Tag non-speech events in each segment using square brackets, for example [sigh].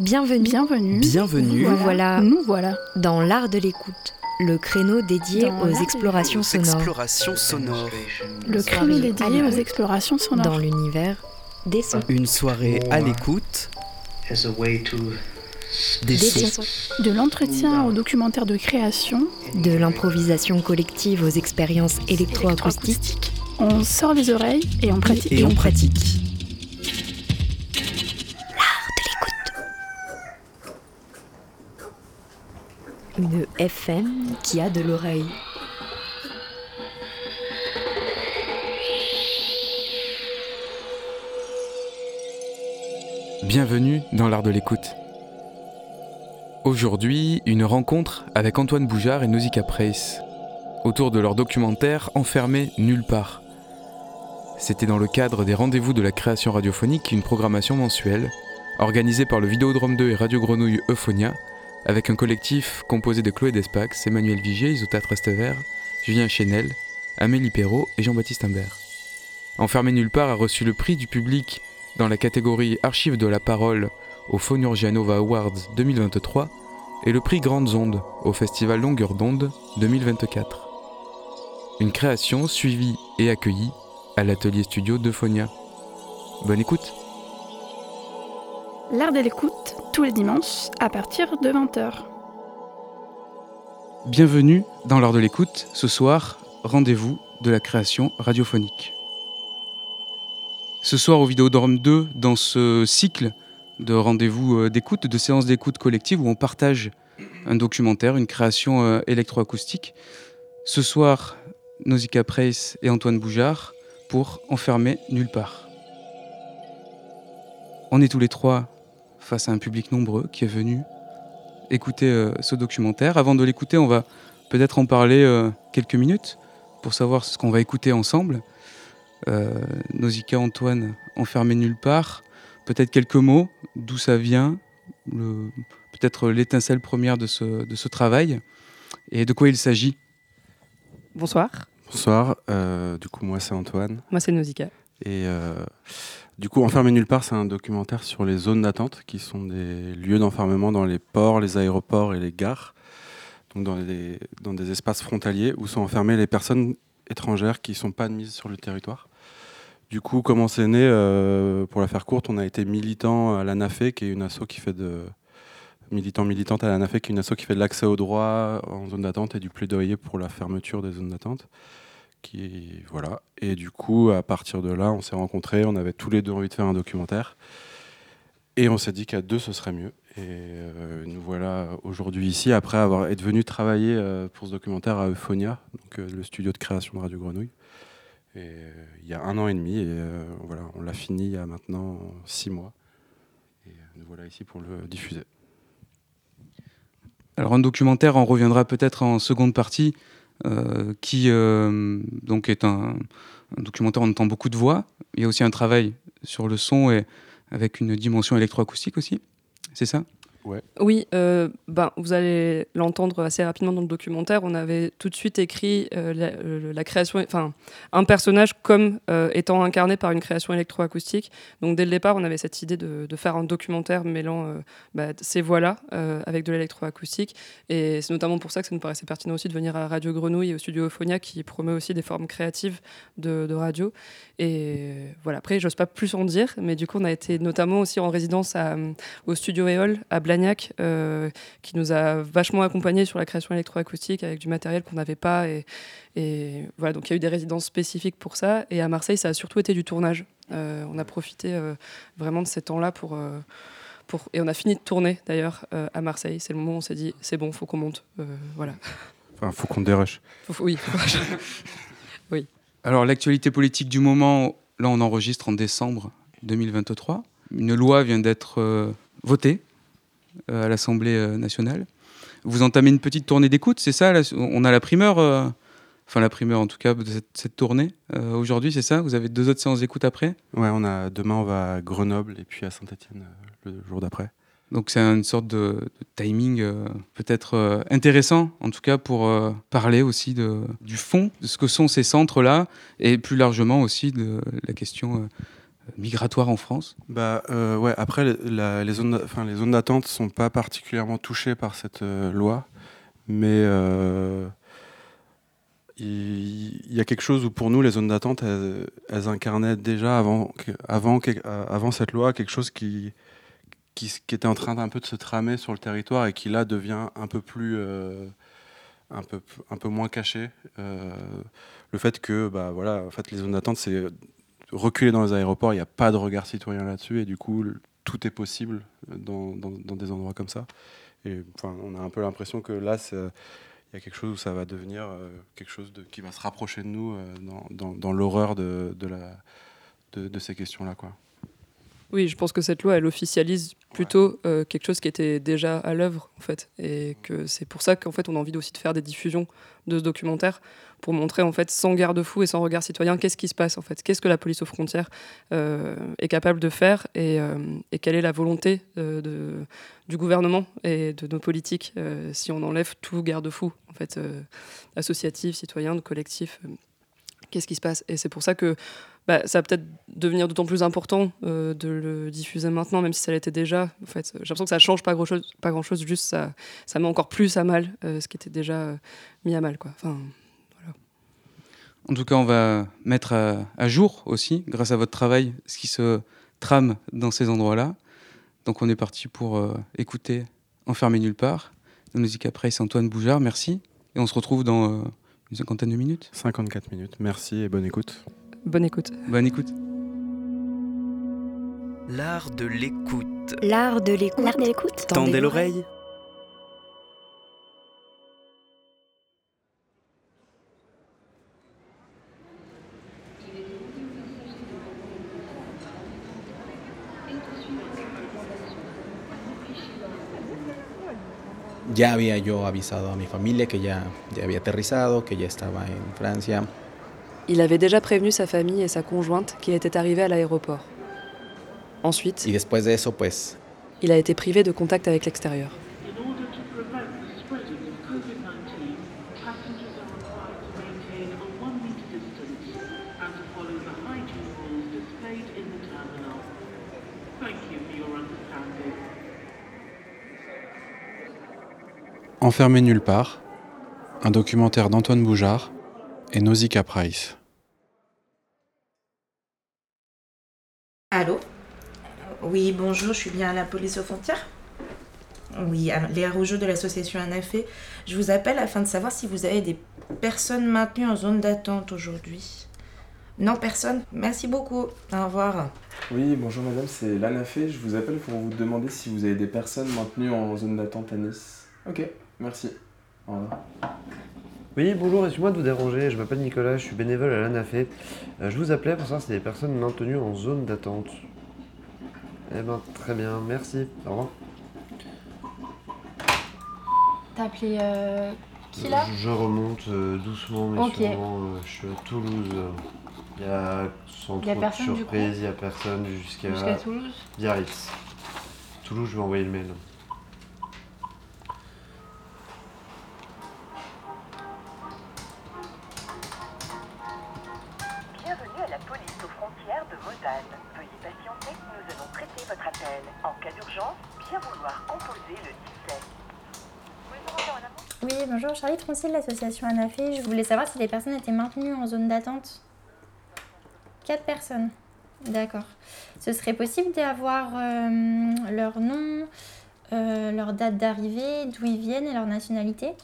Bienvenue. Bienvenue. Bienvenue. Nous voilà Nous voilà. dans l'art de l'écoute, le créneau dédié Dans aux explorations sonores explorations sonores. Le Soirée créneau à dédié aux explorations sonores. dans l'univers des sons. Une soirée à l'écoute as a way to des Des sons. sons. De l'entretien au documentaire de création, De l'improvisation collective aux expériences électroacoustiques. on sort les oreilles et on pratique. Et on pratique. FM qui a de l'oreille. Bienvenue dans l'art de l'écoute. Aujourd'hui, une rencontre avec Antoine Boujard et Nausicaa Price autour de leur documentaire Enfermé nulle part. C'était dans le cadre des rendez-vous de la création radiophonique, une programmation mensuelle organisée par le Vidéodrome 2 et Radio Grenouille Euphonia avec un collectif composé de Chloé Despax, Emmanuel Vigier, Isotat Restevert, Julien Chénel, Amélie Perrault et Jean-Baptiste Imbert. Enfermé nulle part a reçu le prix du public dans la catégorie Archives de la parole au Phonurgianova Awards 2023 et le prix Grandes Ondes au Festival Longueur d'onde 2024. Une création suivie et accueillie à l'atelier studio d'Euphonia. Bonne écoute L'art de l'écoute, tous les dimanches, à partir de 20h. Bienvenue dans l'art de l'écoute. Ce soir, rendez-vous de la création radiophonique. Ce soir au Vidéodrome 2, dans ce cycle de rendez-vous euh, d'écoute, de séances d'écoute collective où on partage un documentaire, une création euh, électroacoustique. Ce soir, Nausicaa Price et Antoine Boujard pour Enfermer nulle part. On est tous les trois face à un public nombreux qui est venu écouter euh, ce documentaire. Avant de l'écouter, on va peut-être en parler euh, quelques minutes pour savoir ce qu'on va écouter ensemble. Euh, Nausicaa, Antoine, enfermé nulle part. Peut-être quelques mots, d'où ça vient, le- peut-être l'étincelle première de ce, de ce travail et de quoi il s'agit. Bonsoir, Bonsoir, euh, du coup moi c'est Antoine moi c'est Nausicaa. et euh, du coup Enfermé nulle part c'est un documentaire sur les zones d'attente qui sont des lieux d'enfermement dans les ports, les aéroports et les gares, donc dans, des espaces frontaliers où sont enfermées les personnes étrangères qui ne sont pas admises sur le territoire. Du coup comment c'est né, euh, pour la faire courte, on a été militant à l'ANAFE qui est une asso qui fait de militant militante à l'ANAFE qui est une asso qui fait de l'accès au droit en zone d'attente et du plaidoyer pour la fermeture des zones d'attente qui voilà. Et du coup à partir de là on s'est rencontrés on avait tous les deux envie de faire un documentaire. Et on s'est dit qu'à deux ce serait mieux. Et euh, nous voilà aujourd'hui ici après avoir être venu travailler euh, pour ce documentaire à Euphonia donc euh, le studio de création de Radio Grenouille. Et il y a un an et demi et voilà on l'a fini il y a maintenant six mois. Et nous voilà ici pour le diffuser. Alors un documentaire, on reviendra peut-être en seconde partie, qui euh, donc est un, un documentaire, on entend beaucoup de voix. Il y a aussi un travail sur le son et avec une dimension électroacoustique aussi. C'est ça? Oui, euh, ben, vous allez l'entendre assez rapidement dans le documentaire. On avait tout de suite écrit euh, la, euh, la création, enfin un personnage comme étant incarné par une création électroacoustique. Donc dès le départ, on avait cette idée de, faire un documentaire mêlant bah, ces voix-là avec de l'électroacoustique. Et c'est notamment pour ça que ça nous paraissait pertinent aussi de venir à Radio Grenouille et au studio Euphonia qui promeut aussi des formes créatives de, radio. Et voilà, après, j'ose pas plus en dire, mais du coup, on a été notamment aussi en résidence au studio Éole à Blagnac, euh, qui nous a vachement accompagnés sur la création électroacoustique avec du matériel qu'on n'avait pas. Et, et voilà, donc il y a eu des résidences spécifiques pour ça. Et à Marseille, ça a surtout été du tournage. Euh, on a profité euh, vraiment de ces temps-là pour. pour, et on a fini de tourner d'ailleurs euh, à Marseille. C'est le moment où on s'est dit c'est bon, faut qu'on monte. Euh, voilà. enfin faut qu'on dérush [laughs] oui. Alors l'actualité politique du moment, là on enregistre en décembre 2023. Une loi vient d'être euh, votée à l'Assemblée euh, nationale. Vous entamez une petite tournée d'écoute, c'est ça On a la primeur, euh, enfin la primeur en tout cas de cette, cette tournée euh, aujourd'hui, c'est ça? Vous avez deux autres séances d'écoute après? Ouais, on a, demain, on va à Grenoble et puis à Saint-Etienne le jour d'après. Donc c'est une sorte de, de timing euh, peut-être euh, intéressant, en tout cas pour euh, parler aussi de, du fond, de ce que sont ces centres-là, et plus largement aussi de la question euh, migratoire en France? Bah euh, ouais. Après, les zones, zones d'attente sont pas particulièrement touchées par cette euh, loi, mais euh, il y, a quelque chose où pour nous les zones d'attente, elles, incarnaient déjà avant, avant, avant cette loi quelque chose qui, qui, était en train d'un peu de se tramer sur le territoire et qui là devient un peu plus, un peu, un peu moins caché. Le fait que bah voilà, en fait les zones d'attente c'est reculer dans les aéroports, il n'y a pas de regard citoyen là-dessus, et du coup, le- tout est possible dans, dans- dans des endroits comme ça. Et enfin, on a un peu l'impression que là, il y a quelque chose où ça va devenir euh, quelque chose de, qui va se rapprocher de nous euh, dans, l'horreur de, de, la, de, de ces questions-là. Quoi. Oui, je pense que cette loi, elle officialise plutôt euh, quelque chose qui était déjà à l'œuvre, en fait. Et que c'est pour ça qu'en fait, on a envie aussi de faire des diffusions de ce documentaire pour montrer, en fait, sans garde-fou et sans regard citoyen, qu'est-ce qui se passe, en fait. Qu'est-ce que la police aux frontières euh, est capable de faire et, euh, quelle est la volonté euh, du gouvernement et de nos politiques si on enlève tout garde-fou, en fait, associatif, citoyen, de collectif. Qu'est-ce qui se passe Et c'est pour ça que bah, ça va peut-être devenir d'autant plus important de le diffuser maintenant, même si ça l'était déjà. En fait, j'ai l'impression que ça change pas grand-chose, pas grand-chose, juste ça, met encore plus à mal ce qui était déjà mis à mal, quoi. Enfin, En tout cas, on va mettre à, à jour aussi, grâce à votre travail, ce qui se trame dans ces endroits-là. Donc on est parti pour euh, écouter Enfermé nulle part. La musique après, c'est Antoine Boujard, merci. Et on se retrouve dans euh, une cinquantaine de minutes. 54 minutes. Merci et bonne écoute. bonne écoute. Bonne écoute. L'art de l'écoute. L'art de l'écoute. L'art de l'écoute. Tendez l'oreille. Ya había yo avisado a mi familia que ya, ya había aterrizado, que ya estaba en Francia. Il avait déjà prévenu sa famille et sa conjointe qu'il était arrivé à l'aéroport. Ensuite, Y después de eso, pues il a été privé de contact avec l'extérieur. In order to prevent the spreading of COVID-19, passengers are required to maintain a one-meter distance and to follow the hygiene rules displayed in the terminal. Thank you for your understanding. Enfermé nulle part, un documentaire d'Antoine Boujard et Nausicaa Price. Allô? Oui, bonjour, je suis bien à la police aux frontières? Oui, alors, Léa Rougeau de l'association ANAFE. Je vous appelle afin de savoir si vous avez des personnes maintenues en zone d'attente aujourd'hui. Non, personne? Merci beaucoup. Au revoir. Oui, bonjour madame, c'est l'ANAFE. Je vous appelle pour vous demander si vous avez des personnes maintenues en zone d'attente à Nice. Ok, merci. Au revoir. Oui, bonjour, excusez-moi de vous déranger, je m'appelle Nicolas, je suis bénévole à l'ANAFE. Euh, je vous appelais pour savoir si des personnes maintenues en zone d'attente. Eh ben, très bien, merci, au revoir. T'as appelé euh, qui là? Je, je remonte euh, doucement, mais Ok. sûrement, euh, je suis à Toulouse. Il y a sans Y a trop personne, de du surprise, il n'y a personne jusqu'à Jusqu'à Toulouse? Biarritz. Toulouse, je vais envoyer le mail. Charlie Troncil l'association ANAFE. Je voulais savoir si les personnes étaient maintenues en zone d'attente. Quatre personnes. D'accord. Ce serait possible d'avoir euh, leur nom, euh, leur date d'arrivée, d'où ils viennent et leur nationalité?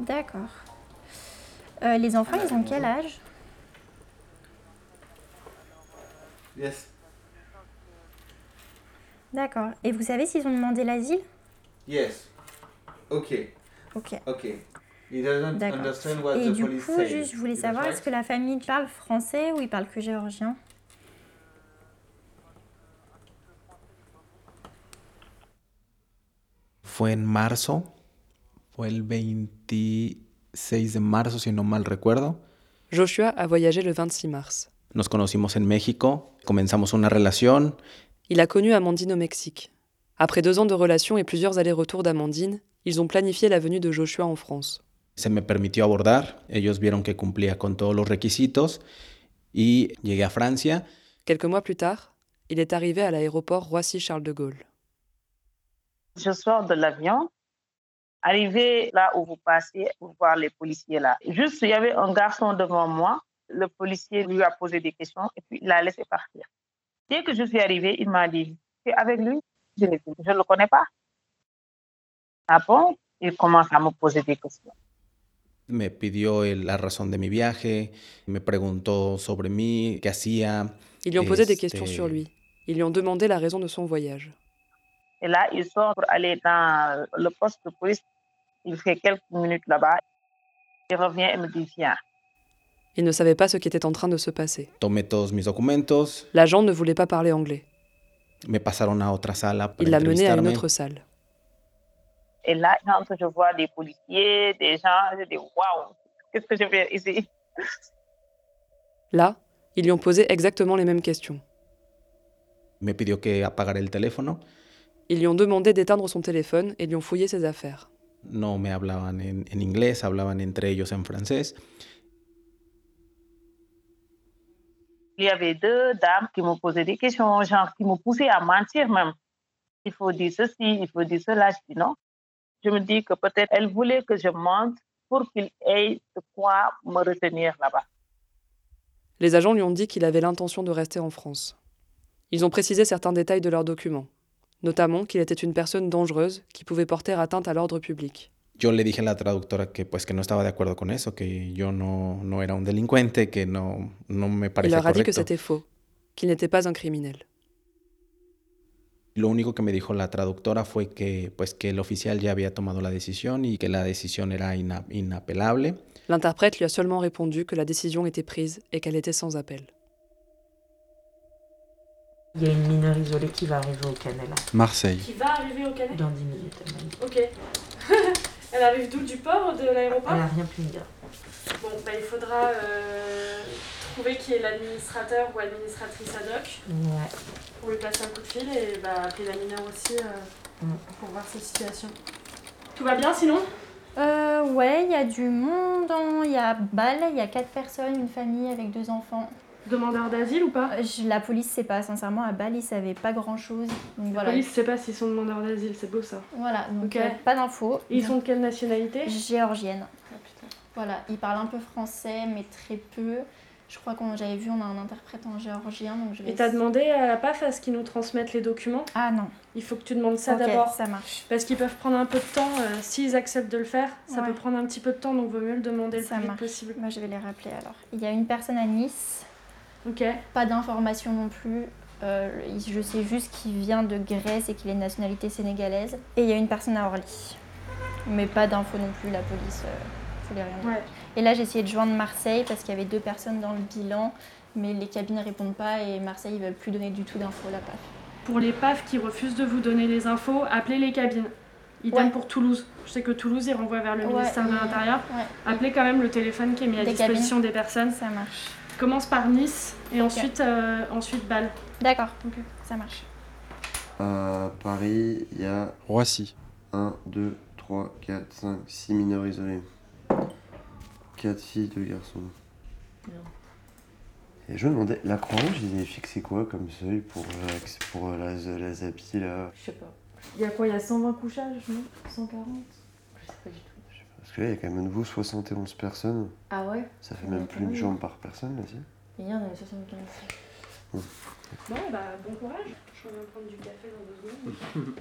D'accord. Euh, les enfants, ils ont quel âge? Yes. D'accord. Et vous savez s'ils ont demandé l'asile? Yes. Ok. Ok. Ok. He Et du coup, said. juste, je voulais savoir, right? est-ce que la famille parle français ou ils parlent que géorgien? Fue en marzo, fue el 26 de marzo, si no mal recuerdo. Joshua a voyagé le 26 mars. Nous Nos conocimos en México, comenzamos una relación il a connu Amandine au Mexique. Après deux ans de relation et plusieurs allers-retours d'Amandine, ils ont planifié la venue de Joshua en France. Se me permitió abordar, ellos vieron que cumplía con todos los requisitos y llegué a Francia. Quelques mois plus tard, il est arrivé à l'aéroport Roissy-Charles de Gaulle. Je sors de l'avion, arrivé là où vous passez pour voir les policiers là. Juste, il y avait un garçon devant moi. Le policier lui a posé des questions et puis il l'a laissé partir. Dès que je suis arrivée, il m'a dit, tu es avec lui? Je ne le connais pas. Ah bon? Il commence à me poser des questions. Me pidió la razón de mi viaje, me preguntó sobre mí, qué hacía. Ils lui ont posé des este, questions sur lui. Ils lui ont demandé la raison de son voyage. Et là, il sort pour aller dans le poste de police. Il fait quelques minutes là-bas. Il revient et me dit, viens. Il ne savait pas ce qui était en train de se passer. L'agent ne voulait pas parler anglais. me pasaron a otra sala para Il l'a mené à une autre salle. Et là, quand je vois des policiers, des gens, je dis, waouh, qu'est-ce que je fais ici? Là, ils lui ont posé exactement les mêmes questions. Me pidió que apagara el teléfono. Ils lui ont demandé d'éteindre son téléphone et lui ont fouillé ses affaires. No me hablaban en, en inglés, hablaban entre ellos en francés. Il y avait deux dames qui me posaient des questions, genre qui me poussaient à mentir même. Il faut dire ceci, il faut dire cela. Je dis non. Je me dis que peut-être elles voulaient que je mente pour qu'il ait de quoi me retenir là-bas. Les agents lui ont dit qu'il avait l'intention de rester en France. Ils ont précisé certains détails de leurs documents, notamment qu'il était une personne dangereuse qui pouvait porter atteinte à l'ordre public. Yo le dije a la traductora que pues que no estaba de acuerdo con eso, que yo no, no era un delincuente, que no, no me parecía dit que correcto. c'était faux, qu'il n'était pas un criminel. Lo único que me dijo la traductora fue que pues que el oficial ya había tomado la decisión y que la decisión era ina- inapelable. L'interprète lui a seulement répondu que la décision était prise et qu'elle était sans appel. Il y a une mineure isolée qui va arriver au Canada. Marseille. Qui va arriver au Canada Dans 10 minutes. Ok. [laughs] Elle arrive d'où Du port de l'aéroport Elle a rien pu me dire. Bon, bah, il faudra euh, trouver qui est l'administrateur ou administratrice ad hoc Ouais. pour lui passer un coup de fil et bah, appeler la mineure aussi euh, Mm. pour voir sa situation. Tout va bien sinon? Euh, ouais, il y a du monde. en- Il y a Bâle, il y a quatre personnes, une famille avec deux enfants. Demandeur d'asile ou pas? Euh, je- La police sait pas, sincèrement, à Bâle, ils savaient pas grand chose. Donc La voilà. police sait pas s'ils sont demandeurs d'asile, c'est beau ça. Voilà, donc euh, pas d'infos. Ils sont de quelle nationalité? Géorgienne. Voilà, ils parlent un peu français, mais très peu. Je crois qu'on j'avais vu, on a un interprète en géorgien, donc je vais. Et t'as demandé à la PAF à ce qu'ils nous transmettent les documents? Ah non. Il faut que tu demandes ça d'abord. ça marche. Parce qu'ils peuvent prendre un peu de temps. euh, S'ils acceptent de le faire, ça Ouais. peut prendre un petit peu de temps, donc vaut mieux le demander le Ça plus vite marche. possible. Moi, je vais les rappeler alors. Il y a une personne à Nice. Pas d'informations non plus. Euh, je sais juste qu'il vient de Grèce et qu'il est de nationalité sénégalaise. Et il y a une personne à Orly. Mais pas d'infos non plus, la police. Euh, je voulais rien dire. Ouais. Et là, j'ai essayé de joindre Marseille parce qu'il y avait deux personnes dans le bilan. Mais les cabines ne répondent pas et Marseille, ils veulent plus donner du tout d'infos, la PAF. Pour les PAF qui refusent de vous donner les infos, appelez les cabines. Idem Ouais. pour Toulouse. Je sais que Toulouse, ils renvoient vers le Ouais, ministère de l'Intérieur. Appelez quand même le téléphone qui est mis à Des disposition cabines. des personnes. Ça marche. Commence par Nice et ensuite, euh, ensuite Bâle. D'accord, ça marche. À Paris, il y a Roissy. 1, 2, 3, 4, 5, 6 mineurs isolés. 4 filles, 2 garçons. Et je me demandais, la Croix-Rouge, ils avaient fixé quoi comme seuil pour, euh, pour euh, la, la Zapi là? Je sais pas. Il y a quoi? Il y a 120 couchages, non? 140 Je sais pas du tout. Parce que là, il y a quand même à nouveau 71 personnes. Ah ouais? Ça fait en a même plus une chambre par personne là, si il y en avait 75. Bon. Bon, bah bon courage. Je reviens prendre du café dans deux secondes.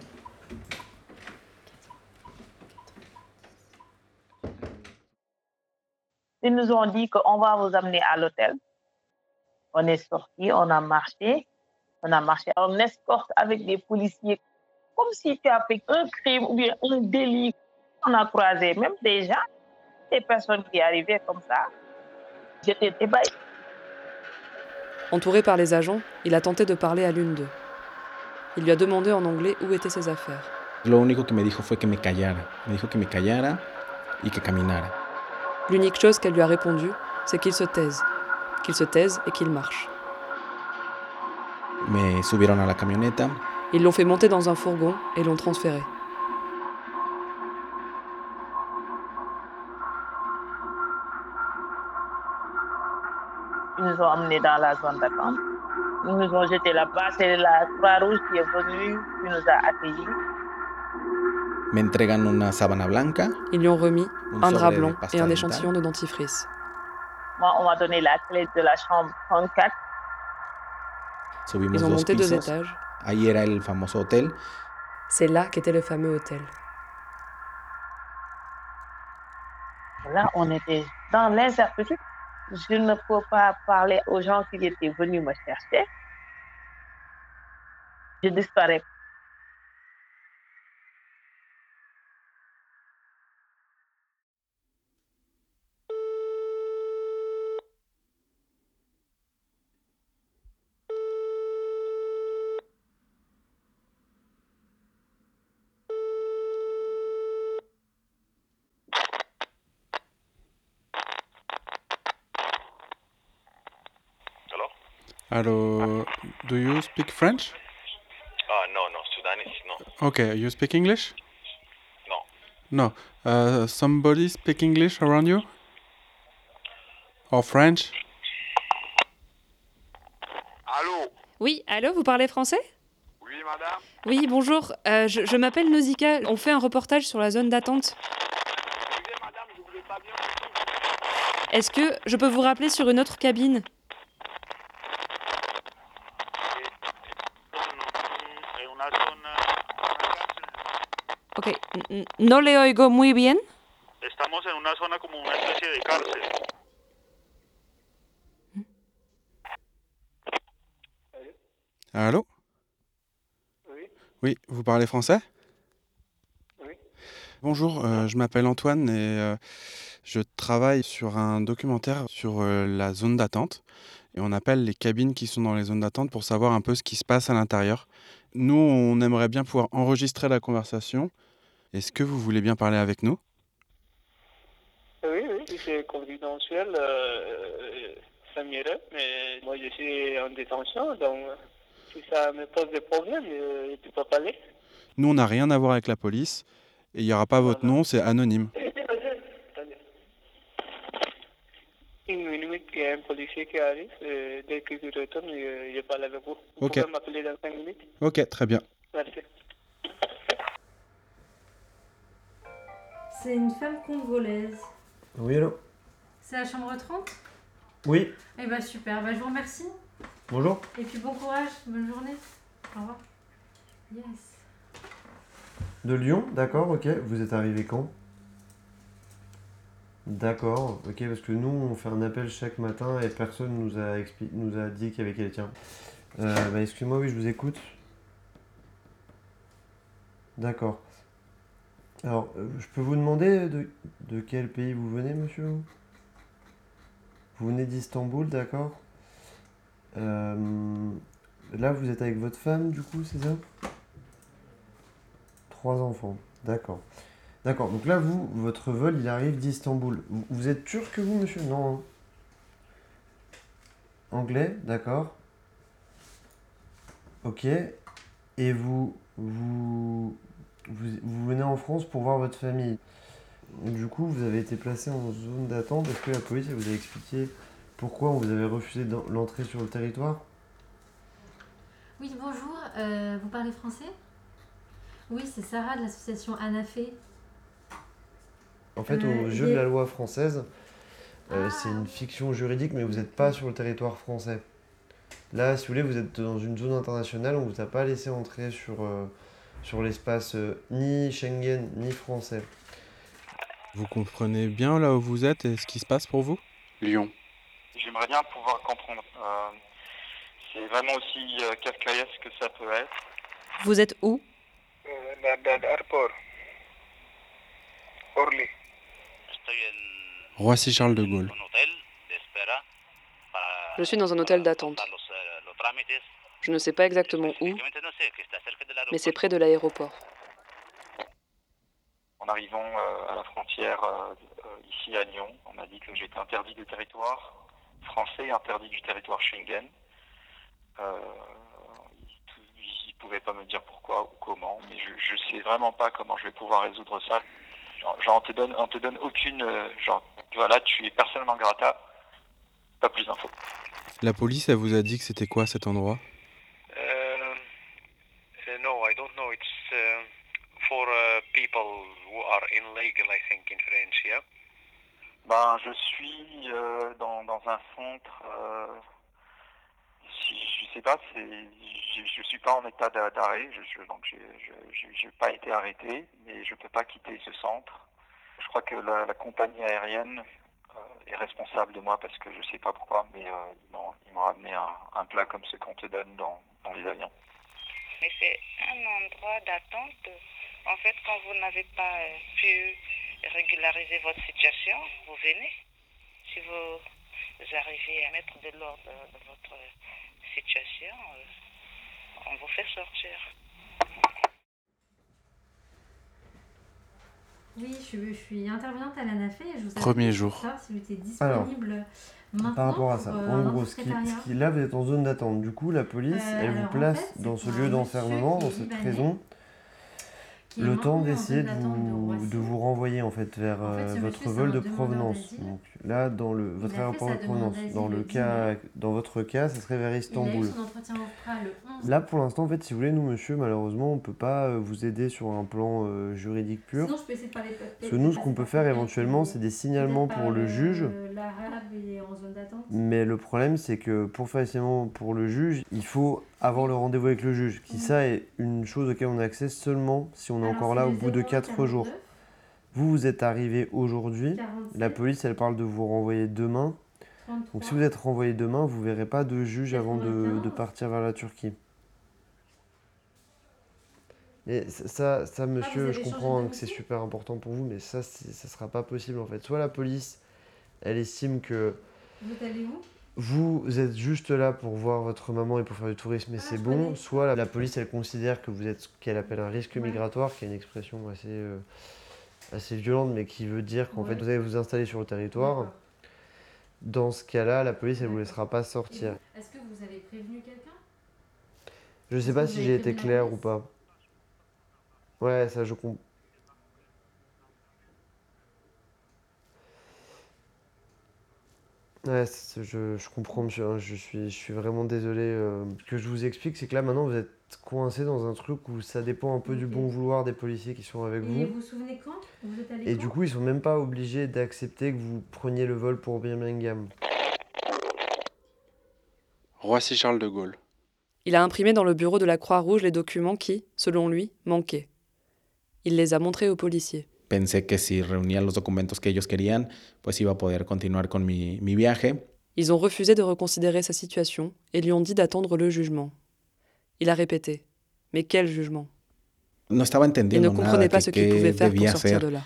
Ils nous ont dit qu'on va vous amener à l'hôtel. On est sorti, on a marché, on a marché, on escorte avec des policiers, comme si tu as fait un crime ou bien un délit. On a croisé même des gens, des personnes qui arrivaient comme ça. J'étais ébahie. Entouré par les agents, il a tenté de parler à l'une d'eux. Il lui a demandé en anglais où étaient ses affaires. Lo único que me dijo fue que me callara. Me dijo que me callara y que caminara. L'unique chose qu'elle lui a répondu, c'est qu'il se taise. Qu'il se taise et qu'il marche. Me subieron a la camioneta. Ils l'ont fait monter dans un fourgon et l'ont transféré. Nous ont emmenés dans la zone d'attente. Ils nous ont jetés là-bas. C'est la Croix-Rouge qui est venue, qui nous a accueillis. Me entregan una sábana blanca. Ils lui ont remis Un drap blanc et un échantillon de dentifrice. Moi, on m'a donné la clé de la chambre 34. Subimos Ils ont monté deux étages. Ahí era el famoso hotel. C'est là qu'était le fameux hôtel. Là, on était dans l'incertitude. Je ne peux pas parler aux gens qui étaient venus me chercher. Je disparais. Hello, do you speak French? Ah, no, no, Sudanese, no. Okay, you speak English? No. No. Uh, somebody speak English around you? Or French? Oui, allô, vous parlez français? Oui, madame. Oui, bonjour. euh, je je m'appelle Nausicaa. On fait un reportage sur la zone d'attente. Est-ce que je peux vous rappeler sur une autre cabine? No le oigo muy bien. Estamos en una zona como una especie de cárcel. Allô? Oui. vous parlez français? Bonjour, euh, je m'appelle Antoine et euh, je travaille sur un documentaire sur euh, la zone d'attente. Et on appelle les cabines qui sont dans les zones d'attente pour savoir un peu ce qui se passe à l'intérieur. Nous, on aimerait bien pouvoir enregistrer la conversation. Est-ce que vous voulez bien parler avec nous? Oui, oui, si c'est confidentiel, euh, ça m'irait, mais moi je suis en détention, donc si ça me pose des problèmes, je ne peux pas parler. Nous, on n'a rien à voir avec la police et il n'y aura pas votre nom, c'est anonyme. Une minute, il y a un policier qui arrive, euh, dès que je retourne, je, je parle avec vous. Vous Ok. pouvez m'appeler dans 5 minutes Ok, très bien. Merci. C'est une femme congolaise. Oui, allô C'est la chambre 30 Oui, Eh bah super, bah, je vous remercie. bonjour. Et puis bon courage, bonne journée. Au revoir. Yes. De Lyon, d'accord, ok. Vous êtes arrivé quand? D'accord, ok, parce que nous, on fait un appel chaque matin et personne nous a, expli- nous a dit qu'il y avait quelqu'un. Euh, bah, excusez-moi, oui, je vous écoute. D'accord. Alors, euh, je peux vous demander de, de quel pays vous venez, monsieur? Vous venez d'Istanbul, d'accord? Euh, Là, vous êtes avec votre femme, du coup, c'est ça? Trois enfants, d'accord. D'accord, donc là, vous, votre vol, il arrive d'Istanbul. Vous, vous êtes turc, vous, monsieur? Non. hein Anglais, d'accord. Ok. Et vous, vous, vous, vous venez en France pour voir votre famille. Du coup, vous avez été placé en zone d'attente. Est-ce que la police vous a expliqué pourquoi on vous avait refusé l'entrée sur le territoire? Oui, bonjour, euh, vous parlez français? Oui, c'est Sarah de l'association Anafé. En fait, Euh, au jeu des- de la loi française, euh, c'est une fiction juridique, mais vous n'êtes pas sur le territoire français. Là, si vous voulez, vous êtes dans une zone internationale, on ne vous a pas laissé entrer sur, euh, sur l'espace euh, ni Schengen ni français. Vous comprenez bien là où vous êtes et ce qui se passe pour vous? Lyon. J'aimerais bien pouvoir comprendre. Euh, c'est vraiment aussi euh, que ça peut être. Vous êtes où? L'aéroport. Orly. Roissy-Charles de Gaulle. Je suis dans un hôtel d'attente. Je ne sais pas exactement où, mais c'est près de l'aéroport. En arrivant euh, à la frontière euh, ici à Lyon, on m'a dit que j'étais interdit du territoire français, interdit du territoire Schengen. Euh, ils ne pouvaient pas me dire pourquoi ou comment, mais je ne sais vraiment pas comment je vais pouvoir résoudre ça. Genre, genre, on te donne, on te donne aucune, genre, voilà, tu es personne non grata, pas plus d'infos. La police, elle vous a dit que c'était quoi cet endroit Um, uh, no, I don't know. It's uh, for uh, people who are illegal, I think, in France, yeah? Ben, je suis euh, dans, dans un centre, euh, je, je sais pas, je, je suis pas en état d'a- d'arrêt, je, je- donc j'ai pas été arrêté, mais je peux pas quitter ce centre. Je crois que la, la compagnie aérienne euh, est responsable de moi parce que je sais pas pourquoi, mais euh, ils m'ont ils m'ont ramené un, un plat comme ce qu'on te donne dans, dans les avions. Mais c'est un endroit d'attente. En fait, quand vous n'avez pas euh, pu régulariser votre situation, vous venez. Si vous, arrivez à mettre de l'ordre dans votre situation, euh, on vous fait sortir. Oui, je, suis- je suis intervenante à l'ANAFE et je vous appelle Premier jour. savoir si vous étiez Alors, disponible maintenant Par rapport à pour, ça, euh, en gros, ce qui, ce qui- là vous êtes en zone d'attente. Du coup, la police, Euh, elle vous alors, en place fait, dans ce lieu d'enfermement, dans cette libanais, prison, qui le temps d'essayer de vous, de vous renvoyer en fait vers En fait, euh, votre vol de provenance. Donc là, dans le, votre aéroport de provenance, dans le le 10 cas, dans votre cas, ça serait vers Istanbul. son entretien au FRA le 11. Là, pour l'instant, en fait, si vous voulez, nous, monsieur, malheureusement, on peut pas euh, vous aider sur un plan euh, juridique pur. Sinon, je peux essayer de parler de- Parce que nous, ce qu'on peut faire éventuellement, c'est des signalements pour le juge. Euh, L'arabe est en zone d'attente. Mais le problème, c'est que pour faire signalement pour le juge, il faut avoir le rendez-vous avec le juge. Qui ça est une chose auquel on a accès seulement si on est Alors, encore là au bout de 01 4 jours. 49. Vous, vous êtes arrivé aujourd'hui. 47. La police, elle parle de vous renvoyer demain. 33. Donc si vous êtes renvoyé demain, vous verrez pas de juge avant de, de 95. partir vers la Turquie. Et ça, ça, ça, monsieur, je comprends hein, que c'est super important pour vous, mais ça, ça sera pas possible en fait. Soit la police, elle estime que Vous êtes allé où? vous êtes juste là pour voir votre maman et pour faire du tourisme et c'est bon. Soit la, la police, elle considère que vous êtes ce qu'elle appelle un risque migratoire, qui est une expression assez, euh, assez violente, mais qui veut dire qu'en fait, vous allez vous installer sur le territoire. Dans ce cas-là, la police, elle vous laissera pas sortir. Est-ce que vous avez prévenu quelqu'un? Je sais Est-ce pas si j'ai été clair ou pas. Ouais, ça je comprends. Ouais, c'est- je, je comprends, monsieur. hein, Je suis, je suis vraiment désolé. euh, Ce que je vous explique, c'est que là, maintenant, vous êtes coincé dans un truc où ça dépend un peu du bon vouloir des policiers qui sont avec Et vous. vous vous souvenez quand Vous êtes allé Et quand du coup, ils sont même pas obligés d'accepter que vous preniez le vol pour Birmingham. Roissy-Charles de Gaulle. Il a imprimé dans le bureau de la Croix-Rouge les documents qui, selon lui, manquaient. Il les a montrés aux policiers. Pensé que si reunía los documentos que ellos querían, pues iba a poder continuar con mi, mi viaje. Ils ont refusé de reconsidérer sa situation et lui ont dit d'attendre le jugement. Il a répété. Mais quel jugement? No estaba Il ne entendiendo comprenait nada pas que ce qu'il qué pouvait faire pour sortir hacer. de là.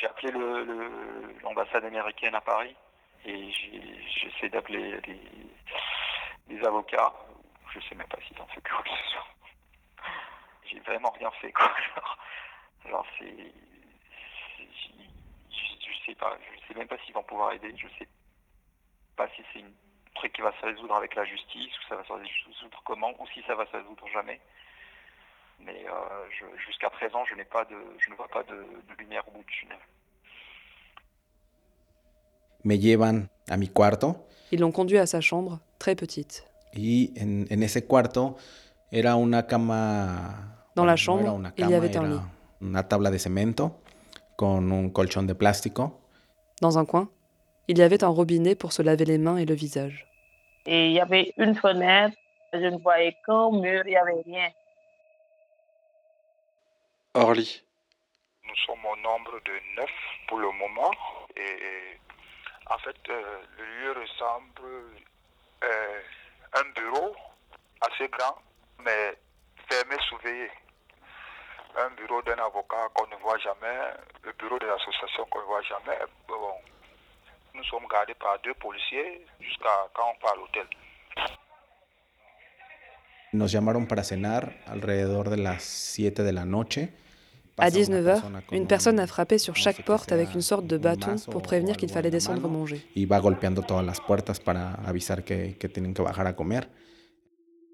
J'ai appelé le- le- l'ambassade américaine à Paris et j'ai- j'essaie d'appeler des, des avocats. Je sais même pas s'ils ont fait quoi que ce soit. J'ai vraiment rien fait quoi. Genre, c'est, je, sais pas, je sais même pas s'ils vont pouvoir aider. Je sais pas si c'est un truc qui va se résoudre avec la justice ou ça va se résoudre comment ou si ça va se résoudre jamais. Mais euh, jusqu'à présent, je n'ai pas de, je ne vois pas de, de lumière au bout du tunnel. Me llevan a mi cuarto Ils l'ont conduit à sa chambre, très petite. y en, en ese cuarto era una cama. Dans la no chambre, il y avait un era lit. Una tabla de cemento con un colchón de plástico. Dans un coin, il y avait un robinet pour se laver les mains et le visage. Et il y avait une fenêtre, je ne voyais qu'un mur, il n'y avait rien. Orly. Nous sommes au nombre de neuf pour le moment. Et en fait, euh, le lieu ressemble à un bureau assez grand, mais fermé, surveillé. Un bureau d'un avocat qu'on ne voit jamais, le bureau de l'association qu'on ne voit jamais. Bon, nous sommes gardés par deux policiers jusqu'à quand on part à l'hôtel. Nos llamaron para cenar alrededor de las 7 de la noche À 19h, une personne a frappé sur chaque porte avec une sorte de bâton pour prévenir qu'il fallait descendre manger. va golpeando todas las puertas para avisar que, que tienen que bajar a comer.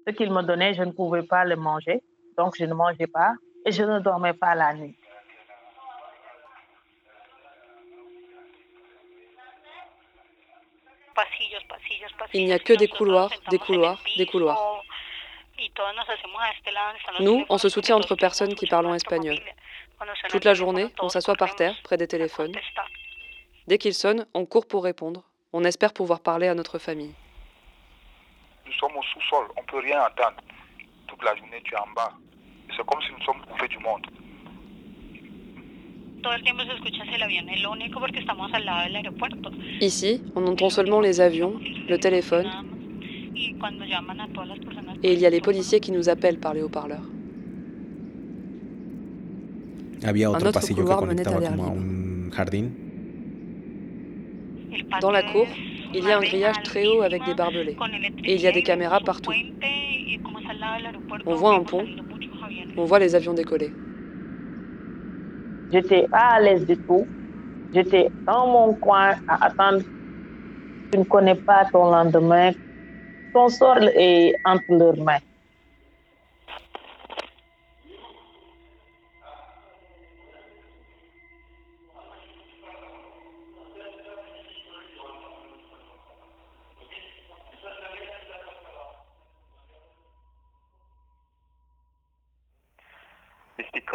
Ce qu'ils me donnaient, je ne pouvais pas le manger, donc je ne mangeais pas et je ne dormais pas la nuit. Il n'y a que des couloirs, des couloirs, des couloirs. Nous, on se soutient entre personnes qui parlent espagnol. Toute la journée, on s'assoit par terre, près des téléphones. Dès qu'ils sonnent, on court pour répondre. On espère pouvoir parler à notre famille. Nous sommes au sous-sol, on ne peut rien entendre. Toute la journée, tu es en bas. C'est comme si nous sommes coupés du monde. Ici, on entend seulement les avions, le téléphone, et il y a les policiers qui nous appellent par les haut-parleurs. Un autre couloir menait à l'air. Dans la cour, il y a un grillage très haut avec des barbelés. Et il y a des caméras partout. On voit un pont, on voit les avions décoller. J'étais pas à l'aise du tout. J'étais dans mon coin à attendre. Tu ne connais pas ton lendemain. Ton sort est entre leurs mains.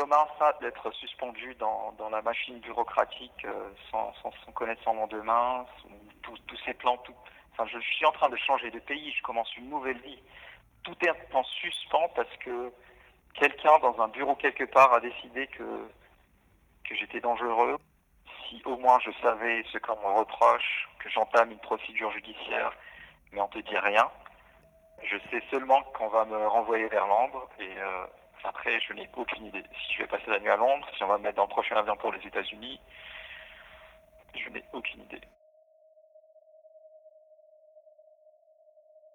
Commun ça d'être suspendu dans, la machine bureaucratique euh, sans, sans, sans connaître son lendemain, tous ses plans. Tout... Enfin, je suis en train de changer de pays, je commence une nouvelle vie. Tout est en suspens parce que quelqu'un dans un bureau quelque part a décidé que, que j'étais dangereux. Si au moins je savais ce qu'on me reproche, que j'entame une procédure judiciaire, mais on te dit rien. Je sais seulement qu'on va me renvoyer vers Londres et euh, après je n'ai aucune idée. Si je vais passer la nuit à Londres, si on va me mettre dans le prochain avion pour les États-Unis, je n'ai aucune idée.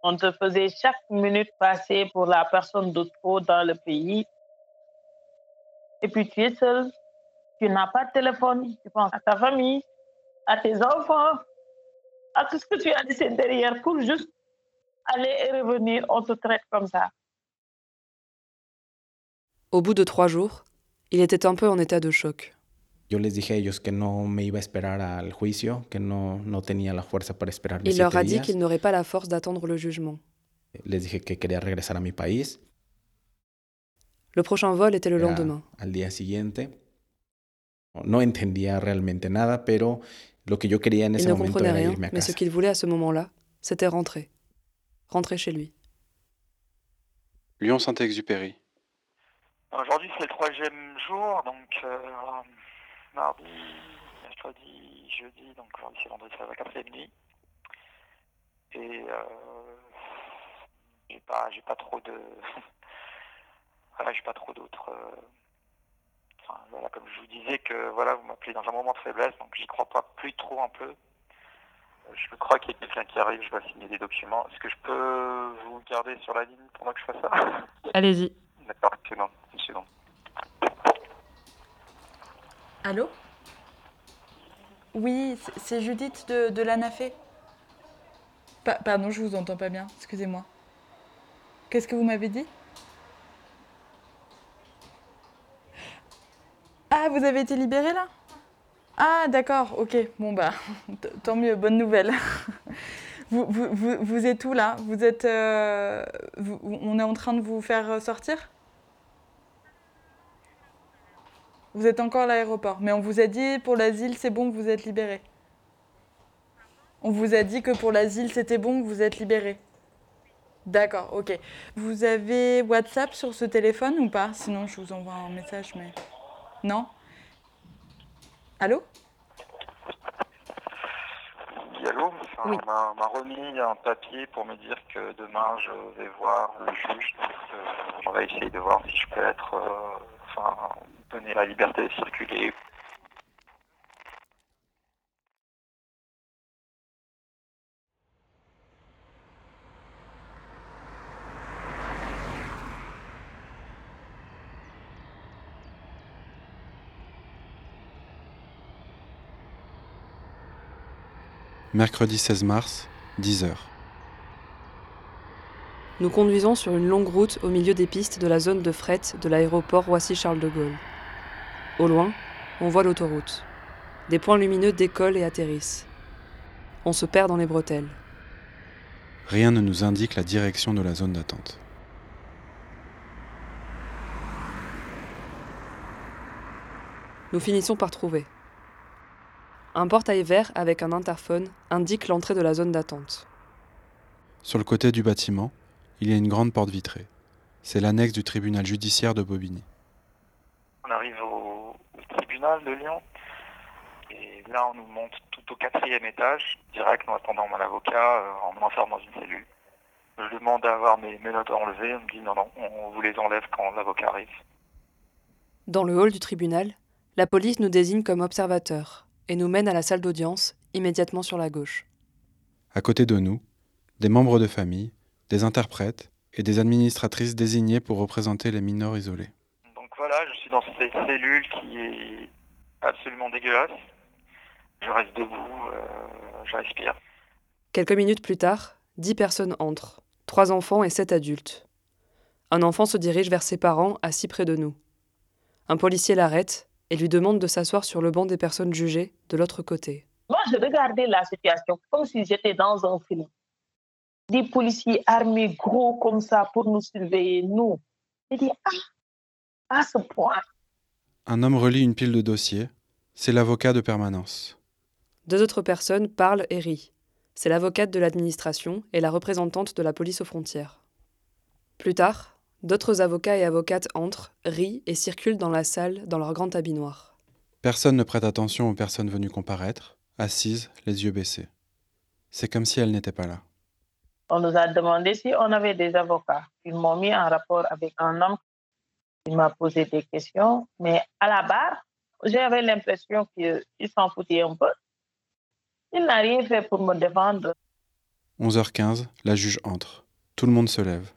On te faisait chaque minute passer pour la personne de trop dans le pays. Et puis tu es seul, tu n'as pas de téléphone, tu penses à ta famille, à tes enfants, à tout ce que tu as laissé derrière pour juste aller et revenir. On te traite comme ça. Au bout de trois jours, il était un peu en état de choc. Yo les dije a ellos que no me iba a esperar al juicio, que no, no tenía la fuerza para esperar Il leur a dit qu'il n'aurait pas la force d'attendre le jugement. Les dije que quería regresar a mi país Le prochain vol était le Era lendemain. al día siguiente. No entendía realmente nada, pero lo que yo quería en Il ese ne momento comprenait rien, mais ce qu'il voulait à ce moment-là, c'était rentrer. Rentrer chez lui. Lyon-Saint-Exupéry. Aujourd'hui, c'est le troisième jour, donc euh, mardi, mercredi, jeudi, donc aujourd'hui c'est vendredi, c'est la quatrième nuit. Et euh, j'ai pas, j'ai pas trop de, [laughs] voilà, j'ai pas trop d'autres. euh, Enfin, voilà, comme je vous disais que voilà, vous m'appelez dans un moment de faiblesse, donc j'y crois pas plus trop un peu. Euh, Je crois qu'il y a quelqu'un qui arrive, je vais signer des documents. Est-ce que je peux vous garder sur la ligne pendant que je fasse ça? Allez-y. D'accord. Allô? Oui, c'est- Judith de, l'ANAFE. Pa- pardon, je vous entends pas bien, excusez-moi. Qu'est-ce que vous m'avez dit? Ah, vous avez été libérée là? Ah, d'accord, ok, bon bah, [laughs] tant mieux, bonne nouvelle. [laughs] vous, vous, vous, êtes où là? Vous êtes. euh, on est en train de vous faire sortir? Vous êtes encore à l'aéroport, mais on vous a dit pour l'asile, c'est bon, vous êtes libéré. On vous a dit que pour l'asile, c'était bon, vous êtes libéré. D'accord, ok. Vous avez WhatsApp sur ce téléphone ou pas? Sinon, je vous envoie un message, mais. Non? Allô? Enfin, Oui. On m'a- remis un papier pour me dire que demain je vais voir le juge. Donc, euh, on va essayer de voir si je peux être. euh, enfin, donner la liberté de circuler. Mercredi 16 mars, 10h. Nous conduisons sur une longue route au milieu des pistes de la zone de fret de l'aéroport Roissy-Charles de Gaulle. Au loin, on voit l'autoroute. Des points lumineux décollent et atterrissent. On se perd dans les bretelles. Rien ne nous indique la direction de la zone d'attente. Nous finissons par trouver. Un portail vert avec un interphone indique l'entrée de la zone d'attente. Sur le côté du bâtiment, il y a une grande porte vitrée. C'est l'annexe du tribunal judiciaire de Bobigny. On arrive au, au tribunal de Lyon. Et là, on nous monte tout au quatrième étage, direct, en attendant mon avocat, euh, on m'enferme dans une cellule. Je demande à avoir mes, mes notes enlevées. On me dit non, non, on vous les enlève quand l'avocat arrive. Dans le hall du tribunal, la police nous désigne comme observateurs et nous mène à la salle d'audience, immédiatement sur la gauche. À côté de nous, des membres de famille, des interprètes et des administratrices désignées pour représenter les mineurs isolés. Donc voilà, je suis dans cette cellule qui est absolument dégueulasse. Je reste debout, euh, je respire. Quelques minutes plus tard, dix personnes entrent, trois enfants et sept adultes. Un enfant se dirige vers ses parents assis près de nous. Un policier l'arrête et lui demande de s'asseoir sur le banc des personnes jugées de l'autre côté. Moi, je regardais la situation comme si j'étais dans un film. Des policiers armés gros comme ça pour nous surveiller, nous. J'ai dit, ah, à ce point. Un homme relit une pile de dossiers. C'est l'avocat de permanence. Deux autres personnes parlent et rient. C'est l'avocate de l'administration et la représentante de la police aux frontières. Plus tard, d'autres avocats et avocates entrent, rient et circulent dans la salle dans leur grand habit noir. Personne ne prête attention aux personnes venues comparaître, assises, les yeux baissés. C'est comme si elles n'étaient pas là. On nous a demandé si on avait des avocats. Ils m'ont mis en rapport avec un homme. Il m'a posé des questions, mais à la barre, j'avais l'impression qu'il s'en foutait un peu. Il n'a rien fait pour me défendre. 11h15, la juge entre. Tout le monde se lève.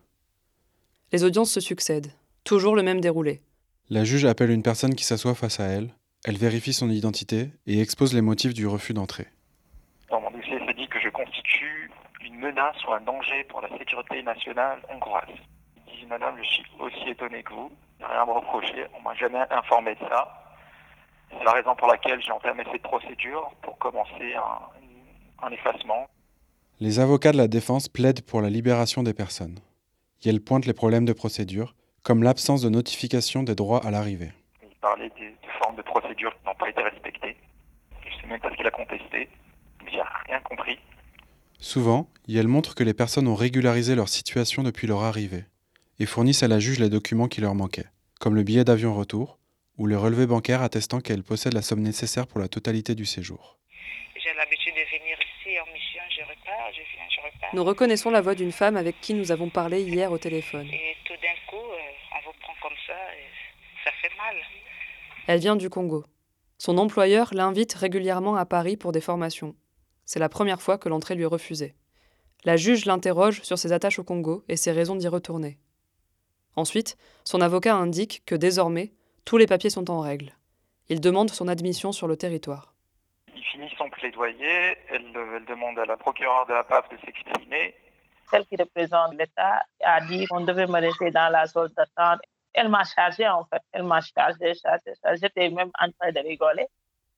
Les audiences se succèdent. Toujours le même déroulé. La juge appelle une personne qui s'assoit face à elle. Elle vérifie son identité et expose les motifs du refus d'entrée. Dans mon dossier, c'est dit que je constitue une menace ou un danger pour la sécurité nationale hongroise. Il dit, madame, je suis aussi étonné que vous. Rien à me reprocher. On m'a jamais informé de ça. C'est la raison pour laquelle j'ai entamé cette procédure pour commencer un, un effacement. Les avocats de la défense plaident pour la libération des personnes. Et elles pointent les problèmes de procédure, comme l'absence de notification des droits à l'arrivée. Il parlait des, des formes de procédure qui n'ont pas été respectées. Je ne sais même pas ce qu'il a contesté. J'ai rien compris. Souvent, elles montrent que les personnes ont régularisé leur situation depuis leur arrivée et fournissent à la juge les documents qui leur manquaient, comme le billet d'avion retour ou le relevé bancaire attestant qu'elles possèdent la somme nécessaire pour la totalité du séjour. J'ai l'habitude de venir ici en mission, je repars, je viens, je repars. Nous reconnaissons la voix d'une femme avec qui nous avons parlé hier au téléphone. Et tout d'un coup, euh, on vous prend comme ça, et ça fait mal. Elle vient du Congo. Son employeur l'invite régulièrement à Paris pour des formations. C'est la première fois que l'entrée lui est refusée. La juge l'interroge sur ses attaches au Congo et ses raisons d'y retourner. Ensuite, son avocat indique que désormais, tous les papiers sont en règle. Il demande son admission sur le territoire. Il finit son plaidoyer, elle, elle demande à la procureure de la PAF de s'exprimer. Celle qui représente l'État a dit qu'on devait me laisser dans la zone d'attente. Elle m'a chargé en fait, elle m'a chargé, chargé, chargé. J'étais même en train de rigoler.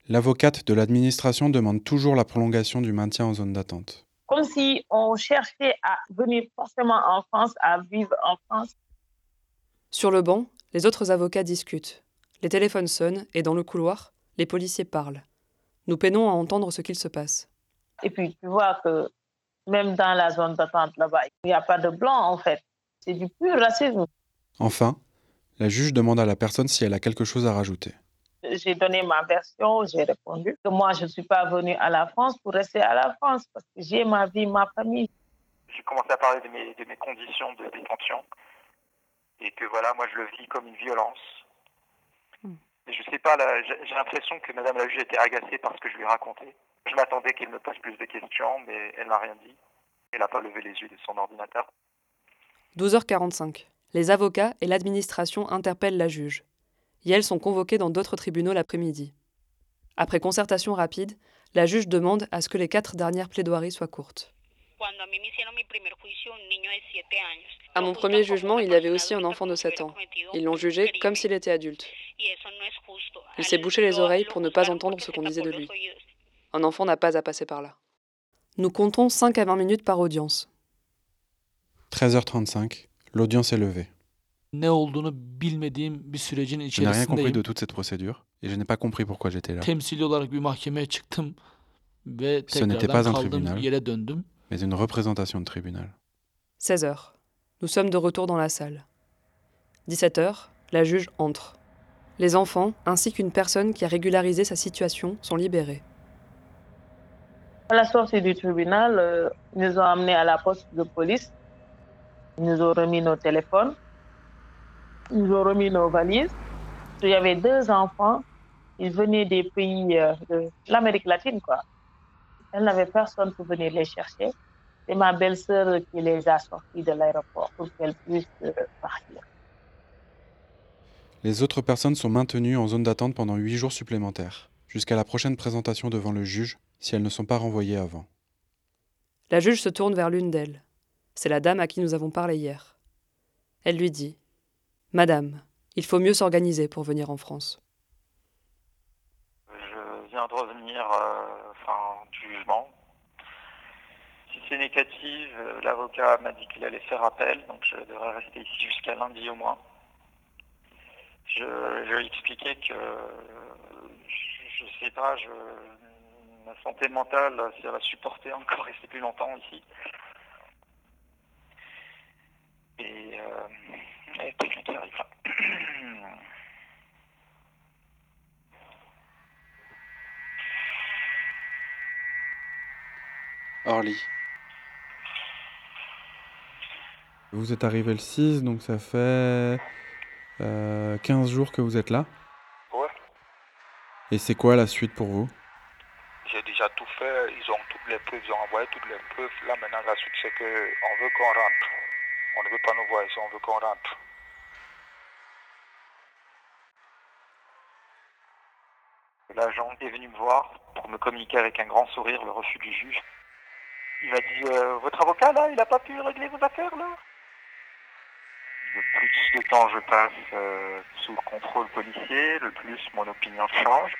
L'avocate de l'administration demande toujours la prolongation du maintien en zone d'attente. Comme si on cherchait à venir forcément en France, à vivre en France. Sur le banc, les autres avocats discutent. Les téléphones sonnent et dans le couloir, les policiers parlent. Nous peinons à entendre ce qu'il se passe. Et puis tu vois que même dans la zone d'attente là-bas, il n'y a pas de blanc en fait. C'est du pur racisme. Enfin, la juge demande à la personne si elle a quelque chose à rajouter. J'ai donné ma version, j'ai répondu que moi je ne suis pas venue à la France pour rester à la France parce que j'ai ma vie, ma famille. J'ai commencé à parler de mes, de mes conditions de détention et que voilà, moi je le vis comme une violence. Je sais pas, j'ai l'impression que Madame la juge était agacée par ce que je lui ai raconté. Je m'attendais qu'elle me pose plus de questions, mais elle n'a rien dit. Elle n'a pas levé les yeux de son ordinateur. 12h45. Les avocats et l'administration interpellent la juge. Elles sont convoquées dans d'autres tribunaux l'après-midi. Après concertation rapide, La juge demande à ce que les quatre dernières plaidoiries soient courtes. À mon premier jugement, il y avait aussi un enfant de 7 ans. Ils l'ont jugé comme s'il était adulte. Il s'est bouché les oreilles pour ne pas entendre ce qu'on disait de lui. Un enfant n'a pas à passer par là. Nous comptons 5 à 20 minutes par audience. 13h35, l'audience est levée. Je n'ai rien compris de toute cette procédure et je n'ai pas compris pourquoi j'étais là. Ce n'était pas un tribunal. Mais une représentation de tribunal. 16 heures. Nous sommes de retour dans la salle. 17 heures, la juge entre. Les enfants, ainsi qu'une personne qui a régularisé sa situation, sont libérés. À la sortie du tribunal, euh, ils nous ont amenés à la poste de police. Ils nous ont remis nos téléphones. Ils nous ont remis nos valises. Il y avait deux enfants. Ils venaient des pays euh, de l'Amérique latine, quoi. Elles n'avaient personne pour venir les chercher. C'est ma belle-sœur qui les a sortis de l'aéroport pour qu'elles puissent euh, partir. Les autres personnes sont maintenues en zone d'attente pendant 8 jours supplémentaires, jusqu'à la prochaine présentation devant le juge si elles ne sont pas renvoyées avant. La juge se tourne vers l'une d'elles. C'est la dame à qui nous avons parlé hier. Elle lui dit Madame, il faut mieux s'organiser pour venir en France. De revenir euh, enfin, du jugement. Si c'est négatif, euh, l'avocat m'a dit qu'il allait faire appel, donc je devrais rester ici jusqu'à lundi au moins. Je, je lui ai expliqué que euh, je, je sais pas, je, ma santé mentale, si elle va supporter encore rester plus longtemps ici. Et, euh, et quelqu'un qui arrive là. Orly. Vous êtes arrivé le 6, donc ça fait euh, 15 jours que vous êtes là. Ouais. Et c'est quoi la suite pour vous? J'ai déjà tout fait, ils ont toutes les preuves, ils ont envoyé toutes les preuves. Là maintenant la suite c'est que on veut qu'on rentre. On ne veut pas nous voir ici, on veut qu'on rentre. L'agent est venu me voir pour me communiquer avec un grand sourire le refus du juge. Il m'a dit euh, Votre avocat là, il n'a pas pu régler vos affaires là? Le plus de temps je passe euh, sous le contrôle policier, le plus mon opinion change.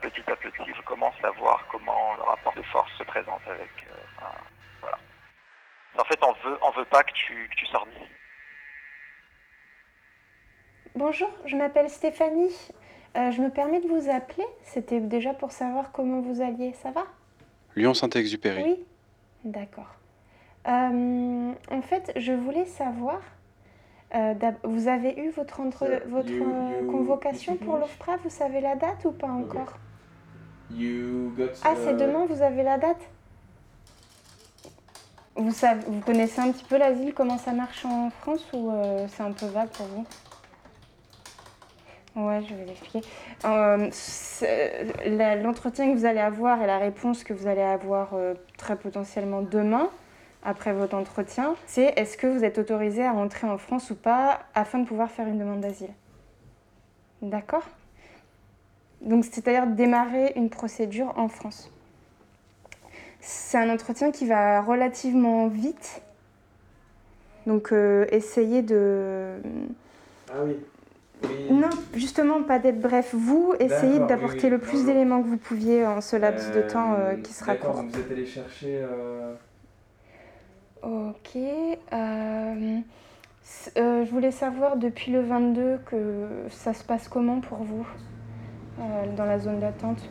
Petit à petit, je commence à voir comment le rapport de force se présente avec. euh, enfin, voilà. En fait, on veut, on veut pas que tu, que tu sors d'ici. Bonjour, je m'appelle Stéphanie. Euh, je me permets de vous appeler. C'était déjà pour savoir comment vous alliez. Ça va? Lyon-Saint-Exupéry. Oui D'accord. Euh, en fait, je voulais savoir, euh, vous avez eu votre, entre- votre you- euh, you convocation pour l'OFPRA Vous savez la date ou pas encore? You got. Ah, c'est uh, demain, vous avez la date? Vous, savez, vous connaissez un petit peu l'asile, comment ça marche en France ou euh, c'est un peu vague pour vous? Ouais, je vais l'expliquer. Euh, L'entretien que vous allez avoir et la réponse que vous allez avoir euh, très potentiellement demain, après votre entretien, c'est est-ce que vous êtes autorisé à rentrer en France ou pas afin de pouvoir faire une demande d'asile? D'accord? Donc, c'est-à-dire démarrer une procédure en France. C'est un entretien qui va relativement vite. Donc, euh, essayez de. Ah oui. Oui. Non, justement, pas d'être bref. Vous, essayez d'apporter oui, oui. le plus d'éléments que vous pouviez en ce laps de temps euh, Euh, qui sera court. vous êtes allé chercher. euh, Ok. euh, euh, je voulais savoir depuis le 22 que ça se passe comment pour vous euh, dans la zone d'attente?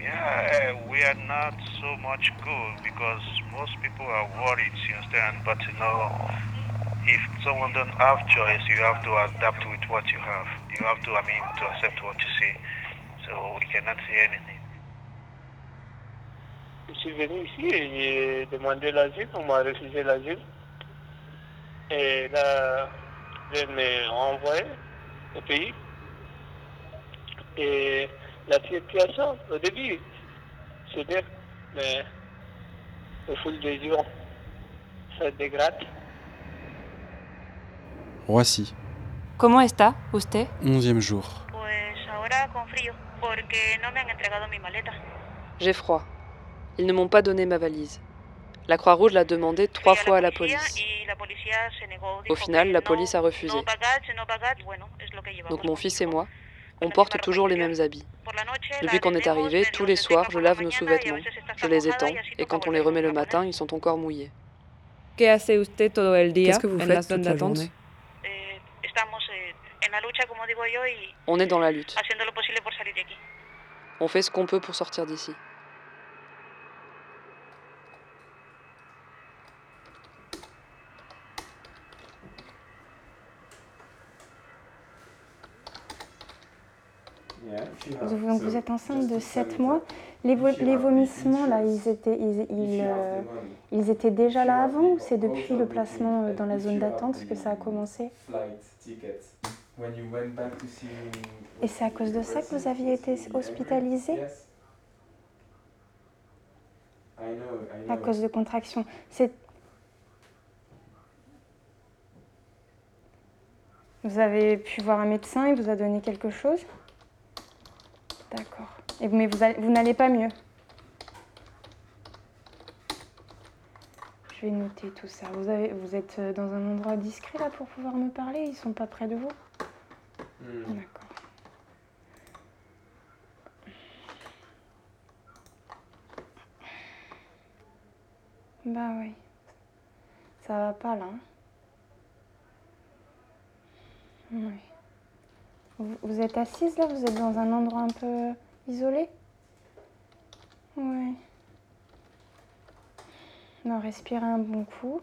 Yeah, we are not so much good because most people are worried, you understand? But you know, if someone don't have choice, you have to adapt with what you have. You have to, I mean, to accept what you see. So we cannot say anything. Je suis venu ici et j'ai demandé l'asile, on m'a refusé l'asile. Et là, je me renvoyé au pays. Et la situation, au début, c'est bien, mais au fil des jours, ça dégrade. Roissy, ¿Cómo está usted? onzième jour. J'ai froid. Ils ne m'ont pas donné ma valise. La Croix-Rouge l'a demandé trois fois à la police. Au final, la police a refusé. Donc mon fils et moi, on porte toujours les mêmes habits. Depuis qu'on est arrivé, tous les soirs, je lave nos sous-vêtements, je les étends, et quand on les remet le matin, ils sont encore mouillés. ¿Qué hace usted todo el día Qu'est-ce que vous en faites toute la journée estamos eh, en la lucha, como digo yo, y On est dans la lutte. haciendo lo posible por salir de aquí. On fait ce qu'on peut pour sortir d'ici. Donc vous êtes enceinte de 7 mois. Les, vo- les vomissements, là, ils étaient, ils, euh, ils étaient déjà là avant ou c'est depuis le placement euh, dans la zone d'attente que ça a commencé? Et c'est à cause de ça que vous aviez été hospitalisé. À cause de contractions. Vous avez pu voir un médecin, il vous a donné quelque chose? D'accord. Et vous- Mais vous, allez- vous n'allez pas mieux Je vais noter tout ça. Vous, avez, vous êtes euh, dans un endroit discret là pour pouvoir me parler? Ils sont pas près de vous? D'accord. Bah oui. Ça va pas là. hein? Oui. Vous, êtes assise là Vous êtes dans un endroit un peu isolé? Oui. Non, respirez un bon coup.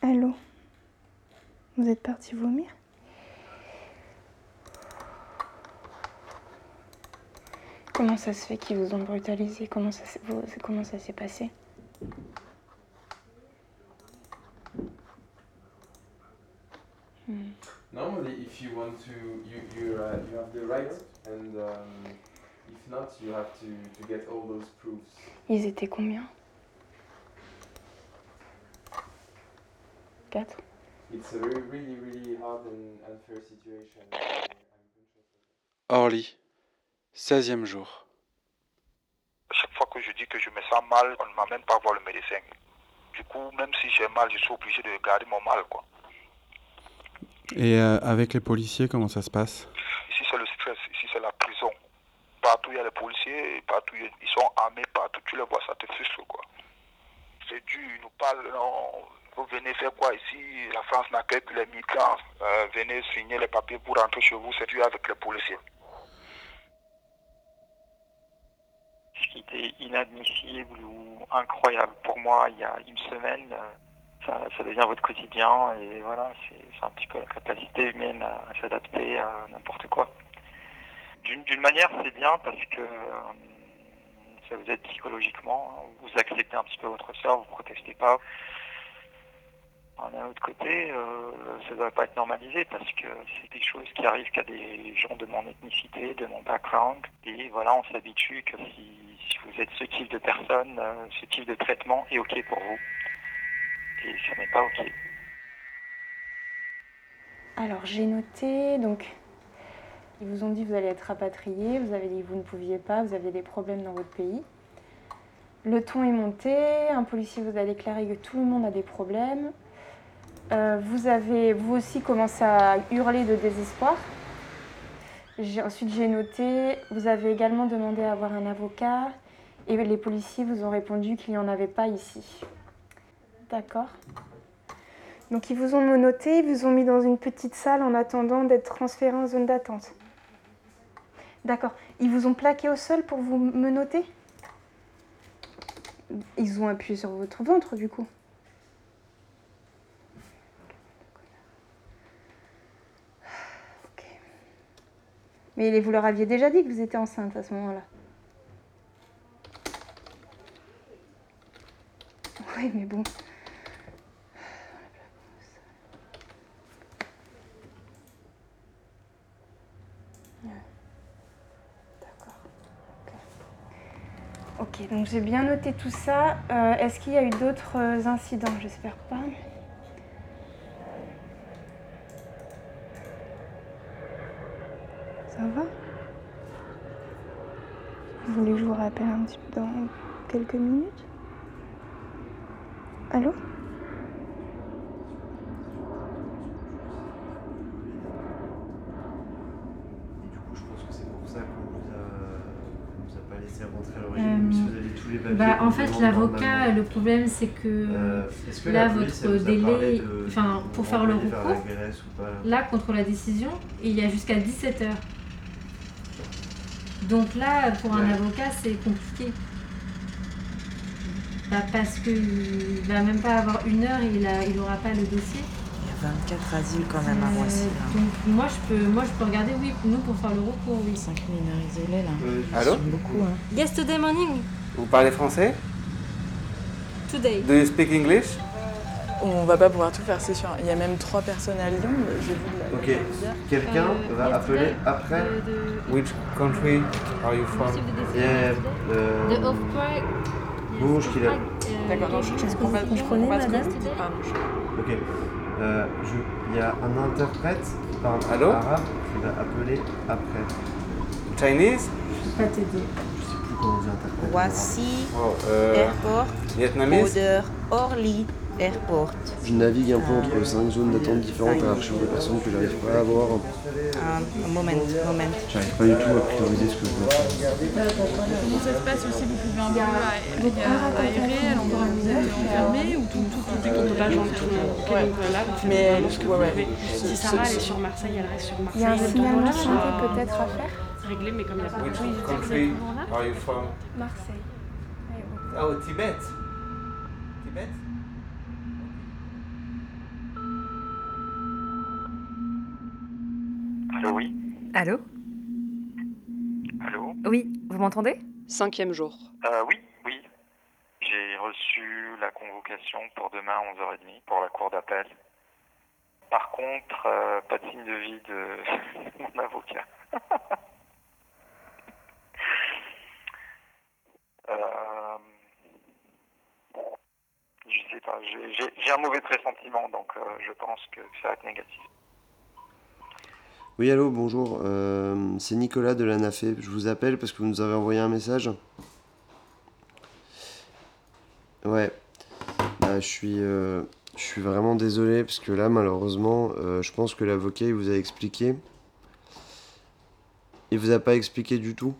Allô? Vous êtes parti vomir? Comment ça se fait qu'ils vous ont brutalisé? Comment ça, comment ça s'est passé? Hmm. Normally, if you want to, you you uh, you have the right, and um, if not, you have to to get all those proofs. Ils étaient combien? Quatre It's a very really really hard and unfair situation. Orly, 16e jour. Chaque fois que je dis que je me sens mal, on ne m'amène pas voir le médecin. Du coup, même si j'ai mal, je suis obligé de garder mon mal. Quoi. Et euh, avec les policiers, comment ça se passe? Ici, c'est le stress. Ici, c'est la prison. Partout, il y a les policiers. Partout, ils sont armés. Partout, tu les vois, ça te frustre. Quoi. C'est dur. Ils nous parlent. non, vous venez faire quoi ici? La France n'accueille que les migrants. Euh, venez signer les papiers pour rentrer chez vous. C'est dur avec les policiers. ce qui était inadmissible ou incroyable pour moi il y a une semaine, euh, ça, devient votre quotidien et voilà, c'est un petit peu la capacité humaine à, s'adapter à n'importe quoi. D'une manière, c'est bien parce que euh, ça vous aide psychologiquement, hein, vous acceptez un petit peu votre sort, vous protestez pas. D'un autre côté, euh, ça ne doit pas être normalisé parce que c'est quelque chose qui arrive qu'à des gens de mon ethnicité, de mon background. Et voilà, on s'habitue que si, si vous êtes ce type de personne, euh, ce type de traitement est OK pour vous. Alors j'ai noté, donc ils vous ont dit que vous allez être rapatrié, vous avez dit que vous ne pouviez pas, vous aviez des problèmes dans votre pays. Le ton est monté, un policier vous a déclaré que tout le monde a des problèmes. Euh, vous avez vous aussi commencé à hurler de désespoir. Ensuite j'ai noté, vous avez également demandé à avoir un avocat et les policiers vous ont répondu qu'il n'y en avait pas ici. D'accord. Donc ils vous ont menotté, ils vous ont mis dans une petite salle en attendant d'être transféré en zone d'attente. D'accord. Ils vous ont plaqué au sol pour vous menotter? Ils ont appuyé sur votre ventre du coup. Ok. Mais vous leur aviez déjà dit que vous étiez enceinte à ce moment-là. Oui, mais bon. Ok, donc j'ai bien noté tout ça. Euh, est-ce qu'il y a eu d'autres euh, incidents? J'espère pas. Ça va? Vous voulez que je vous rappelle un petit peu dans quelques minutes? Allô? Les papiers. bah, en fait, l'avocat, le problème, c'est que Euh, que là, police, votre délai, de- enfin, de pour faire le recours, là contre la décision, il y a jusqu'à 17 heures. Donc là, pour un avocat, c'est compliqué. Bah, parce qu'il va même pas avoir une heure et il a, il aura pas le dossier. Il y a 24 asiles quand même à Euh, Roissy. là. donc moi je peux moi je peux regarder oui nous pour faire le recours oui. 5 mineurs isolés là. Allô sont beaucoup hein. Yesterday morning Vous parlez français? Today. Do you speak English? On va pas pouvoir tout faire, c'est sûr. Il y a même trois personnes à Lyon, mais j'ai vu Ok. Quelqu'un Euh, va appeler après? Which country are you from? Yeah, euh, The. Bouge qu'il a. D'accord, non, je, je comprends pas, je comprends pas ce que vous dites. Pardon. Ok. Euh, je- Il y a un interprète qui parle Allô? arabe qui va appeler après. Chinese? Pas t'aider. Je sais plus comment on dit interprète. en arabe. Roissy, Oh, euh, Airport, Vietnamese Odeur, Orly, Airport. Je navigue un peu entre cinq zones d'attente différentes à la recherche de personnes que j'arrive pas à avoir. Un, un moment, moment. J'arrive pas du tout à prioriser ce que je veux faire. Comment ça se passe aussi Vous pouvez un peu aérer à l'endroit où vous êtes enfermé ou tout, tout, tout peut pas joindre tout euh, là, Mais vous. Ce- Si Sarah elle est sur Marseille, elle reste sur Marseille. Il y a un Le signalement peut-être à faire réglé, mais comme il n'y a pas Which de country are you from? Marseille. Oh, Tibet Tibet? Allô, oui Allô? Allô? Oui, vous m'entendez? Cinquième jour. Euh, Oui, oui. J'ai reçu la convocation pour demain à 11h30 pour la cour d'appel. Par contre, euh, pas de signe de vie de [laughs] mon avocat. [laughs] Euh, je sais j'ai- un mauvais pressentiment, donc euh, je pense que ça va être négatif. Oui, allô, bonjour. euh, c'est Nicolas de l'ANAFE. Je vous appelle parce que vous nous avez envoyé un message. Ouais. Bah, je suis, euh, je suis vraiment désolé parce que là, malheureusement, je pense que l'avocat, il vous a expliqué. Il vous a pas expliqué du tout.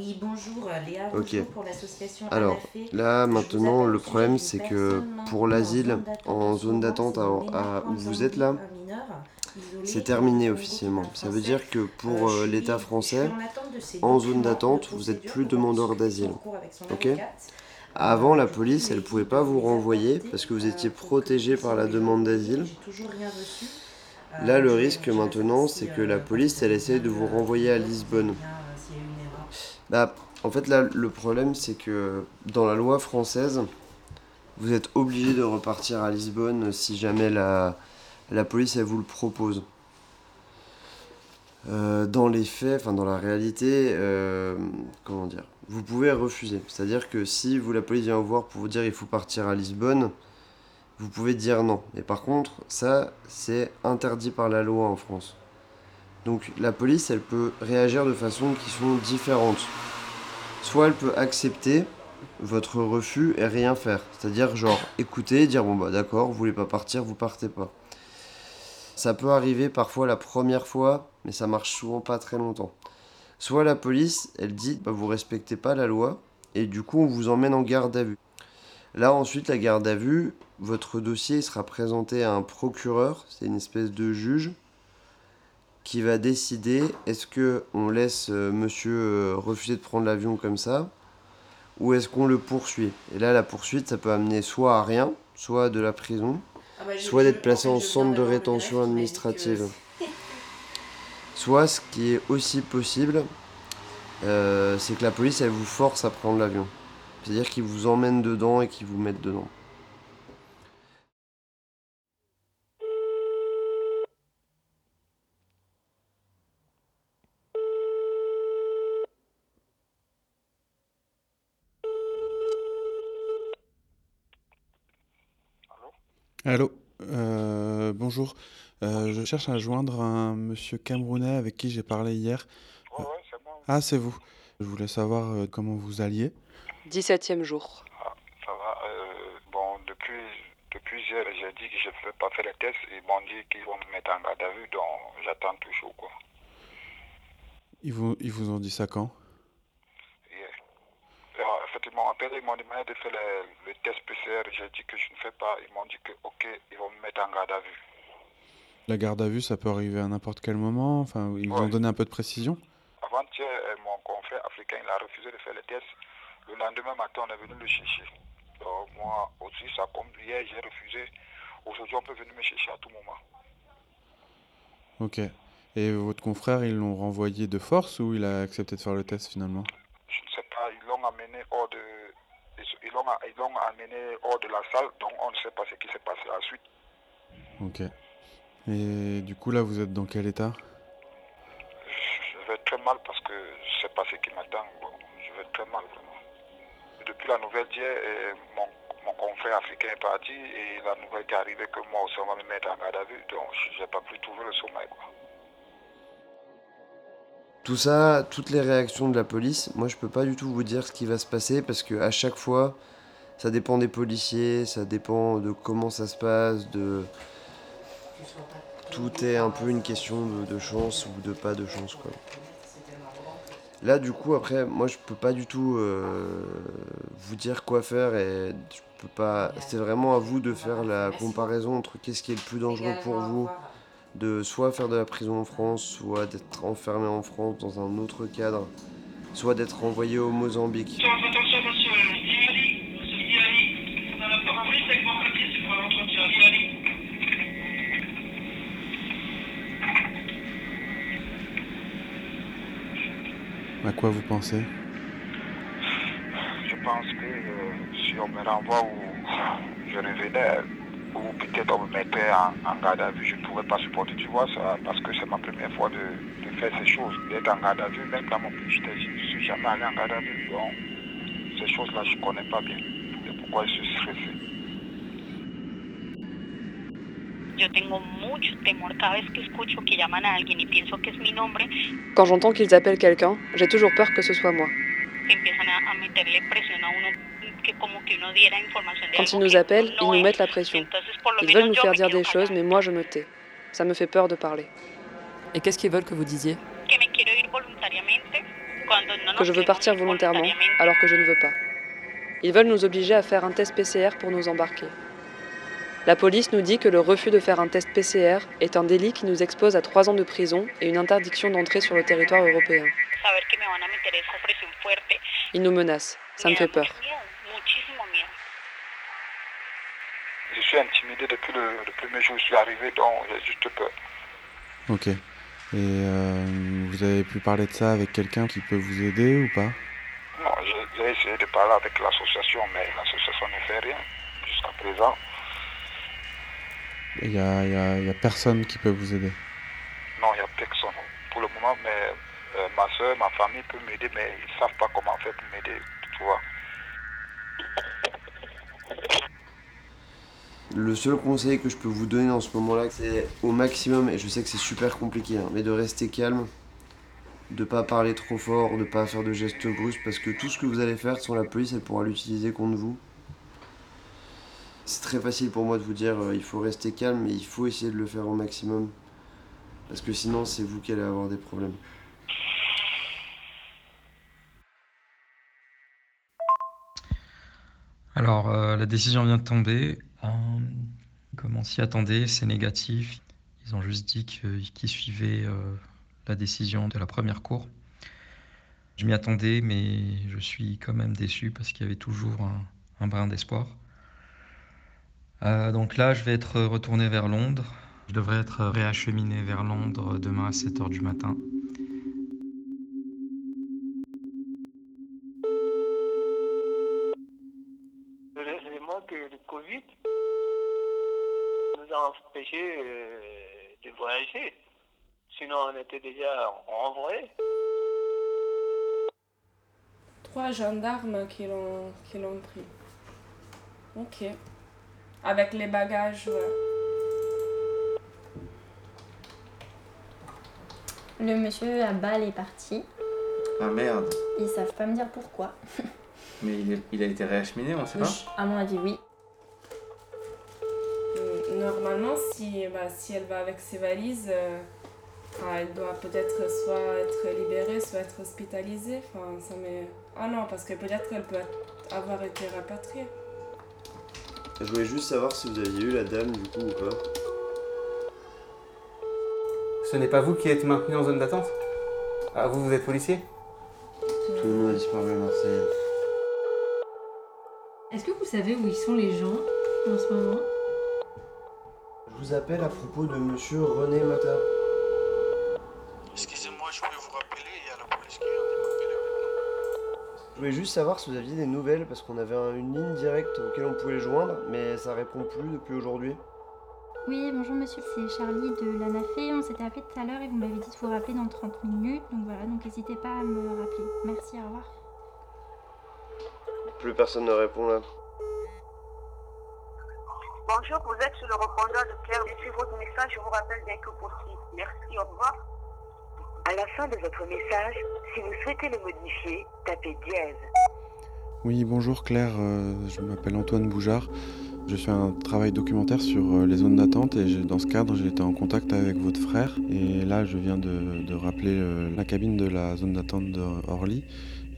Oui, bonjour, euh, Léa pour l'association Alors Anafé. là, maintenant, le problème, c'est que pour l'asile, en zone d'attente à- où vous êtes là, c'est terminé officiellement. Ça veut dire que pour euh, l'État français, en zone d'attente, vous n'êtes plus demandeur d'asile. Ok Avant, la police, elle pouvait pas vous renvoyer parce que vous étiez protégé par la demande d'asile. Là, le risque maintenant, c'est que la police, elle essaie de vous renvoyer à Lisbonne. Bah, en fait, là, le problème, c'est que dans la loi française, vous êtes obligé de repartir à Lisbonne si jamais la, la police, elle vous le propose. Euh, dans les faits, enfin dans la réalité, euh, comment dire, vous pouvez refuser. C'est-à-dire que si vous, la police vient vous voir pour vous dire il faut partir à Lisbonne, vous pouvez dire non. Mais par contre, ça, c'est interdit par la loi en France. Donc la police, elle peut réagir de façon qui sont différentes. Soit elle peut accepter votre refus et rien faire. C'est-à-dire genre écouter, dire bon bah d'accord, vous voulez pas partir, vous partez pas. Ça peut arriver parfois la première fois, mais ça marche souvent pas très longtemps. Soit la police, elle dit bah vous respectez pas la loi et du coup on vous emmène en garde à vue. Là ensuite la garde à vue, votre dossier sera présenté à un procureur, c'est une espèce de juge qui va décider est-ce que on laisse euh, monsieur euh, refuser de prendre l'avion comme ça ou est-ce qu'on le poursuit? Et là la poursuite ça peut amener soit à rien, soit à de la prison, Ah bah, soit d'être placé en fait, centre de rétention administrative. [laughs] Soit ce qui est aussi possible, euh, c'est que la police elle vous force à prendre l'avion. C'est-à-dire qu'ils vous emmènent dedans et qu'ils vous mettent dedans. Allô, euh, bonjour. Euh, je cherche à joindre un monsieur camerounais avec qui j'ai parlé hier. Euh, Ah, c'est vous. Je voulais savoir euh, comment vous alliez. 17e jour. Ça va. euh, bon, depuis, depuis hier, j'ai dit que je ne vais pas faire les tests. Ils m'ont dit qu'ils vont me mettre en garde à vue, donc j'attends toujours. Quoi. Ils vous, ils vous ont dit ça quand? Fait, ils m'ont appelé, ils m'ont demandé de faire le, le test PCR. J'ai dit que je ne fais pas. Ils m'ont dit que, ok, ils vont me mettre en garde à vue. La garde à vue, ça peut arriver à n'importe quel moment. Enfin, ils vous ont donné un peu de précision. Avant-hier, euh, mon confrère africain, il a refusé de faire le test. Le lendemain matin, on est venu le chercher. Donc, moi aussi, ça comme hier, j'ai refusé. Aujourd'hui, on peut venir me chercher à tout moment. Ok. Et votre confrère, ils l'ont renvoyé de force ou il a accepté de faire le test finalement Je ne sais pas, ils l'ont amené hors de... Ils l'ont ils l'ont amené hors de la salle, donc on ne sait pas ce qui s'est passé ensuite. Ok. Et du coup, là, vous êtes dans quel état? Je vais très mal parce que je ne sais pas ce qui m'attend. Bon, je vais très mal, vraiment. Depuis la nouvelle d'hier, euh, mon, mon confrère africain est parti et la nouvelle qui est arrivée que moi aussi on va me mettre en garde à vue, donc je n'ai pas pu trouver le sommeil. Quoi. Tout ça, toutes les réactions de la police, moi je peux pas du tout vous dire ce qui va se passer parce que à chaque fois, ça dépend des policiers, ça dépend de comment ça se passe, de. Tout est un peu une question de, chance ou de pas de chance quoi. Là du coup après, moi je peux pas du tout euh, vous dire quoi faire et je peux pas. C'est vraiment à vous de faire la comparaison entre qu'est-ce qui est le plus dangereux pour vous de soit faire de la prison en France, soit d'être enfermé en France dans un autre cadre, soit d'être envoyé au Mozambique. Attention, monsieur Lilali, monsieur Lilali, on a la police avec mon papier, c'est pour un entretien. Lilali. À quoi vous pensez? Je pense que euh, si on me renvoie ou je revenais, ou peut-être on me mettait en, en garde à vue, je ne pourrais pas supporter, tu vois, ça, parce que c'est ma première fois de, de faire ces choses, d'être en garde à vue, même dans mon pays, je ne suis jamais allé en garde à vue. Donc, ces choses-là, je ne connais pas bien. Et pourquoi je suis stressé? Quand j'entends qu'ils appellent quelqu'un, j'ai toujours peur que ce soit moi. Quand ils nous appellent, ils no nous mettent la pression. Ils veulent nous faire me dire des choses, mais moi je me tais. Ça me fait peur de parler. Et qu'est-ce qu'ils veulent que vous disiez? Que je veux partir ir volontairement, alors que je ne veux pas. Ils veulent nous obliger à faire un test PCR pour nous embarquer. La police nous dit que le refus de faire un test PCR est un délit qui nous expose à trois ans de prison et une interdiction d'entrer sur le territoire européen. Ils nous menacent. Ça me fait peur. Je suis intimidé depuis le, le premier jour où je suis arrivé, donc j'ai juste peur. Ok. Et euh, vous avez pu parler de ça avec quelqu'un qui peut vous aider ou pas? Non, j'ai essayé de parler avec l'association, mais l'association ne fait rien jusqu'à présent. Il y a, y a- y a personne qui peut vous aider? Non, il n'y a personne pour le moment, mais euh, ma soeur, ma famille peut m'aider, mais ils ne savent pas comment faire pour m'aider, tu vois. Le seul conseil que je peux vous donner dans ce moment-là, c'est au maximum, et je sais que c'est super compliqué, hein, mais de rester calme, de pas parler trop fort, de pas faire de gestes brusques, parce que tout ce que vous allez faire sans la police, elle pourra l'utiliser contre vous. C'est très facile pour moi de vous dire, euh, il faut rester calme, mais il faut essayer de le faire au maximum, parce que sinon c'est vous qui allez avoir des problèmes. Alors, euh, la décision vient de tomber. Euh, comme on s'y attendait, c'est négatif. Ils ont juste dit qu'ils suivaient euh, la décision de la première cour. Je m'y attendais, mais je suis quand même déçu parce qu'il y avait toujours un, brin d'espoir. Donc là, je vais être retourné vers Londres. Je devrais être réacheminé vers Londres demain à 7h du matin. Heureusement que le Covid nous a empêchés euh, de voyager. Sinon, on était déjà envoyés. Trois gendarmes qui l'ont qui l'ont pris. Ok. Avec les bagages, ouais. Le monsieur à balle est parti. Ah merde. Ils savent pas me dire pourquoi. [laughs] Mais il, est- il a été réacheminé, on sait pas À mon avis, oui. Normalement, si, bah, si elle va avec ses valises, euh, enfin, elle doit peut-être soit être libérée, soit être hospitalisée. Enfin, ça met... Ah non, parce que peut-être qu'elle peut avoir été rapatriée. Je voulais juste savoir si vous aviez eu la dame du coup ou pas. Ce n'est pas vous qui êtes maintenu en zone d'attente? Ah, vous, vous êtes policier? Tout le monde a disparu à Marseille. Est-ce que vous savez où ils sont les gens en ce moment? Je vous appelle à propos de monsieur René Mata. Excusez-moi, je peux vous rappeler, il y a la police qui vient de m'appeler Je voulais juste savoir si vous aviez des nouvelles parce qu'on avait un- une ligne directe auquel on pouvait joindre, mais ça répond plus depuis aujourd'hui. Oui, bonjour monsieur, c'est Charlie de l'ANAFE. On s'était appelé tout à l'heure et vous m'avez dit de vous rappeler dans 30 minutes. Donc voilà, donc n'hésitez pas à me rappeler. Merci, au revoir. Plus personne ne répond là. Bonjour, vous êtes sur le répondeur de Claire. Suis votre message, je vous rappelle dès que possible. Merci, au revoir. À la fin de votre message, si vous souhaitez le modifier, tapez dièse. Oui, bonjour Claire, euh, je m'appelle Antoine Boujard. Je fais un travail documentaire sur euh, les zones d'attente et dans ce cadre, j'ai été en contact avec votre frère. Et là, je viens de, de rappeler euh, la cabine de la zone d'attente de Orly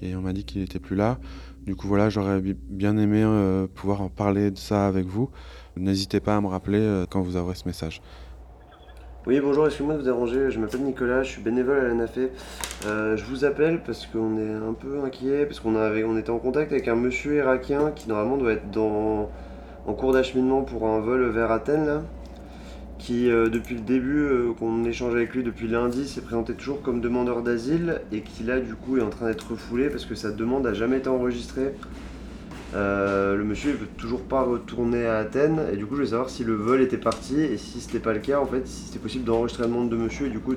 et on m'a dit qu'il n'était plus là. Du coup, voilà, j'aurais bi- bien aimé pouvoir en parler de ça avec vous. N'hésitez pas à me rappeler quand vous aurez ce message. Oui, bonjour, excusez-moi de vous déranger, je m'appelle Nicolas, je suis bénévole à l'ANAFE. Euh, je vous appelle parce qu'on est un peu inquiet, parce qu'on avait, on était en contact avec un monsieur irakien qui normalement doit être dans, en cours d'acheminement pour un vol vers Athènes, qui euh, depuis le début euh, qu'on échange avec lui depuis lundi s'est présenté toujours comme demandeur d'asile et qui là du coup est en train d'être refoulé parce que sa demande a jamais été enregistrée. Euh, le monsieur il veut toujours pas retourner à Athènes et du coup je voulais savoir si le vol était parti et si c'était pas le cas en fait si c'était possible d'enregistrer la demande de monsieur et du coup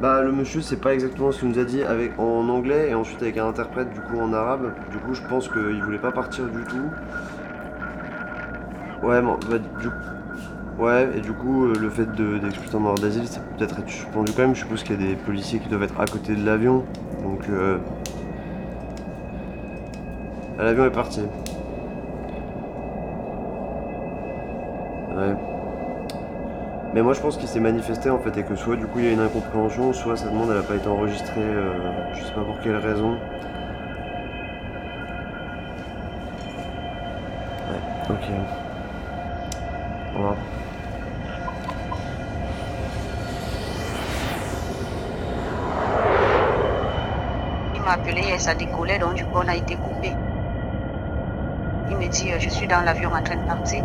bah le monsieur c'est pas exactement ce qu'il nous a dit avec en anglais et ensuite avec un interprète du coup en arabe du coup je pense qu'il voulait pas partir du tout ouais bon, bah, du Ouais, et du coup, euh, le fait de- d'expulser un demandeur d'asile, c'est peut-être être suspendu quand même. Je suppose qu'il y a des policiers qui doivent être à côté de l'avion. Donc, euh... l'avion est parti. Ouais. Mais moi, je pense qu'il s'est manifesté en fait, et que soit du coup il y a une incompréhension, soit sa demande elle a pas été enregistrée, euh, je sais pas pour quelle raison. Ouais, ok. Au revoir. Il m'a appelé et ça décollait, donc du coup on a été coupé. Il me dit, euh, je suis dans l'avion en train de partir.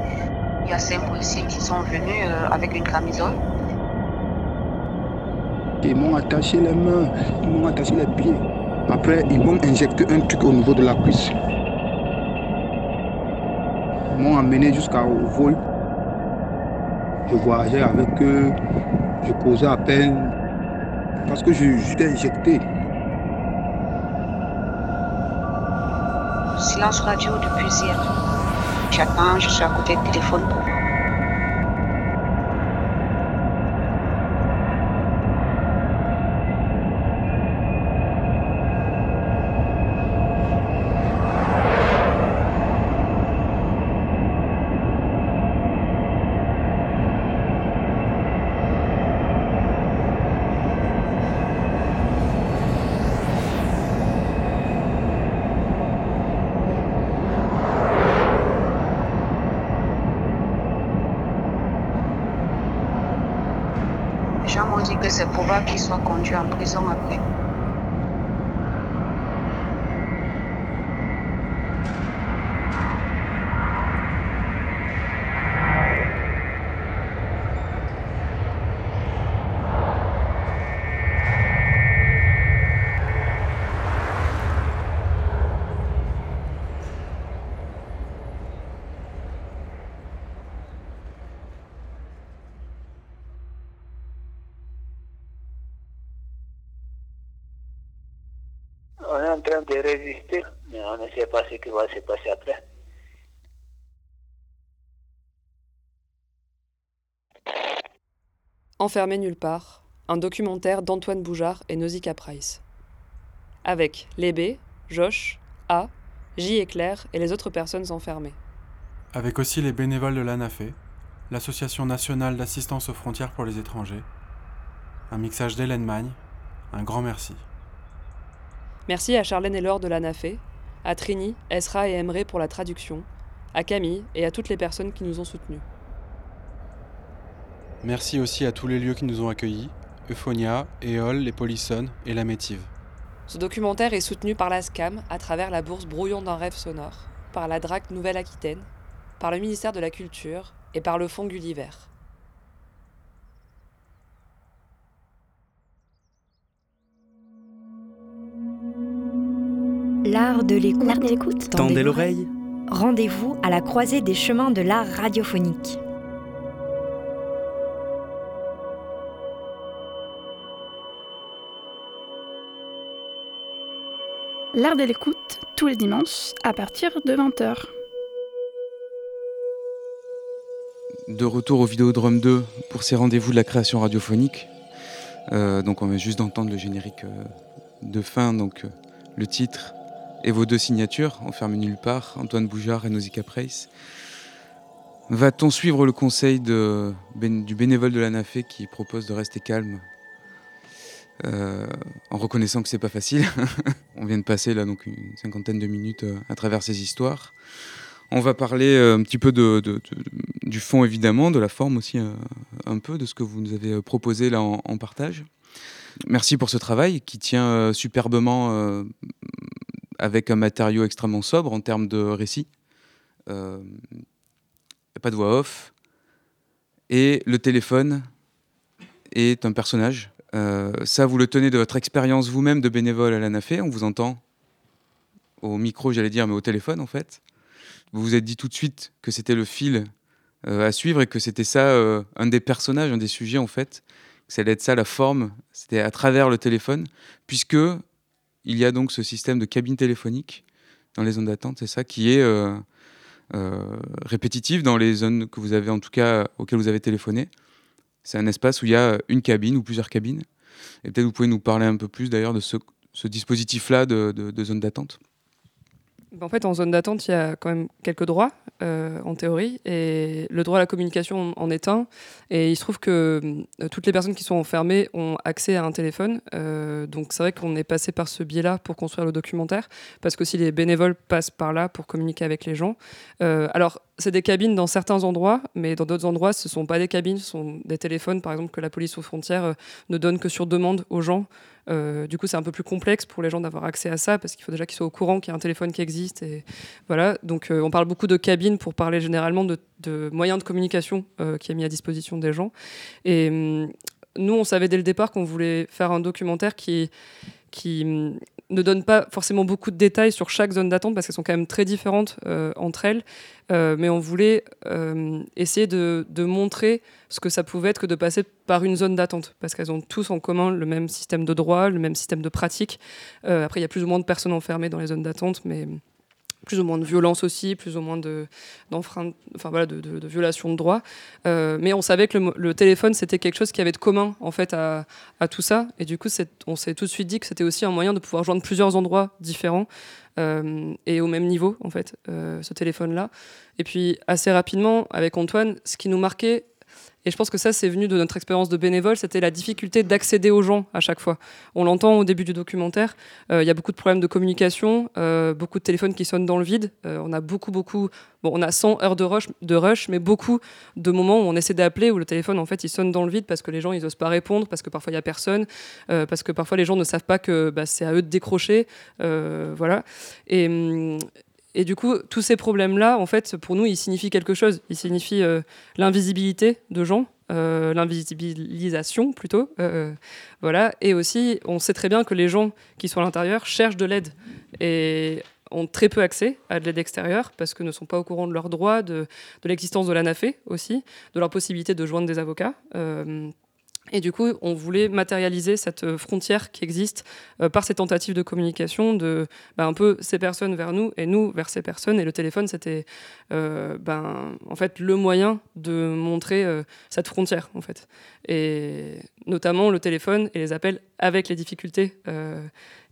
Il y a cinq policiers qui sont venus euh, avec une camisole. Ils m'ont attaché les mains, ils m'ont attaché les pieds. Après, ils m'ont injecté un truc au niveau de la cuisse. Ils m'ont amené jusqu'au vol. Je voyageais avec eux, je causais à peine parce que j'étais injecté. Silence radio depuis hier. J'attends, je suis à côté du téléphone pour Les gens m'ont dit que c'est probable qu'il soit conduit en prison après. On est en train de résister, mais on ne sait pas ce qui va se passer après. Enfermé nulle part, un documentaire d'Antoine Boujard et Nausicaa Price. Avec Lébé, Josh, A, J et Claire et les autres personnes enfermées. Avec aussi les bénévoles de l'ANAFE, l'Association nationale d'assistance aux frontières pour les étrangers. Un mixage d'Hélène Magne. Un grand merci. Merci à Charlène et Laure de l'ANAFE, à Trini, Esra et Emre pour la traduction, à Camille et à toutes les personnes qui nous ont soutenus. Merci aussi à tous les lieux qui nous ont accueillis, Euphonia, Éole, les Polissonnes et la Métive. Ce documentaire est soutenu par la SCAM à travers la bourse Brouillon d'un rêve sonore, par la DRAC Nouvelle-Aquitaine, par le ministère de la Culture et par le Fonds Gulliver. L'art de l'écoute. Tendez l'oreille. Rendez-vous à la croisée des chemins de l'art radiophonique. L'art de l'écoute, tous les dimanches, à partir de 20h. De retour au Vidéodrome 2 pour ces rendez-vous de la création radiophonique. Euh, donc on vient juste d'entendre le générique euh, de fin, donc euh, le titre et vos deux signatures, Enfermé nulle part, Antoine Boujard et Nausicaa Price. Va-t-on suivre le conseil ben- du bénévole de l'ANAFE qui propose de rester calme euh, en reconnaissant que c'est pas facile. [laughs] On vient de passer là donc une cinquantaine de minutes euh, à travers ces histoires. On va parler euh, un petit peu de, du fond évidemment, de la forme aussi un peu, de ce que vous nous avez proposé là en, partage. Merci pour ce travail qui tient superbement avec un matériau extrêmement sobre en termes de récit. Pas de voix off. Et le téléphone est un personnage. Euh, ça, vous le tenez de votre expérience vous-même de bénévole à l'ANAFE. On vous entend au micro, j'allais dire, mais au téléphone en fait. Vous vous êtes dit tout de suite que c'était le fil euh, à suivre et que c'était ça, euh, un des personnages, un des sujets en fait. Que ça allait être ça la forme, c'était à travers le téléphone, puisque il y a donc ce système de cabine téléphonique dans les zones d'attente, c'est ça qui est répétitif dans les zones que vous avez, en tout cas, auxquelles vous avez téléphoné. C'est un espace où il y a une cabine ou plusieurs cabines. Et peut-être vous pouvez nous parler un peu plus d'ailleurs de ce, dispositif-là de zone d'attente. Ben, En fait, en zone d'attente, il y a quand même quelques droits, euh, en théorie, et le droit à la communication en est un. Et il se trouve que euh, toutes les personnes qui sont enfermées ont accès à un téléphone. euh, donc c'est vrai qu'on est passé par ce biais-là pour construire le documentaire, parce que aussi les bénévoles passent par là pour communiquer avec les gens. Alors, c'est des cabines dans certains endroits, mais dans d'autres endroits, ce ne sont pas des cabines, ce sont des téléphones, par exemple, que la police aux frontières ne donne que sur demande aux gens. Euh, du coup, c'est un peu plus complexe pour les gens d'avoir accès à ça parce qu'il faut déjà qu'ils soient au courant qu'il y a un téléphone qui existe. Et voilà. Donc, euh, on parle beaucoup de cabines pour parler généralement de, de moyens de communication euh, qui est mis à disposition des gens. Et hum, nous, on savait dès le départ qu'on voulait faire un documentaire qui qui hum, ne donne pas forcément beaucoup de détails sur chaque zone d'attente parce qu'elles sont quand même très différentes euh, entre elles. Euh, mais on voulait euh, essayer de, de montrer ce que ça pouvait être que de passer par une zone d'attente parce qu'elles ont tous en commun le même système de droit, le même système de pratique. Après, il y a plus ou moins de personnes enfermées dans les zones d'attente, mais plus ou moins de violence aussi, plus ou moins de, enfin, voilà, de, de, de droits. Euh, mais on savait que le, téléphone, c'était quelque chose qui avait de commun en fait, à, à tout ça. Et du coup, on s'est tout de suite dit que c'était aussi un moyen de pouvoir joindre plusieurs endroits différents euh, et au même niveau, en fait, euh, ce téléphone-là. Et puis, assez rapidement, avec Antoine, ce qui nous marquait, et je pense que ça, c'est venu de notre expérience de bénévole, c'était la difficulté d'accéder aux gens à chaque fois. On l'entend au début du documentaire, euh, il y a beaucoup de problèmes de communication, euh, beaucoup de téléphones qui sonnent dans le vide. Euh, on a beaucoup, beaucoup, bon, on a 100 heures de rush, de rush, mais beaucoup de moments où on essaie d'appeler, où le téléphone, en fait, il sonne dans le vide parce que les gens, ils n'osent pas répondre, parce que parfois, il n'y a personne, parce que parfois, les gens ne savent pas que bah, c'est à eux de décrocher. voilà. Et. Et du coup, tous ces problèmes-là, en fait, pour nous, ils signifient quelque chose. Ils signifient euh, l'invisibilité de gens, euh, l'invisibilisation plutôt. euh, voilà. Et aussi, on sait très bien que les gens qui sont à l'intérieur cherchent de l'aide et ont très peu accès à de l'aide extérieure parce que ne sont pas au courant de leurs droits, de, de l'existence de l'ANAFE aussi, de leur possibilité de joindre des avocats. Et du coup, on voulait matérialiser cette euh, frontière qui existe euh, par ces tentatives de communication de ben, un peu ces personnes vers nous et nous vers ces personnes. Et le téléphone, c'était euh, ben, en fait le moyen de montrer cette frontière, en fait. Et notamment le téléphone et les appels avec les difficultés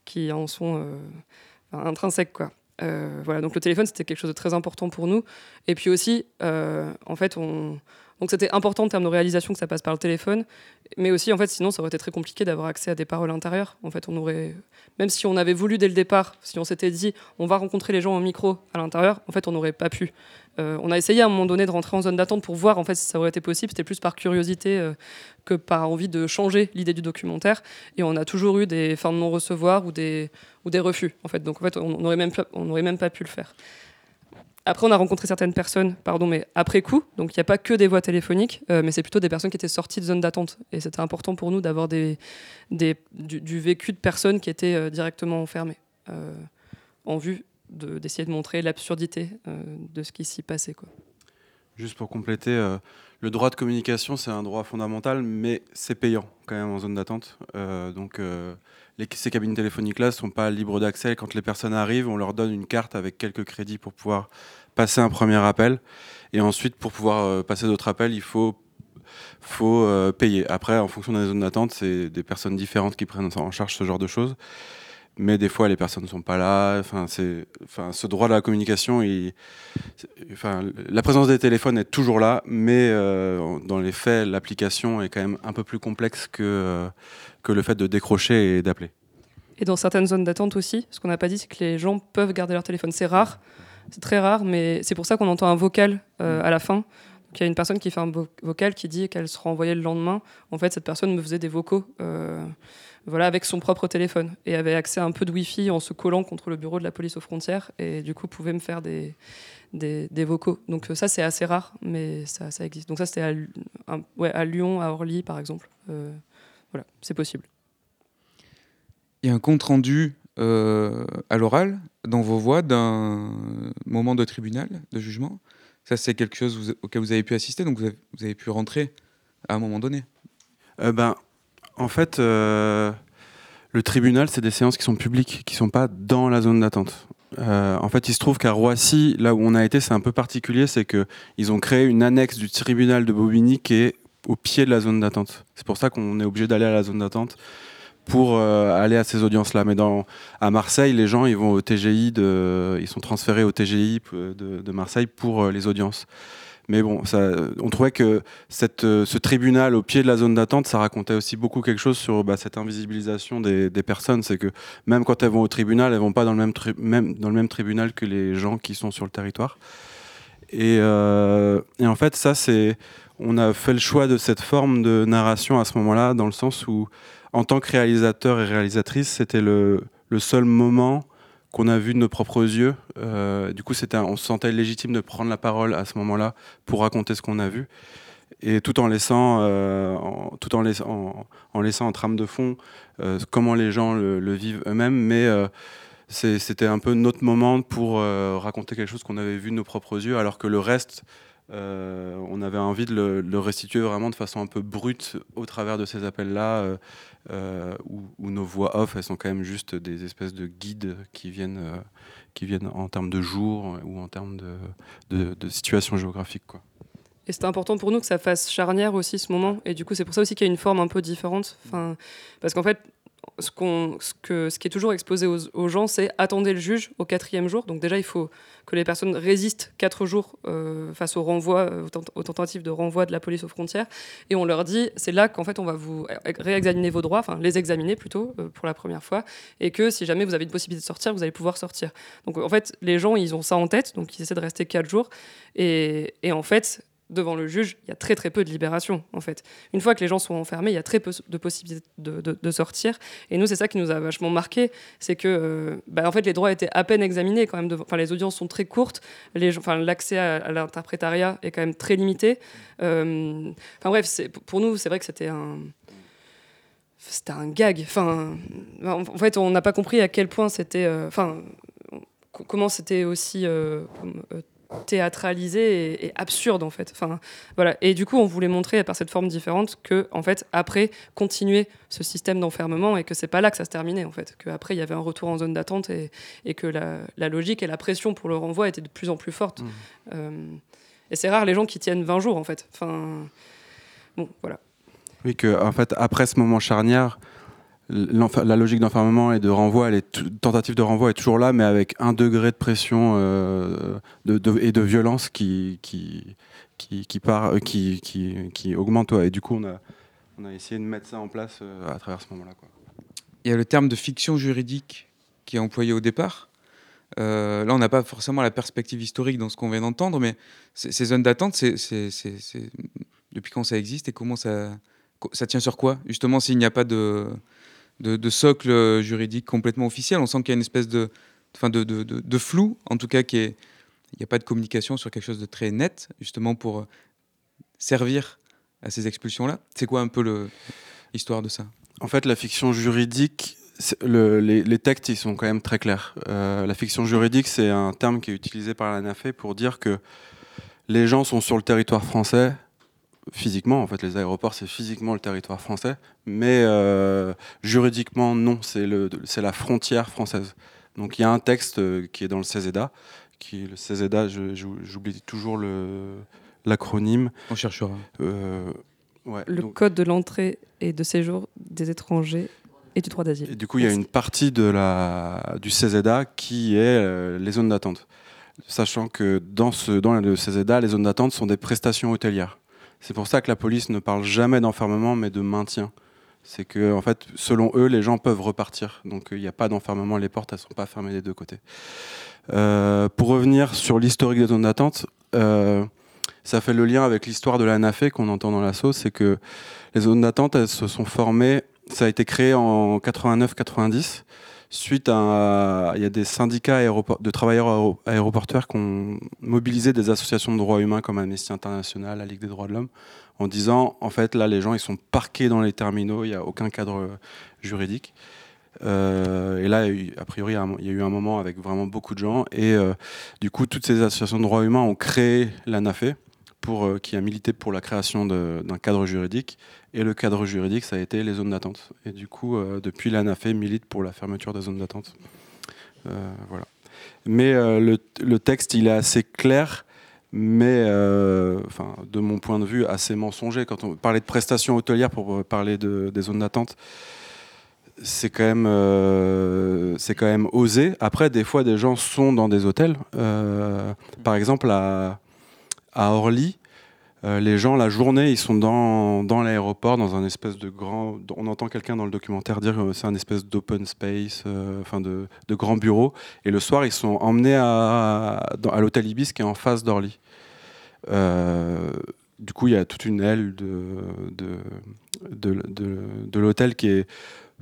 qui en sont intrinsèques, quoi. voilà, donc le téléphone, c'était quelque chose de très important pour nous. Et puis aussi, en fait, on donc c'était important en termes de réalisation que ça passe par le téléphone, mais aussi en fait sinon ça aurait été très compliqué d'avoir accès à des paroles intérieures. En fait on aurait, même si on avait voulu dès le départ, si on s'était dit on va rencontrer les gens au micro à l'intérieur, en fait on n'aurait pas pu. Euh, on a essayé à un moment donné de rentrer en zone d'attente pour voir en fait si ça aurait été possible. C'était plus par curiosité euh, que par envie de changer l'idée du documentaire. Et on a toujours eu des fins de non-recevoir ou des, ou des refus en fait. Donc en fait on n'aurait même, même pas pu le faire. Après, on a rencontré certaines personnes, pardon, mais après coup. Donc, il n'y a pas que des voix téléphoniques, euh, mais c'est plutôt des personnes qui étaient sorties de zone d'attente. Et c'était important pour nous d'avoir du, vécu de personnes qui étaient euh, directement enfermées, euh, en vue d'essayer de, montrer l'absurdité de ce qui s'y passait. Juste pour compléter, le droit de communication, c'est un droit fondamental, mais c'est payant quand même en zone d'attente. donc, ces cabines téléphoniques-là ne sont pas libres d'accès. Quand les personnes arrivent, on leur donne une carte avec quelques crédits pour pouvoir passer un premier appel. Et ensuite, pour pouvoir euh, passer d'autres appels, il faut, euh, payer. Après, en fonction des zones d'attente, c'est des personnes différentes qui prennent en charge ce genre de choses. Mais des fois, les personnes ne sont pas là. Enfin, ce droit de la communication, la présence des téléphones est toujours là, mais euh, dans les faits, l'application est quand même un peu plus complexe que, que le fait de décrocher et d'appeler. Et dans certaines zones d'attente aussi, ce qu'on n'a pas dit, c'est que les gens peuvent garder leur téléphone. C'est rare, c'est très rare, mais c'est pour ça qu'on entend un vocal euh, à la fin. il y a une personne qui fait un vocal qui dit qu'elle sera envoyée le lendemain. En fait, cette personne me faisait des vocaux euh, voilà, avec son propre téléphone et avait accès à un peu de Wi-Fi en se collant contre le bureau de la police aux frontières et du coup pouvait me faire des, des, vocaux. Donc euh, ça, c'est assez rare, mais ça, ça existe. Donc ça, c'était à, ouais, à Lyon, à Orly, par exemple. Voilà, c'est possible. Il y a un compte rendu euh, à l'oral dans vos voix d'un moment de tribunal, de jugement. Ça, c'est quelque chose auquel vous avez pu assister, donc vous avez, pu rentrer à un moment donné. Euh, ben, en fait, euh, le tribunal, c'est des séances qui sont publiques, qui ne sont pas dans la zone d'attente. en fait, il se trouve qu'à Roissy, là où on a été, c'est un peu particulier, c'est qu'ils ont créé une annexe du tribunal de Bobigny qui est au pied de la zone d'attente. C'est pour ça qu'on est obligé d'aller à la zone d'attente pour euh, aller à ces audiences-là. Mais dans, à Marseille, les gens, ils vont au TGI, de, ils sont transférés au TGI de, Marseille pour euh, les audiences. Mais bon, ça, on trouvait que cette, euh, ce tribunal au pied de la zone d'attente, ça racontait aussi beaucoup quelque chose sur bah, cette invisibilisation des, des personnes. C'est que même quand elles vont au tribunal, elles vont pas dans le même, même, dans le même tribunal que les gens qui sont sur le territoire. Et, et en fait, ça, c'est on a fait le choix de cette forme de narration à ce moment-là, dans le sens où, en tant que réalisateur et réalisatrice, c'était le, seul moment qu'on a vu de nos propres yeux. Euh, du coup, c'était, on se sentait légitime de prendre la parole à ce moment-là pour raconter ce qu'on a vu, et tout en laissant, euh, en, tout en, en, laissant en trame de fond euh, comment les gens le, vivent eux-mêmes, mais c'était un peu notre moment pour raconter quelque chose qu'on avait vu de nos propres yeux, alors que le reste euh, on avait envie de le, restituer vraiment de façon un peu brute au travers de ces appels-là, euh, euh, où, nos voix off, elles sont quand même juste des espèces de guides qui viennent, qui viennent en termes de jours ou en termes de, situation géographique. Quoi. Et c'était important pour nous que ça fasse charnière aussi ce moment. Et du coup, c'est pour ça aussi qu'il y a une forme un peu différente. Parce qu'en fait, ce, qui est toujours exposé aux, gens, c'est attendez le juge au quatrième jour. Donc déjà, il faut que les personnes résistent quatre jours euh, face au renvoi, euh, aux, tentatives de renvoi de la police aux frontières. Et on leur dit, c'est là qu'en fait, on va vous réexaminer vos droits, enfin les examiner plutôt euh, pour la première fois, et que si jamais vous avez une possibilité de sortir, vous allez pouvoir sortir. Donc en fait, les gens, ils ont ça en tête, donc ils essaient de rester quatre jours. Et en fait, devant le juge, il y a très très peu de libération en fait. Une fois que les gens sont enfermés, il y a très peu de possibilités de, sortir. Et nous, c'est ça qui nous a vachement marqué, c'est que euh, bah, en fait les droits étaient à peine examinés quand même. Enfin, les audiences sont très courtes, l'accès à, l'interprétariat est quand même très limité. Euh, bref, pour nous, c'est vrai que c'était un c'était un gag. Enfin, en fait, on n'a pas compris à quel point c'était. Euh, enfin, comment c'était aussi théâtralisé et, absurde en fait. Enfin, voilà. Et du coup, on voulait montrer par cette forme différente que, en fait, après, continuer ce système d'enfermement et que c'est pas là que ça se terminait en fait. Qu'après, il y avait un retour en zone d'attente et, et, que la, la, logique et la pression pour le renvoi étaient de plus en plus fortes. Mmh. Euh, et c'est rare les gens qui tiennent 20 jours en fait. Enfin, bon, voilà. Oui, que en fait, après ce moment charnière, la logique d'enfermement et de renvoi, elle est tentative de renvoi est toujours là, mais avec un degré de pression euh, et de violence qui qui qui qui, euh, augmente. Et du coup, on a on a essayé de mettre ça en place euh, à travers ce moment-là. Il y a le terme de fiction juridique qui est employé au départ. là, on n'a pas forcément la perspective historique dans ce qu'on vient d'entendre, mais ces zones d'attente, c'est depuis quand ça existe et comment ça ça tient sur quoi? Justement, s'il n'y a pas de de, socle juridique complètement officiel. On sent qu'il y a une espèce de, enfin de, de, flou, en tout cas, qui est, n'y a pas de communication sur quelque chose de très net, justement pour euh, servir à ces expulsions-là. C'est quoi un peu l'histoire de ça? En fait, la fiction juridique, les, textes, ils sont quand même très clairs. Euh, la fiction juridique, c'est un terme qui est utilisé par la NAFE pour dire que les gens sont sur le territoire français, physiquement, en fait, les aéroports, c'est physiquement le territoire français, mais euh, juridiquement, non, c'est la frontière française. Donc il y a un texte euh, qui est dans le CESEDA, qui le CESEDA, j'oublie toujours l'acronyme. On cherchera. Euh, le code de l'entrée et de séjour des étrangers et du droit d'asile. Et du coup, il y a une partie de la, du CESEDA qui est les zones d'attente. Sachant que dans, ce, dans le CESEDA, les zones d'attente sont des prestations hôtelières. C'est pour ça que la police ne parle jamais d'enfermement, mais de maintien. C'est que, en fait, selon eux, les gens peuvent repartir. Donc, il n'y a pas d'enfermement, les portes, elles ne sont pas fermées des deux côtés. Euh, pour revenir sur l'historique des zones d'attente, euh, ça fait le lien avec l'histoire de la NAFE qu'on entend dans la sauce, c'est que les zones d'attente, elles se sont formées, ça a été créé en 89-90 suite à, il y a des syndicats de travailleurs aéroportuaires qui ont mobilisé des associations de droits humains comme Amnesty International, la Ligue des droits de l'homme, en disant en fait là les gens ils sont parqués dans les terminaux, il n'y a aucun cadre juridique. Euh, et là, a priori, il y a eu un moment avec vraiment beaucoup de gens. Et euh, du coup, toutes ces associations de droits humains ont créé la NAFE, euh, qui a milité pour la création d'un cadre juridique. Et le cadre juridique, ça a été les zones d'attente. Et du coup, euh, depuis, l'ANAFE milite pour la fermeture des zones d'attente. Euh, voilà. Mais le, texte, il est assez clair, mais de mon point de vue, assez mensonger. Quand on parlait de prestations hôtelières pour parler de, des zones d'attente, c'est quand même quand même osé. Après, des fois, des gens sont dans des hôtels. par exemple, à à Orly, euh, les gens, la journée, ils sont dans, l'aéroport, dans un espèce de grand. On entend quelqu'un dans le documentaire dire que c'est un espèce d'open space, euh, enfin de, de, grand bureau. Et le soir, ils sont emmenés à, l'hôtel Ibis qui est en face d'Orly. Euh, du coup, il y a toute une aile de, l'hôtel qui est,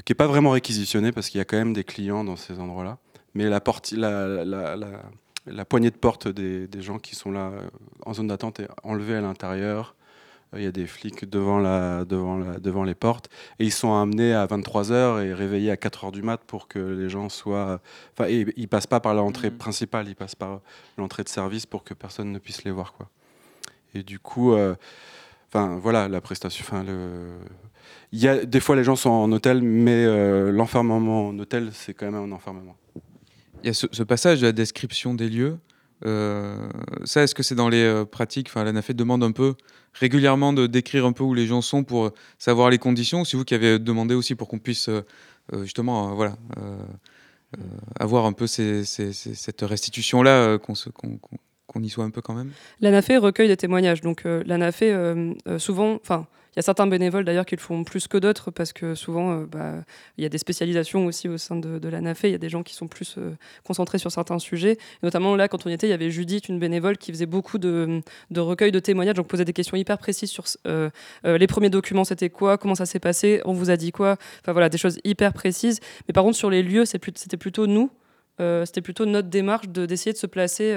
qui est pas vraiment réquisitionnée parce qu'il y a quand même des clients dans ces endroits-là. Mais la, porte, la poignée de porte des, gens qui sont là euh, en zone d'attente est enlevée à l'intérieur. Euh, il y a des flics devant, la, devant, la, devant les portes. Et ils sont amenés à 23h et réveillés à 4h du mat pour que les gens soient. Enfin, ils ne passent pas par l'entrée mmh. principale, ils passent par l'entrée de service pour que personne ne puisse les voir. Quoi. Et du coup, euh, voilà, la prestation. Le... Il y a, des fois, les gens sont en hôtel, mais l'enfermement en hôtel, c'est quand même un enfermement. Il y a ce, passage de la description des lieux. Euh, ça, est-ce que c'est dans les euh, pratiques Enfin, l'ANAFE demande un peu régulièrement de décrire un peu où les gens sont pour savoir les conditions. C'est vous qui avez demandé aussi pour qu'on puisse euh, justement, voilà, avoir un peu cette restitution-là, qu'on y soit un peu quand même? L'ANAFE recueille des témoignages. Donc, l'ANAFE, souvent, enfin il y a certains bénévoles d'ailleurs qui le font plus que d'autres parce que souvent, euh, bah, il y a des spécialisations aussi au sein de, la NAFE. Il y a des gens qui sont plus euh, concentrés sur certains sujets. notamment là, quand on y était, il y avait Judith, une bénévole, qui faisait beaucoup de, de recueils de témoignages. Donc, posait des questions hyper précises sur euh, les premiers documents, c'était quoi, comment ça s'est passé, on vous a dit quoi. Enfin voilà, des choses hyper précises. Mais par contre, sur les lieux, c'était plutôt nous. c'était plutôt notre démarche d'essayer de se placer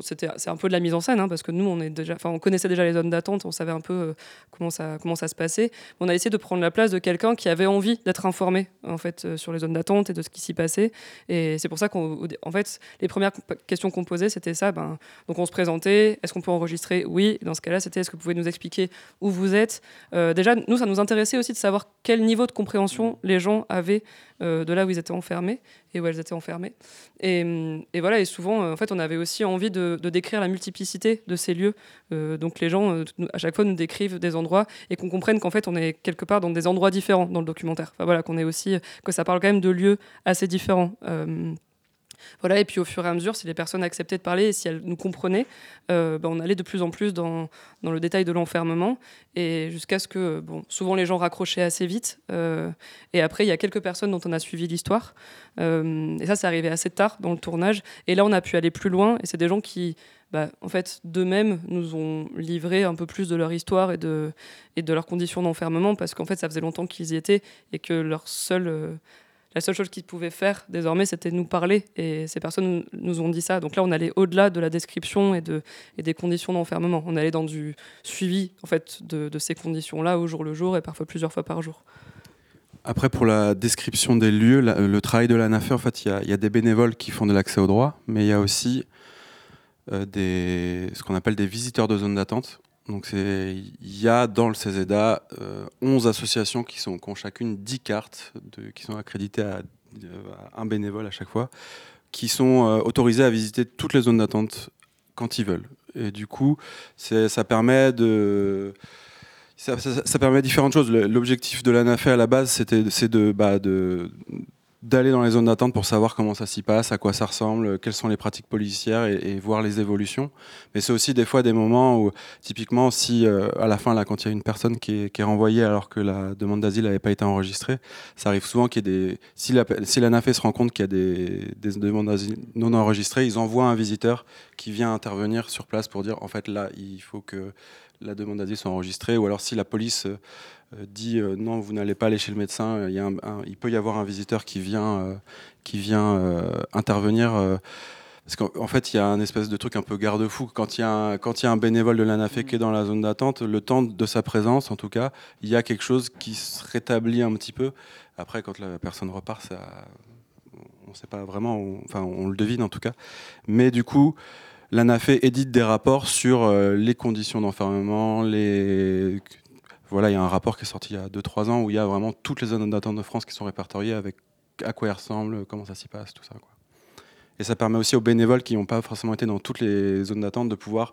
c'était c'est un peu de la mise en scène, hein, parce que nous, on est déjà, enfin, on connaissait déjà les zones d'attente, on savait un peu comment ça comment ça se passait. On a essayé de prendre la place de quelqu'un qui avait envie d'être informé en fait sur les zones d'attente et de ce qui s'y passait. Et c'est pour ça qu'en fait, les premières questions qu'on posait, c'était ça. Ben, donc on se présentait, est-ce qu'on peut enregistrer? Oui. Dans ce cas-là, c'était est-ce que vous pouvez nous expliquer où vous êtes? Déjà, nous, ça nous intéressait aussi de savoir quel niveau de compréhension les gens avaient de là où ils étaient enfermés et où elles étaient enfermées. Et, et voilà, et souvent, en fait, on avait aussi envie de, décrire la multiplicité de ces lieux. donc les gens, à chaque fois, nous décrivent des endroits et qu'on comprenne qu'en fait, on est quelque part dans des endroits différents dans le documentaire. Enfin, voilà, qu'on est aussi, que ça parle quand même de lieux assez différents. Voilà, et puis au fur et à mesure, si les personnes acceptaient de parler et si elles nous comprenaient, euh, ben, on allait de plus en plus dans, dans le détail de l'enfermement, et jusqu'à ce que, bon, souvent les gens raccrochaient assez vite, euh, et après il y a quelques personnes dont on a suivi l'histoire, euh, et ça c'est arrivé assez tard dans le tournage, et là on a pu aller plus loin, et c'est des gens qui, bah, en fait, d'eux-mêmes nous ont livré un peu plus de leur histoire et de, et de leurs conditions d'enfermement, parce qu'en fait ça faisait longtemps qu'ils y étaient, et que leur seul la seule chose qu'ils pouvaient faire désormais, c'était nous parler. Et ces personnes nous ont dit ça. Donc là, on allait au-delà de la description et, de, et des conditions d'enfermement. On allait dans du suivi en fait, de, ces conditions-là au jour le jour et parfois plusieurs fois par jour. Après, pour la description des lieux, le travail de l'ANAFE, en fait, il y, a des bénévoles qui font de l'accès au droit, mais il y a aussi euh, ce qu'on appelle des visiteurs de zone d'attente. Donc il y a dans le CESEDA 11 euh, associations qui, ont chacune 10 cartes de, qui sont accréditées à, un bénévole à chaque fois, qui sont euh, autorisées à visiter toutes les zones d'attente quand ils veulent. Et du coup, ça permet de... Ça, permet différentes choses. L'objectif de l'ANAFE à la base, c'était de, bah, de, d'aller dans les zones d'attente pour savoir comment ça s'y passe, à quoi ça ressemble, quelles sont les pratiques policières et, voir les évolutions. Mais c'est aussi des fois des moments où, typiquement, si euh, à la fin, là, quand il y a une personne qui est, renvoyée alors que la demande d'asile n'avait pas été enregistrée, ça arrive souvent qu'il y ait des. Si la, si se rend compte qu'il y a des, des demandes d'asile non enregistrées, ils envoient un visiteur qui vient intervenir sur place pour dire en fait là, il faut que la demande d'asile soit enregistrée, ou alors si la police euh, dit euh, non, vous n'allez pas aller chez le médecin, il, il, peut y avoir un visiteur qui vient, qui vient intervenir. parce qu'en fait, il y a un espèce de truc un peu garde-fou. Quand il y a un, quand il y a un bénévole de l'ANAFE qui est dans la zone d'attente, le temps de sa présence, en tout cas, il y a quelque chose qui se rétablit un petit peu. Après, quand la personne repart, ça, on ne sait pas vraiment, enfin, on le devine en tout cas. Mais du coup, l'ANAFE édite des rapports sur euh, les conditions d'enfermement, les... Voilà, il y a un rapport qui est sorti il y a 2-3 ans où il y a vraiment toutes les zones d'attente de France qui sont répertoriées avec à quoi elles ressemblent, comment ça s'y passe, tout ça. Quoi. Et ça permet aussi aux bénévoles qui n'ont pas forcément été dans toutes les zones d'attente de pouvoir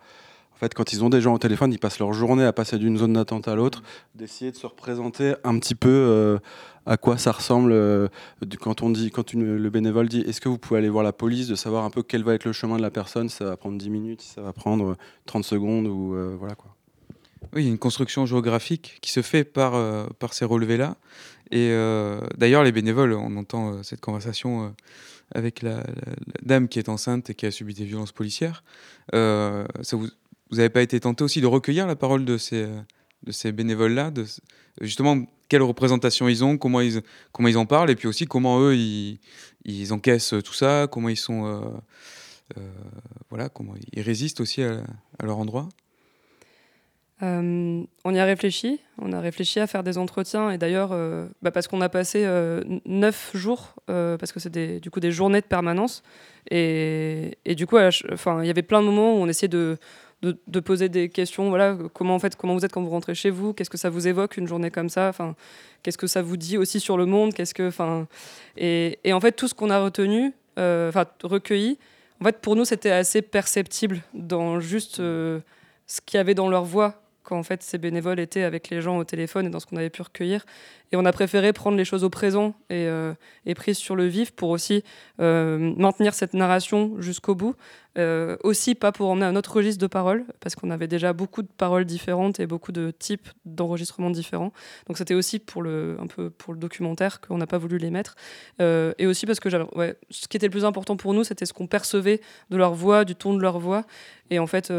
en fait, quand ils ont des gens au téléphone, ils passent leur journée à passer d'une zone d'attente à l'autre, d'essayer de se représenter un petit peu euh, à quoi ça ressemble euh, quand on dit, quand le bénévole dit, est-ce que vous pouvez aller voir la police, de savoir un peu quel va être le chemin de la personne, si ça va prendre 10 minutes, si ça va prendre 30 secondes ou euh, voilà quoi. Oui, il y a une construction géographique qui se fait par, par ces relevés-là. Et d'ailleurs, les bénévoles, on entend cette conversation avec la, dame qui est enceinte et qui a subi des violences policières. vous, n'avez pas été tenté aussi de recueillir la parole de ces, de ces bénévoles-là, justement quelle représentation ils ont, comment ils, comment ils en parlent, et puis aussi comment eux ils, ils encaissent tout ça, comment ils sont, euh, euh, voilà, comment ils résistent aussi à, leur endroit? Euh, on y a réfléchi, on a réfléchi à faire des entretiens. Et d'ailleurs bah parce qu'on a passé neuf jours parce que c'est du coup des journées de permanence. Et, du coup enfin il y avait plein de moments où on essayait de poser des questions. Voilà, comment en fait, comment vous êtes quand vous rentrez chez vous? Qu'est-ce que ça vous évoque une journée comme ça? Enfin, qu'est-ce que ça vous dit aussi sur le monde? Qu'est-ce que, enfin, et, en fait, tout ce qu'on a retenu, euh, enfin, recueilli, en fait, pour nous, c'était assez perceptible dans juste euh, ce qu'il y avait dans leur voix quand en fait ces bénévoles étaient avec les gens au téléphone et dans ce qu'on avait pu recueillir. Et on a préféré prendre les choses au présent et, euh, prises sur le vif pour aussi euh, maintenir cette narration jusqu'au bout. Euh, aussi pas pour emmener un autre registre de paroles, parce qu'on avait déjà beaucoup de paroles différentes et beaucoup de types d'enregistrements différents. Donc c'était aussi pour le, un peu pour le documentaire qu'on n'a pas voulu les mettre. et aussi parce que ce qui était le plus important pour nous, c'était ce qu'on percevait de leur voix, du ton de leur voix. Et en fait,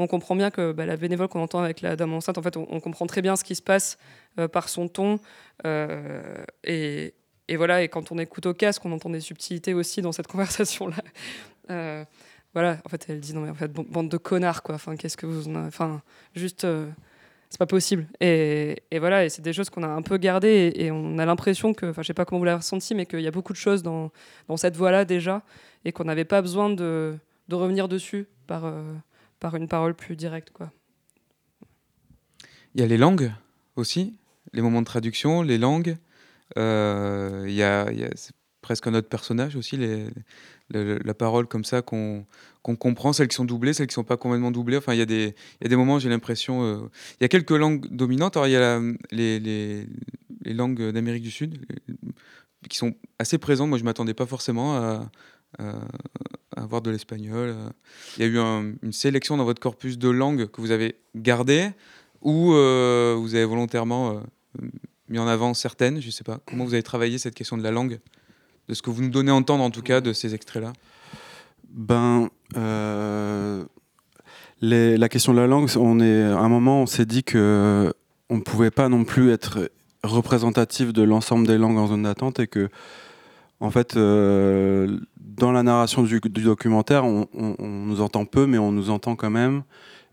on comprend bien que bah, la bénévole qu'on entend avec la dame enceinte, en fait, on, comprend très bien ce qui se passe euh, par son ton. Euh, et, voilà, et quand on écoute au casque, on entend des subtilités aussi dans cette [laughs] conversation-là. Euh, voilà, en fait, elle dit non mais en fait bande de connards quoi. Enfin, qu'est-ce que vous, enfin, juste, c'est pas possible. Et, voilà, et c'est des choses qu'on a un peu gardées et, on a l'impression que, enfin, je sais pas comment vous l'avez ressenti, mais qu'il y a beaucoup de choses dans, dans cette voie-là déjà et qu'on n'avait pas besoin de, de, revenir dessus par, par une parole plus directe quoi. Il y a les langues aussi, les moments de traduction, les langues. Euh, il y a, y a presque un autre personnage aussi, la parole comme ça qu'on comprend, celles qui sont doublées, celles qui ne sont pas complètement doublées. Enfin, il y, a des, y a des moments, j'ai l'impression. Euh, il y a quelques langues dominantes. Alors, il y a les, les, langues d'Amérique du Sud qui sont assez présentes. Moi, je ne m'attendais pas forcément à, avoir de l'espagnol. Il y a eu une sélection dans votre corpus de langues que vous avez gardées ou euh, vous avez volontairement euh, mis en avant certaines Je ne sais pas. Comment vous avez travaillé cette question de la langue De ce que vous nous donnez à entendre, en tout cas, de ces extraits-là? Ben. Euh, la question de la langue, on est, à un moment, on s'est dit que on ne pouvait pas non plus être représentatif de l'ensemble des langues en zone d'attente et que, en fait, dans la narration du, documentaire, on, nous entend peu, mais on nous entend quand même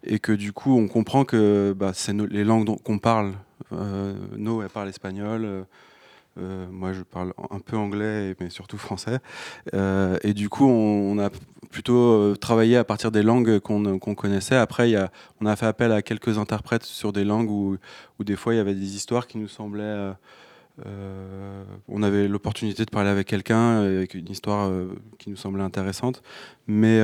et que du coup on comprend que bah, c'est les langues qu'on parle. Euh, no, elle parle espagnol. Euh, euh, moi, je parle un peu anglais, mais surtout français. Euh, et du coup, on, a plutôt travaillé à partir des langues qu'on connaissait. Après, on a fait appel à quelques interprètes sur des langues où des fois il y avait des histoires qui nous semblaient. On avait l'opportunité de parler avec quelqu'un avec une histoire qui nous semblait intéressante. Mais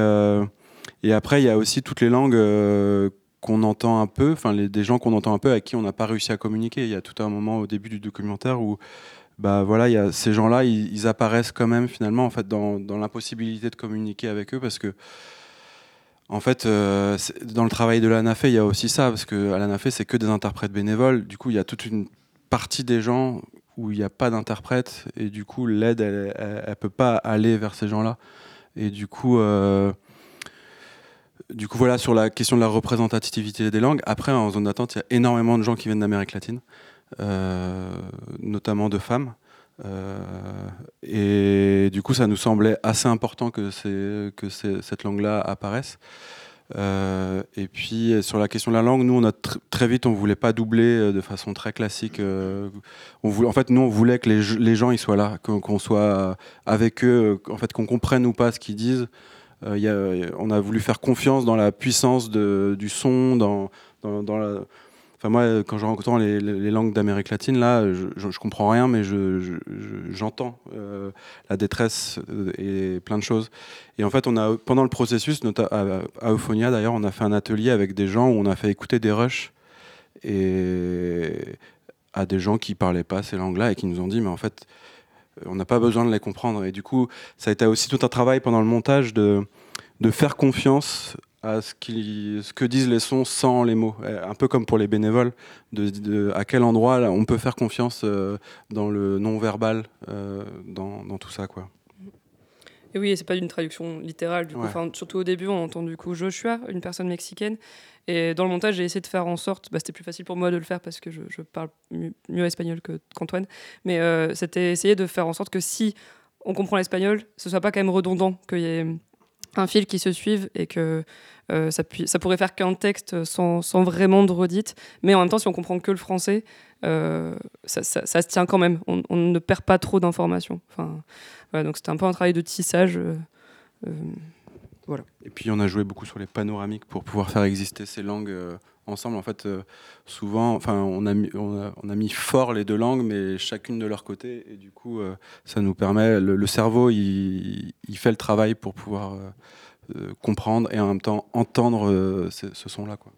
et après, il y a aussi toutes les langues euh, qu'on entend un peu, enfin des gens qu'on entend un peu à qui on n'a pas réussi à communiquer. Il y a tout un moment au début du documentaire où bah voilà, y a, ces gens-là, ils, apparaissent quand même finalement en fait dans, dans l'impossibilité de communiquer avec eux parce que en fait, euh, dans le travail de l'ANAFE, il y a aussi ça parce que à l'ANAFE, c'est que des interprètes bénévoles. Du coup, il y a toute une partie des gens où il n'y a pas d'interprète et du coup, l'aide, elle, elle, peut pas aller vers ces gens-là. Et du coup, euh, du coup, voilà, sur la question de la représentativité des langues. Après, en zone d'attente, il y a énormément de gens qui viennent d'Amérique latine, euh, notamment de femmes. Euh, et du coup, ça nous semblait assez important que, que cette langue-là apparaisse. Euh, et puis sur la question de la langue, nous, on a très vite, on voulait pas doubler de façon très classique. voulait, en fait, nous, on voulait que les, gens ils soient là, qu'on soit avec eux, en fait, qu'on comprenne ou pas ce qu'ils disent. Euh, on a voulu faire confiance dans la puissance du son, dans, la... Enfin, moi, quand j'entends les, les, langues d'Amérique latine, là, je, je, comprends rien, mais j'entends je, euh, la détresse et plein de choses. Et en fait, on a, pendant le processus, à, à Euphonia d'ailleurs, on a fait un atelier avec des gens où on a fait écouter des rushs et à des gens qui parlaient pas ces langues-là et qui nous ont dit, mais en fait, euh, on n'a pas besoin de les comprendre. Et du coup, ça a été aussi tout un travail pendant le montage de faire confiance à ce, ce, que disent les sons sans les mots. Euh, un peu comme pour les bénévoles, de, à quel endroit on peut faire confiance euh, dans le non-verbal, dans, dans, tout ça. quoi. Et oui, c'est pas d'une traduction littérale. Du coup, surtout au début, on entend du coup Joshua, une personne mexicaine. Et dans le montage, j'ai essayé de faire en sorte, bah, c'était plus facile pour moi de le faire parce que je, parle mieux, espagnol qu'Antoine, mais euh, c'était essayer de faire en sorte que si on comprend l'espagnol, ce soit pas quand même redondant, qu'il y ait un fil qui se suive et que euh, ça, pourrait faire qu'un texte sans, vraiment de redite. Mais en même temps, si on comprend que le français, euh, ça, se tient quand même. On, ne perd pas trop d'informations. Enfin, voilà, donc c'était un peu un travail de tissage. Voilà. Et puis on a joué beaucoup sur les panoramiques pour pouvoir faire exister ces langues euh, ensemble. En fait, euh, souvent, on a, mis, fort les deux langues, mais chacune de leur côté. Et du coup, euh, ça nous permet, le, cerveau, il, fait le travail pour pouvoir comprendre et en même temps entendre ce, son-là. Quoi.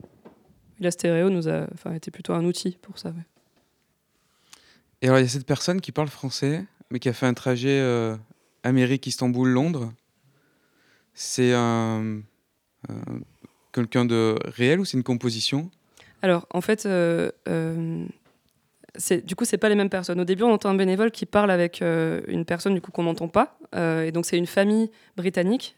La stéréo nous a été plutôt un outil pour ça. Et alors, il y a cette personne qui parle français, mais qui a fait un trajet Amérique-Istanbul-Londres c'est un, quelqu'un de réel ou c'est une composition? Alors, en fait, euh, euh, du coup, c'est pas les mêmes personnes. Au début, on entend un bénévole qui parle avec euh, une personne du coup qu'on n'entend pas, et donc c'est une famille britannique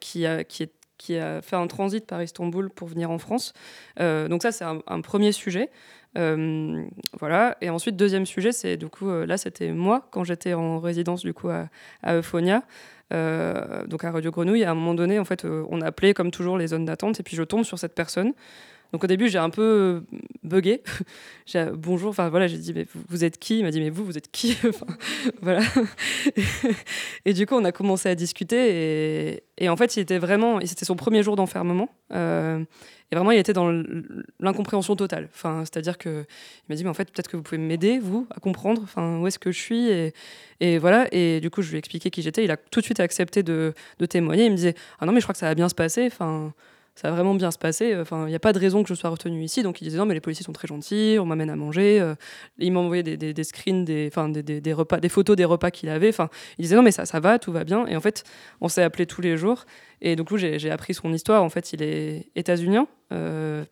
qui a qui est qui a fait un transit par Istanbul pour venir en France. donc ça, c'est un, premier sujet. voilà. Et ensuite, deuxième sujet, c'est du coup, là, c'était moi quand j'étais en résidence du coup à, à Euphonia. donc à Radio Grenouille. À un moment donné, en fait, on appelait comme toujours les zones d'attente, et puis je tombe sur cette personne donc au début, j'ai un peu euh, bugué. [laughs] j'ai bonjour, enfin voilà, j'ai dit mais vous, êtes qui? Il m'a dit mais vous, vous êtes qui? [laughs] Enfin, Voilà. et du coup, on a commencé à discuter et, en fait, il était vraiment, c'était son premier jour d'enfermement. Euh, et vraiment, il était dans l'incompréhension totale. Enfin, c'est-à-dire que il m'a dit mais en fait, peut-être que vous pouvez m'aider vous à comprendre. Enfin, où est-ce que je suis et, et, voilà. Et du coup, je lui ai expliqué qui j'étais. Il a tout de suite accepté de, de témoigner. Il me disait ah non mais je crois que ça va bien se passer. Enfin ça va vraiment bien se passer. Enfin, il n'y a pas de raison que je sois retenu ici. Donc il disait non, mais les policiers sont très gentils, on m'amène à manger. Euh, il m'a envoyé des, des, screens, des, des, des, repas, des photos des repas qu'il avait. Enfin, il disait non, mais ça, ça va, tout va bien. Et en fait, on s'est appelé tous les jours. Et donc, j'ai appris son histoire. En fait, il est états-unien. Euh,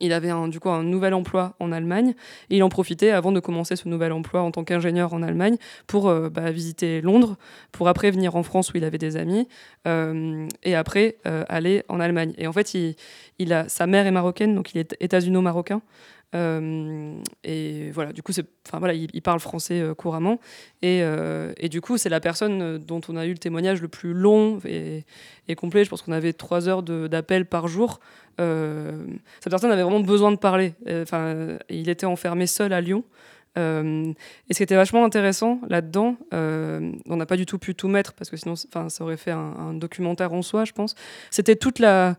il avait un, du coup un nouvel emploi en Allemagne et il en profitait avant de commencer ce nouvel emploi en tant qu'ingénieur en Allemagne pour euh, bah, visiter Londres, pour après venir en France où il avait des amis euh, et après euh, aller en Allemagne. Et en fait, il, a, sa mère est marocaine, donc il est états-uno-marocain. Euh, et voilà, du coup, enfin, voilà, il, parle français euh, couramment. Et, euh, et, du coup, c'est la personne dont on a eu le témoignage le plus long et, et complet. Je pense qu'on avait trois heures d'appel par jour. cette personne avait vraiment besoin de parler. Enfin, il était enfermé seul à Lyon. et ce qui était vachement intéressant là-dedans, on n'a pas du tout pu tout mettre parce que sinon ça aurait fait un, un, documentaire en soi, je pense. C'était toute la,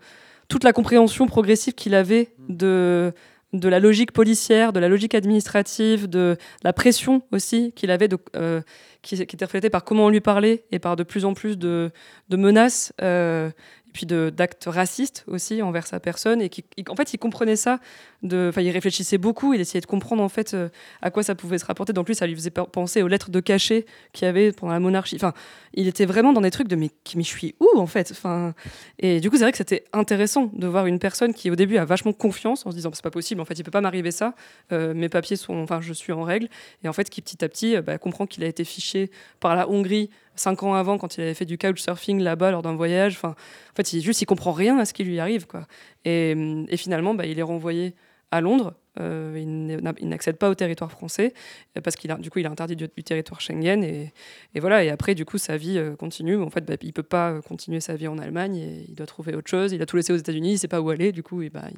toute la compréhension progressive qu'il avait de, de la logique policière, de la logique administrative, de la pression aussi qu'il avait, euh, qui, était reflétée par comment on lui parlait et par de plus en plus de, menaces. Euh, puis d'actes racistes aussi envers sa personne et qui, en fait il comprenait ça de il réfléchissait beaucoup il essayait de comprendre en fait euh, à quoi ça pouvait se rapporter. Donc lui ça lui faisait penser aux lettres de cachet qu'il y avait pendant la monarchie. Enfin il était vraiment dans des trucs de mais, mais je suis où en fait? Enfin et du coup c'est vrai que c'était intéressant de voir une personne qui au début a vachement confiance en se disant c'est pas possible en fait il peut pas m'arriver ça euh, mes papiers sont enfin je suis en règle. Et en fait qui petit à petit euh, bah, comprend qu'il a été fiché par la Hongrie cinq ans avant quand il avait fait du couchsurfing là-bas lors d'un voyage. Enfin, en fait, il juste il comprend rien à ce qui lui arrive quoi. Et, finalement, bah, il est renvoyé à Londres. Euh, il n'accède pas au territoire français parce qu'il a du coup il est interdit du, territoire Schengen et, voilà et après du coup sa vie euh, continue en fait bah, il peut pas continuer sa vie en Allemagne il doit trouver autre chose il a tout laissé aux États-Unis il sait pas où aller du coup et bah,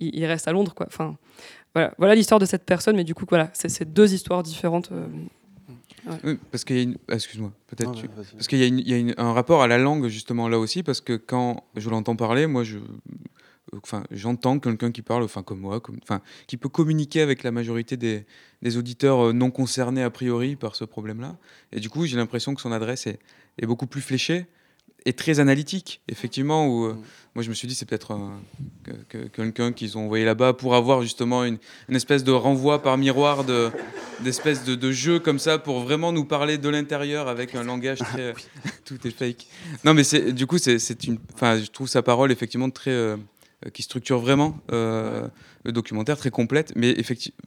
il, reste à Londres quoi enfin voilà voilà l'histoire de cette personne mais du coup voilà c'est deux histoires différentes euh, parce qu'il y a une... Excuse-moi, peut-être. Parce qu'il y a, y a un rapport à la langue, justement, là aussi, parce que quand je l'entends parler, moi, je... Enfin, j'entends quelqu'un qui parle, enfin comme moi, comme, enfin, qui peut communiquer avec la majorité des, des, auditeurs euh, non concernés a priori par ce problème-là. Et du coup, j'ai l'impression que son adresse est, est, beaucoup plus fléchée et très analytique, effectivement. Où, euh, mm. Moi, je me suis dit, c'est peut-être quelqu'un qu'ils ont envoyé là-bas pour avoir justement une, une, espèce de renvoi par miroir d'espèce de, de, jeu comme ça pour vraiment nous parler de l'intérieur avec un langage très. [laughs] tout est fake. Non, mais du coup, c'est une. Enfin, je trouve sa parole effectivement très. Euh, qui structure vraiment euh, le documentaire, très complète, mais effectivement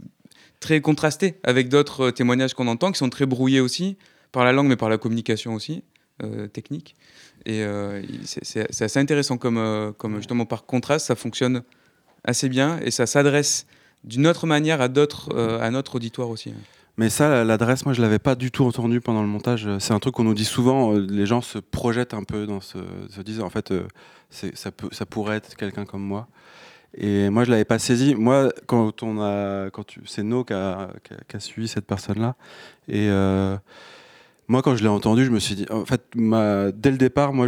très contrastée avec d'autres témoignages qu'on entend qui sont très brouillés aussi par la langue, mais par la communication aussi technique. Et euh, c'est assez intéressant comme, euh, comme justement par contraste, ça fonctionne assez bien et ça s'adresse d'une autre manière à d'autres, euh, à notre auditoire aussi. Mais ça, l'adresse, moi, je l'avais pas du tout entendu pendant le montage. C'est un truc qu'on nous dit souvent. Les gens se projettent un peu dans ce, se disent en fait, ça, peut, ça pourrait être quelqu'un comme moi. Et moi, je l'avais pas saisi. Moi, quand on a, quand c'est No qui a, qui, a, suivi cette personne-là, et moi, quand je l'ai entendu, je me suis dit, en fait, dès le départ, moi,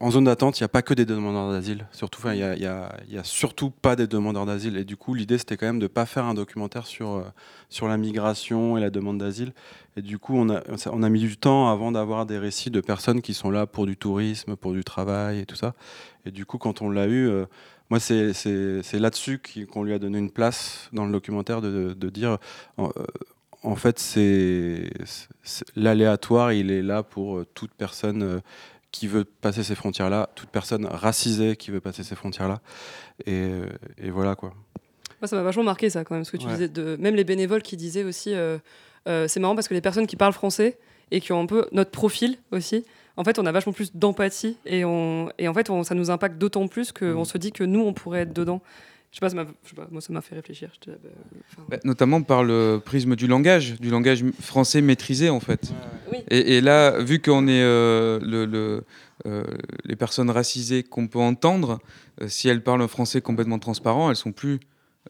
en zone d'attente, il n'y a pas que des demandeurs d'asile. Surtout, il n'y a, y a, surtout pas des demandeurs d'asile. Et du coup, l'idée, c'était quand même de ne pas faire un documentaire sur, euh, sur la migration et la demande d'asile. Et du coup, on a, on a mis du temps avant d'avoir des récits de personnes qui sont là pour du tourisme, pour du travail et tout ça. Et du coup, quand on l'a eu, euh, moi, c'est là-dessus qu'on lui a donné une place dans le documentaire de, de dire. Euh, en fait, c'est l'aléatoire, il est là pour euh, toute personne euh, qui veut passer ces frontières-là, toute personne racisée qui veut passer ces frontières-là. Et, euh, voilà quoi. Moi, ça m'a vachement marqué ça quand même, ce que tu disais. De... Même les bénévoles qui disaient aussi, c'est marrant parce que les personnes qui parlent français et qui ont un peu notre profil aussi, en fait, on a vachement plus d'empathie et, on... et en fait, ça nous impacte d'autant plus qu'on mmh. se dit que nous, on pourrait être dedans. Je sais pas, pas, moi ça m'a fait réfléchir. Bah, notamment par le prisme du langage, du langage français maîtrisé en fait. Et, et, là, vu qu'on est euh, le, le euh, les personnes racisées qu'on peut entendre, euh, si elles parlent un français complètement transparent, elles sont plus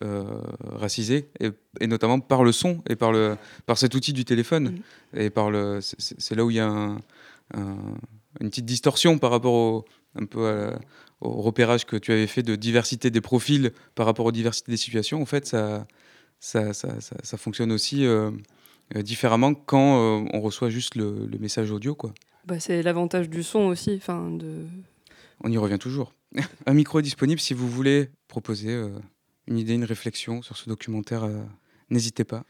euh, racisées, et, et, notamment par le son et par, le, par cet outil du téléphone. Mmh. Et par le, c'est là où il y a un, un, une petite distorsion par rapport au, un peu à, au repérage que tu avais fait de diversité des profils par rapport aux diversités des situations. En fait, ça, ça, ça, ça, ça fonctionne aussi euh, différemment quand euh, on reçoit juste le, le message audio. Quoi. Bah, c'est l'avantage du son aussi. Enfin, de... On y revient toujours. [laughs] Un micro est disponible si vous voulez proposer euh, une idée, une réflexion sur ce documentaire. Euh, N'hésitez pas.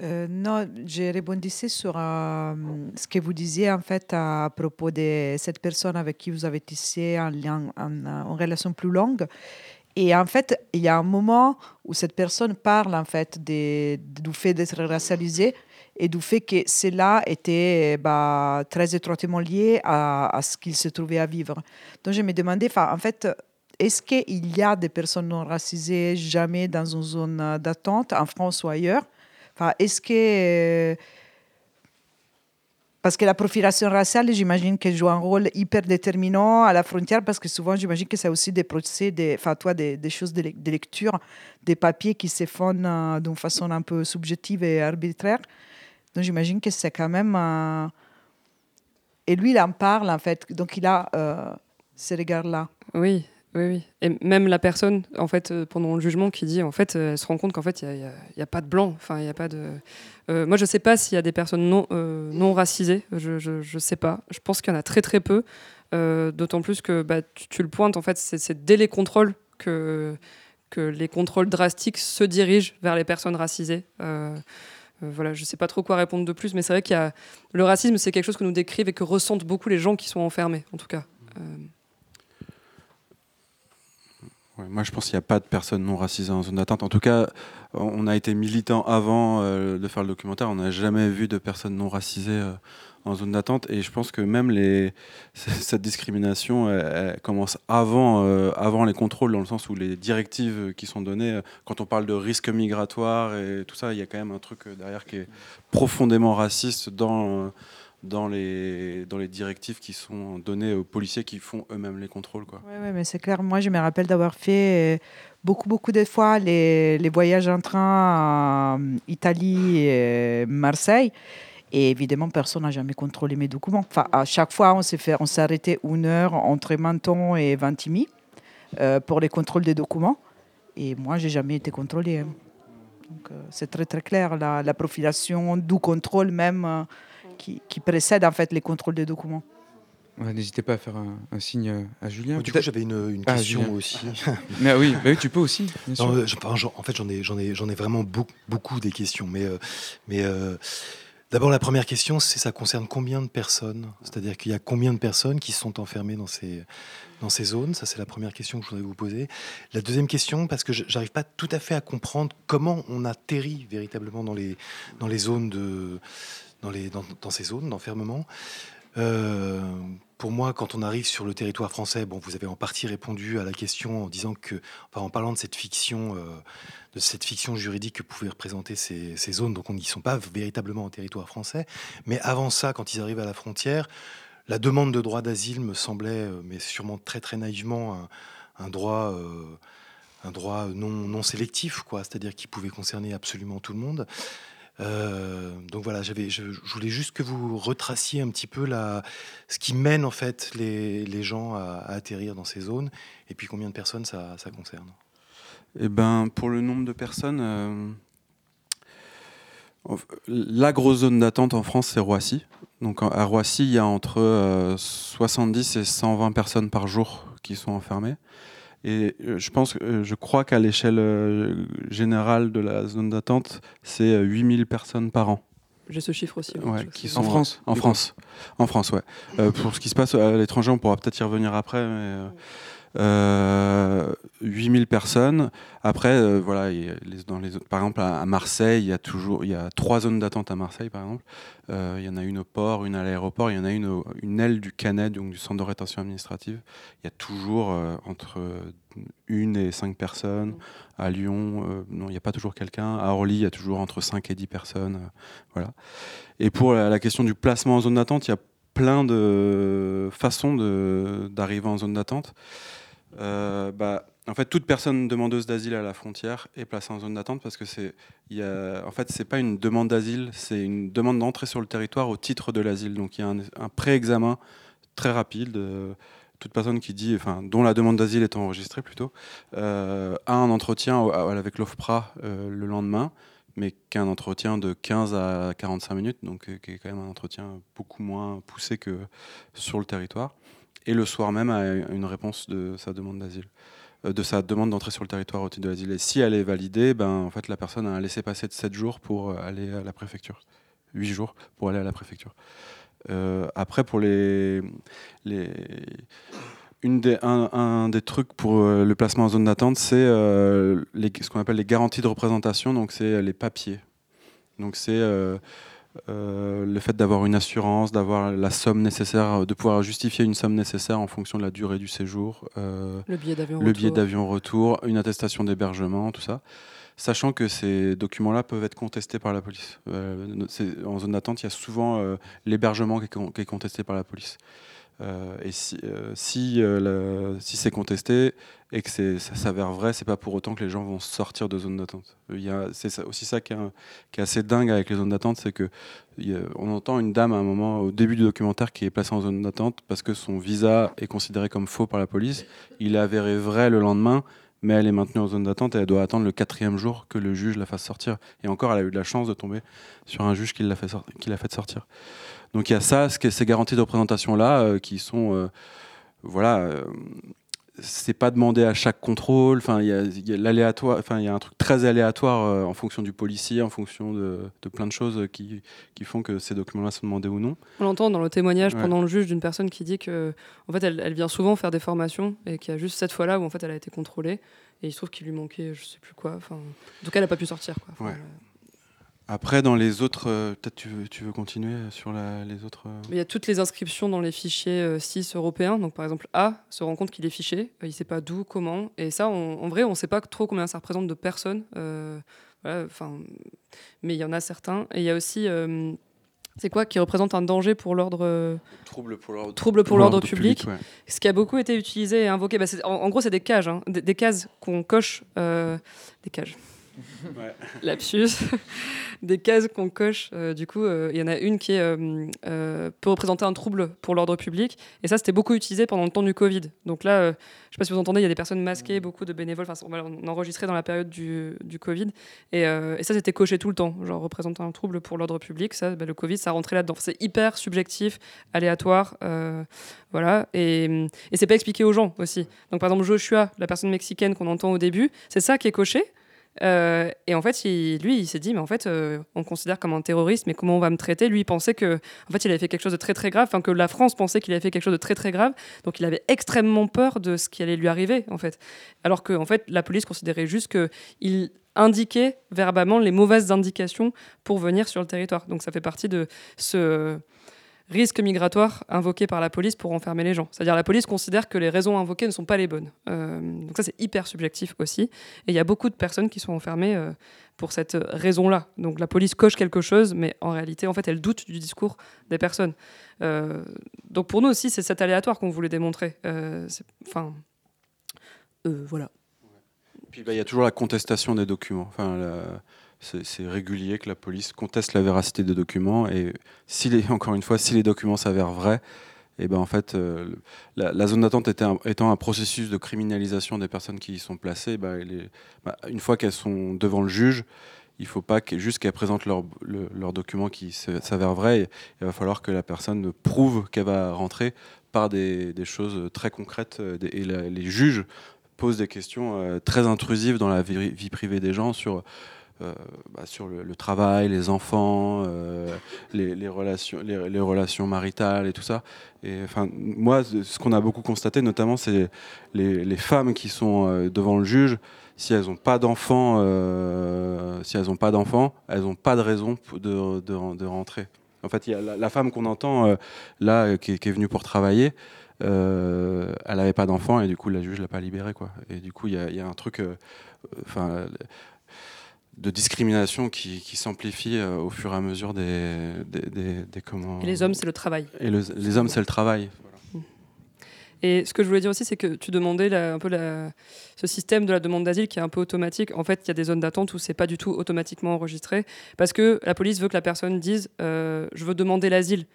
Euh, non, je rebondissais sur euh, ce que vous disiez en fait à propos de cette personne avec qui vous avez tissé un lien, un, une relation plus longue. Et en fait, il y a un moment où cette personne parle en fait de, du fait d'être racialisé et du fait que cela était bah, très étroitement lié à, à ce qu'il se trouvait à vivre. Donc je me demandais, en fait, est-ce qu'il y a des personnes non racisées jamais dans une zone d'attente, en France ou ailleurs? Enfin, Est-ce que... Parce que la profilation raciale, j'imagine qu'elle joue un rôle hyper déterminant à la frontière, parce que souvent, j'imagine que c'est aussi des procès, des, enfin, toi, des, choses de, de, lecture, des papiers qui se font euh, d'une façon un peu subjective et arbitraire. Donc, j'imagine que c'est quand même... Euh... Et lui, il en parle, en fait. Donc, il a euh, ces regards-là. Oui, oui, oui. Et même la personne, en fait, euh, pendant le jugement, qui dit, en fait, euh, elle se rend compte qu'en fait, il n'y a, pas de blanc. Enfin, il y a pas de. Euh, moi, je ne sais pas s'il y a des personnes non, racisées. Je ne sais pas. Je pense qu'il y en a très, très peu. D'autant plus que bah, tu, le pointes, en fait, c'est dès les contrôles que, que les contrôles drastiques se dirigent vers les personnes racisées. voilà, je ne sais pas trop quoi répondre de plus, mais c'est vrai qu'il y a. Le racisme, c'est quelque chose que nous décrivent et que ressentent beaucoup les gens qui sont enfermés, en tout cas. Moi, je pense qu'il n'y a pas de personnes non racisées en zone d'attente. En tout cas, on a été militant avant euh, de faire le documentaire. On n'a jamais vu de personnes non racisées euh, en zone d'attente. Et je pense que même [laughs] cette discrimination commence avant, euh, avant les contrôles, dans le sens où les directives qui sont données, quand on parle de risque migratoire et tout ça, il y a quand même un truc derrière qui est profondément raciste dans dans les, dans les directives qui sont données aux policiers qui font eux-mêmes les contrôles. Oui, ouais, mais c'est clair. Moi, je me rappelle d'avoir fait beaucoup, beaucoup de fois les, les voyages en train à Italie et Marseille. Et évidemment, personne n'a jamais contrôlé mes documents. Enfin, à chaque fois, on s'est arrêté une heure entre Menton et Ventimille euh, pour les contrôles des documents. Et moi, j'ai jamais été contrôlé. Hein. Donc, euh, c'est très très clair la, la profilation du contrôle même. Euh, qui, qui, précède en fait les contrôles des documents. Ouais, N'hésitez pas à faire un, un, signe à Julien. Du coup, j'avais une, une, question ah, aussi. [laughs] mais oui, mais oui, tu peux aussi. Non, euh, en fait, j'en ai, j'en ai, j'en ai vraiment beaucoup, beaucoup des questions. Mais, euh, mais euh, d'abord, la première question, c'est ça concerne combien de personnes? C'est-à-dire qu'il y a combien de personnes qui sont enfermées dans ces, dans ces zones? Ça, c'est la première question que je voudrais vous poser. La deuxième question, parce que j'arrive pas tout à fait à comprendre comment on atterrit véritablement dans les, dans les zones de dans, ces zones d'enfermement. Euh, pour moi, quand on arrive sur le territoire français, bon, vous avez en partie répondu à la question en disant que, en parlant de cette fiction, euh, de cette fiction juridique que pouvaient représenter ces, zones, donc on n'y sont pas véritablement en territoire français. Mais avant ça, quand ils arrivent à la frontière, la demande de droit d'asile me semblait, euh, mais sûrement très très naïvement, un, un droit. Euh, un droit non, non sélectif, quoi, c'est-à-dire qui pouvait concerner absolument tout le monde. Euh, donc voilà, je, voulais juste que vous retraciez un petit peu la, ce qui mène en fait les, gens à, atterrir dans ces zones, et puis combien de personnes ça, concerne. Eh ben, pour le nombre de personnes, euh, la grosse zone d'attente en France, c'est Roissy. Donc à Roissy, il y a entre euh, 70 et 120 personnes par jour qui sont enfermées. Et je pense, je crois qu'à l'échelle générale de la zone d'attente, c'est 8000 personnes par an. J'ai ce chiffre aussi. Ouais, qui sont en France En France. En France, ouais. Euh, pour ce qui se passe à l'étranger, on pourra peut-être y revenir après. Mais, Euh, 8000 personnes. Après, euh, voilà, par exemple à, Marseille, il y a toujours, il y a trois zones d'attente à Marseille, par exemple. Euh, il y en a une au port, une à l'aéroport, il y en a une, une aile du Canet, donc du centre de rétention administrative. Il y a toujours euh, entre une et cinq personnes. À Lyon, non, il n'y a pas toujours quelqu'un. À Orly, il y a toujours entre 5 et 10 personnes. voilà. Et pour la, la question du placement en zone d'attente, il y a plein de façons d'arriver en zone d'attente. Euh, bah, en fait, toute personne demandeuse d'asile à la frontière est placée en zone d'attente parce que c'est, en fait, c'est pas une demande d'asile, c'est une demande d'entrée sur le territoire au titre de l'asile. Donc, il y a un, pré-examen très rapide. Euh, toute personne qui dit, enfin, dont la demande d'asile est enregistrée plutôt, euh, a un entretien avec l'OFPRA le lendemain, mais qu'un entretien de 15 à 45 minutes, donc qui est quand même un entretien beaucoup moins poussé que sur le territoire et le soir même a une réponse de sa demande d'asile, euh, de sa demande d'entrée sur le territoire au titre de l'asile. Et si elle est validée, ben, en fait, la personne a un laissez-passer de 7 jours pour euh, aller à la préfecture. 8 jours pour aller à la préfecture. Euh, après, pour les, les une des, un, des trucs pour le placement en zone d'attente, c'est ce qu'on appelle les garanties de représentation. Donc, c'est les papiers. Donc, c'est euh, le fait d'avoir une assurance, d'avoir la somme nécessaire, de pouvoir justifier une somme nécessaire en fonction de la durée du séjour, euh, le billet d'avion le billet d'avion retour, une attestation d'hébergement, tout ça. Sachant que ces documents-là peuvent être contestés par la police. Euh, en zone d'attente, il y a souvent l'hébergement qui, est contesté par la police. Et si, si, si c'est contesté, et que ça s'avère vrai, c'est pas pour autant que les gens vont sortir de zone d'attente. C'est aussi ça qui est, assez dingue avec les zones d'attente, c'est que entend une dame à un moment au début du documentaire qui est placée en zone d'attente parce que son visa est considéré comme faux par la police. Il est avéré vrai le lendemain, mais elle est maintenue en zone d'attente et elle doit attendre le quatrième jour que le juge la fasse sortir. Et encore, elle a eu de la chance de tomber sur un juge qui l'a fait sortir. Donc il y a ça, ces garanties de représentation là, euh, qui sont euh, voilà. Euh, c'est pas demandé à chaque contrôle. Enfin, il y a, l'aléatoire. Enfin, il y a un truc très aléatoire euh, en fonction du policier, en fonction de, plein de choses qui, qui, font que ces documents-là sont demandés ou non. On l'entend dans le témoignage pendant le juge d'une personne qui dit que, en fait, elle, vient souvent faire des formations et qu'il y a juste cette fois-là où en fait elle a été contrôlée et il se trouve qu'il lui manquait, je sais plus quoi. Enfin, en tout cas, elle n'a pas pu sortir. Quoi. Après, dans les autres, euh, peut-être tu veux, tu veux continuer sur les autres. Euh Il y a toutes les inscriptions dans les fichiers 6 euh, européens. Donc, par exemple, A se rend compte qu'il est fiché, il ne sait pas d'où, comment. Et ça, en vrai, on ne sait pas trop combien ça représente de personnes. Enfin, mais il y en a certains. Et il y a aussi. c'est quoi qui représente un danger pour l'ordre Trouble pour l'ordre Trouble pour l'ordre public. Ce qui a beaucoup été utilisé et invoqué. Bah, en, gros, c'est des cages, hein. des, des, cases qu'on coche. des cages. Ouais. Lapsus. des cases qu'on coche. Euh, du coup, euh, il y en a une qui est, euh, peut représenter un trouble pour l'ordre public. Et ça, c'était beaucoup utilisé pendant le temps du Covid. Donc là, je ne sais pas si vous entendez, il y a des personnes masquées, beaucoup de bénévoles. Enfin, on enregistré dans la période du, du Covid. Et, et ça, c'était coché tout le temps. Genre, représenter un trouble pour l'ordre public. Ça, bah, le Covid, ça rentrait là-dedans. C'est hyper subjectif, aléatoire. voilà. Et, et c'est pas expliqué aux gens aussi. Donc, par exemple, Joshua, la personne mexicaine qu'on entend au début, c'est ça qui est coché. Euh, et en fait, lui, il s'est dit, mais en fait, euh, on considère comme un terroriste, mais comment on va me traiter? Lui, il pensait que, en fait, il avait fait quelque chose de très très grave, enfin que la France pensait qu'il avait fait quelque chose de très très grave, donc il avait extrêmement peur de ce qui allait lui arriver, en fait. Alors que, en fait, la police considérait juste qu'il indiquait verbalement les mauvaises indications pour venir sur le territoire. Donc ça fait partie de ce risque migratoire invoqué par la police pour enfermer les gens. C'est-à-dire la police considère que les raisons invoquées ne sont pas les bonnes. Euh, donc ça c'est hyper subjectif aussi. Et il y a beaucoup de personnes qui sont enfermées euh, pour cette raison-là. Donc la police coche quelque chose, mais en réalité en fait elle doute du discours des personnes. Euh, donc pour nous aussi c'est cet aléatoire qu'on voulait démontrer. Enfin voilà. Puis bah, il y a toujours la contestation des documents. Enfin, la c'est régulier que la police conteste la véracité des documents et [laughs] encore une fois, si les documents s'avèrent vrais, et eh ben en fait, euh, la, zone d'attente étant un processus de criminalisation des personnes qui y sont placées, bah, bah, une fois qu'elles sont devant le juge, il ne faut pas qu juste qu'elles présentent leurs leur documents qui s'avèrent vrais. il va falloir que la personne prouve qu'elle va rentrer par des, des, choses très concrètes. Euh, et les juges posent des questions euh, très intrusives dans la vie, vie privée des gens sur bah, sur le, travail, les enfants, les, relations, les, relations maritales et tout ça. Et enfin, moi, ce qu'on a beaucoup constaté, notamment, c'est les, femmes qui sont devant le juge. Si elles n'ont pas d'enfants, si elles n'ont pas d'enfants, elles n'ont pas de raison de, rentrer. En fait, y a la, femme qu'on entend là, qui, est venue pour travailler. Euh, elle n'avait pas d'enfant et du coup la juge l'a pas libérée quoi. Et du coup il y, a un truc, euh, de discrimination qui, s'amplifie euh, au fur et à mesure des, des, comment. Et les hommes c'est le travail. Et les hommes c'est le travail. Et ce que je voulais dire aussi, c'est que tu demandais un peu ce système de la demande d'asile qui est un peu automatique. En fait, il y a des zones d'attente où c'est pas du tout automatiquement enregistré parce que la police veut que la personne dise je veux demander l'asile.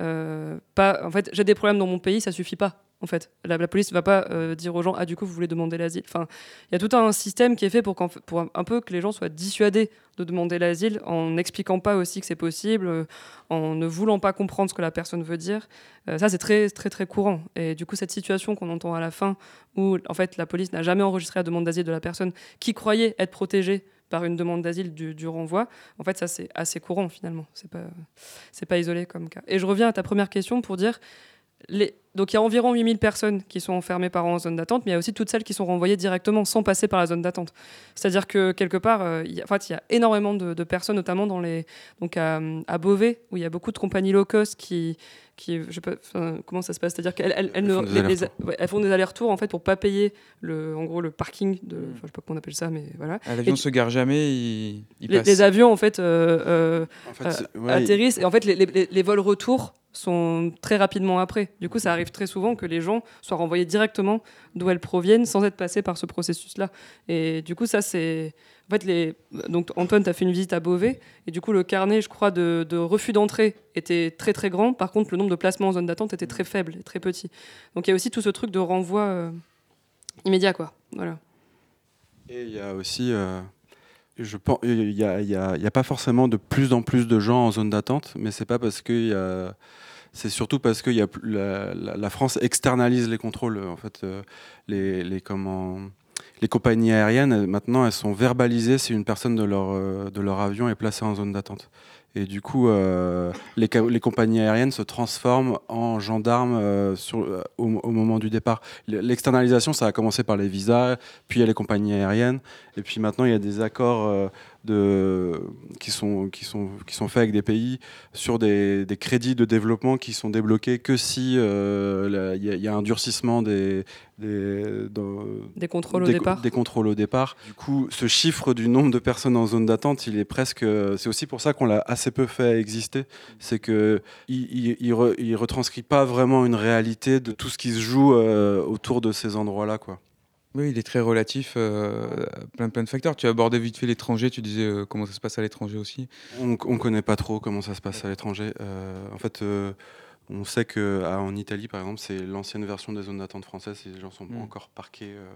Euh, pas, en fait, j'ai des problèmes dans mon pays, ça suffit pas. En fait, la, police ne va pas euh, dire aux gens ah du coup vous voulez demander l'asile. Enfin, il y a tout un système qui est fait pour, un, peu que les gens soient dissuadés de demander l'asile en n'expliquant pas aussi que c'est possible, euh, en ne voulant pas comprendre ce que la personne veut dire. ça c'est très très très courant. Et du coup cette situation qu'on entend à la fin où en fait la police n'a jamais enregistré la demande d'asile de la personne qui croyait être protégée par une demande d'asile du, renvoi. En fait, ça, c'est assez courant finalement. C'est pas, pas isolé comme cas. Et je reviens à ta première question pour dire. Les... Donc il y a environ 8000 personnes qui sont enfermées par an en zone d'attente, mais il y a aussi toutes celles qui sont renvoyées directement sans passer par la zone d'attente. C'est-à-dire que quelque part, euh, il, y a, en fait, il y a énormément de, personnes, notamment dans les, donc à, à, Beauvais, où il y a beaucoup de compagnies low cost qui, qui, je sais pas, comment ça se passe? C'est-à-dire qu'elles elles, elles, font des allers-retours en fait pour pas payer le, en gros le parking de, mm. je sais pas comment on appelle ça, mais voilà. Ah, l'avion se gare jamais, il, les, avions en fait, euh, euh, euh, atterrissent et en fait les, les, vols retour sont très rapidement après. Du coup, ça arrive très souvent que les gens soient renvoyés directement d'où elles proviennent sans être passés par ce processus-là. Et du coup, ça c'est en fait, les... Donc, Antoine, tu as fait une visite à Beauvais, et du coup, le carnet, je crois, de, refus d'entrée était très très grand. Par contre, le nombre de placements en zone d'attente était très faible, très petit. Donc, il y a aussi tout ce truc de renvoi euh, immédiat, quoi. Voilà. Et il y a aussi. Euh, je pense, il n'y a, y a, pas forcément de plus en plus de gens en zone d'attente, mais c'est pas parce qu'il y a c'est surtout parce que la, France externalise les contrôles. En fait, euh, les, compagnies aériennes, maintenant, elles sont verbalisées si une personne de leur, euh, de leur avion est placée en zone d'attente. Et du coup, euh, les, compagnies aériennes se transforment en gendarmes au, moment du départ. L'externalisation, ça a commencé par les visas, puis il y a les compagnies aériennes, et puis maintenant, il y a des accords de, qui, sont, qui, sont, qui sont faits avec des pays sur des, des crédits de développement qui sont débloqués que si il y, a un durcissement des, des, des contrôles au départ. Des contrôles au départ. Du coup, ce chiffre du nombre de personnes en zone d'attente, il est presque. C'est aussi pour ça qu'on l'a assez peu fait exister. C'est que il, il, retranscrit pas vraiment une réalité de tout ce qui se joue euh, autour de ces endroits-là, quoi. Oui, il est très relatif, euh, plein, plein de facteurs. Tu abordé vite fait l'étranger, tu disais euh, comment ça se passe à l'étranger aussi. On ne connaît pas trop comment ça se passe à l'étranger. en fait, on sait qu'en Italie, par exemple, c'est l'ancienne version des zones d'attente françaises. Les gens sont pas mm. encore parqués. Euh,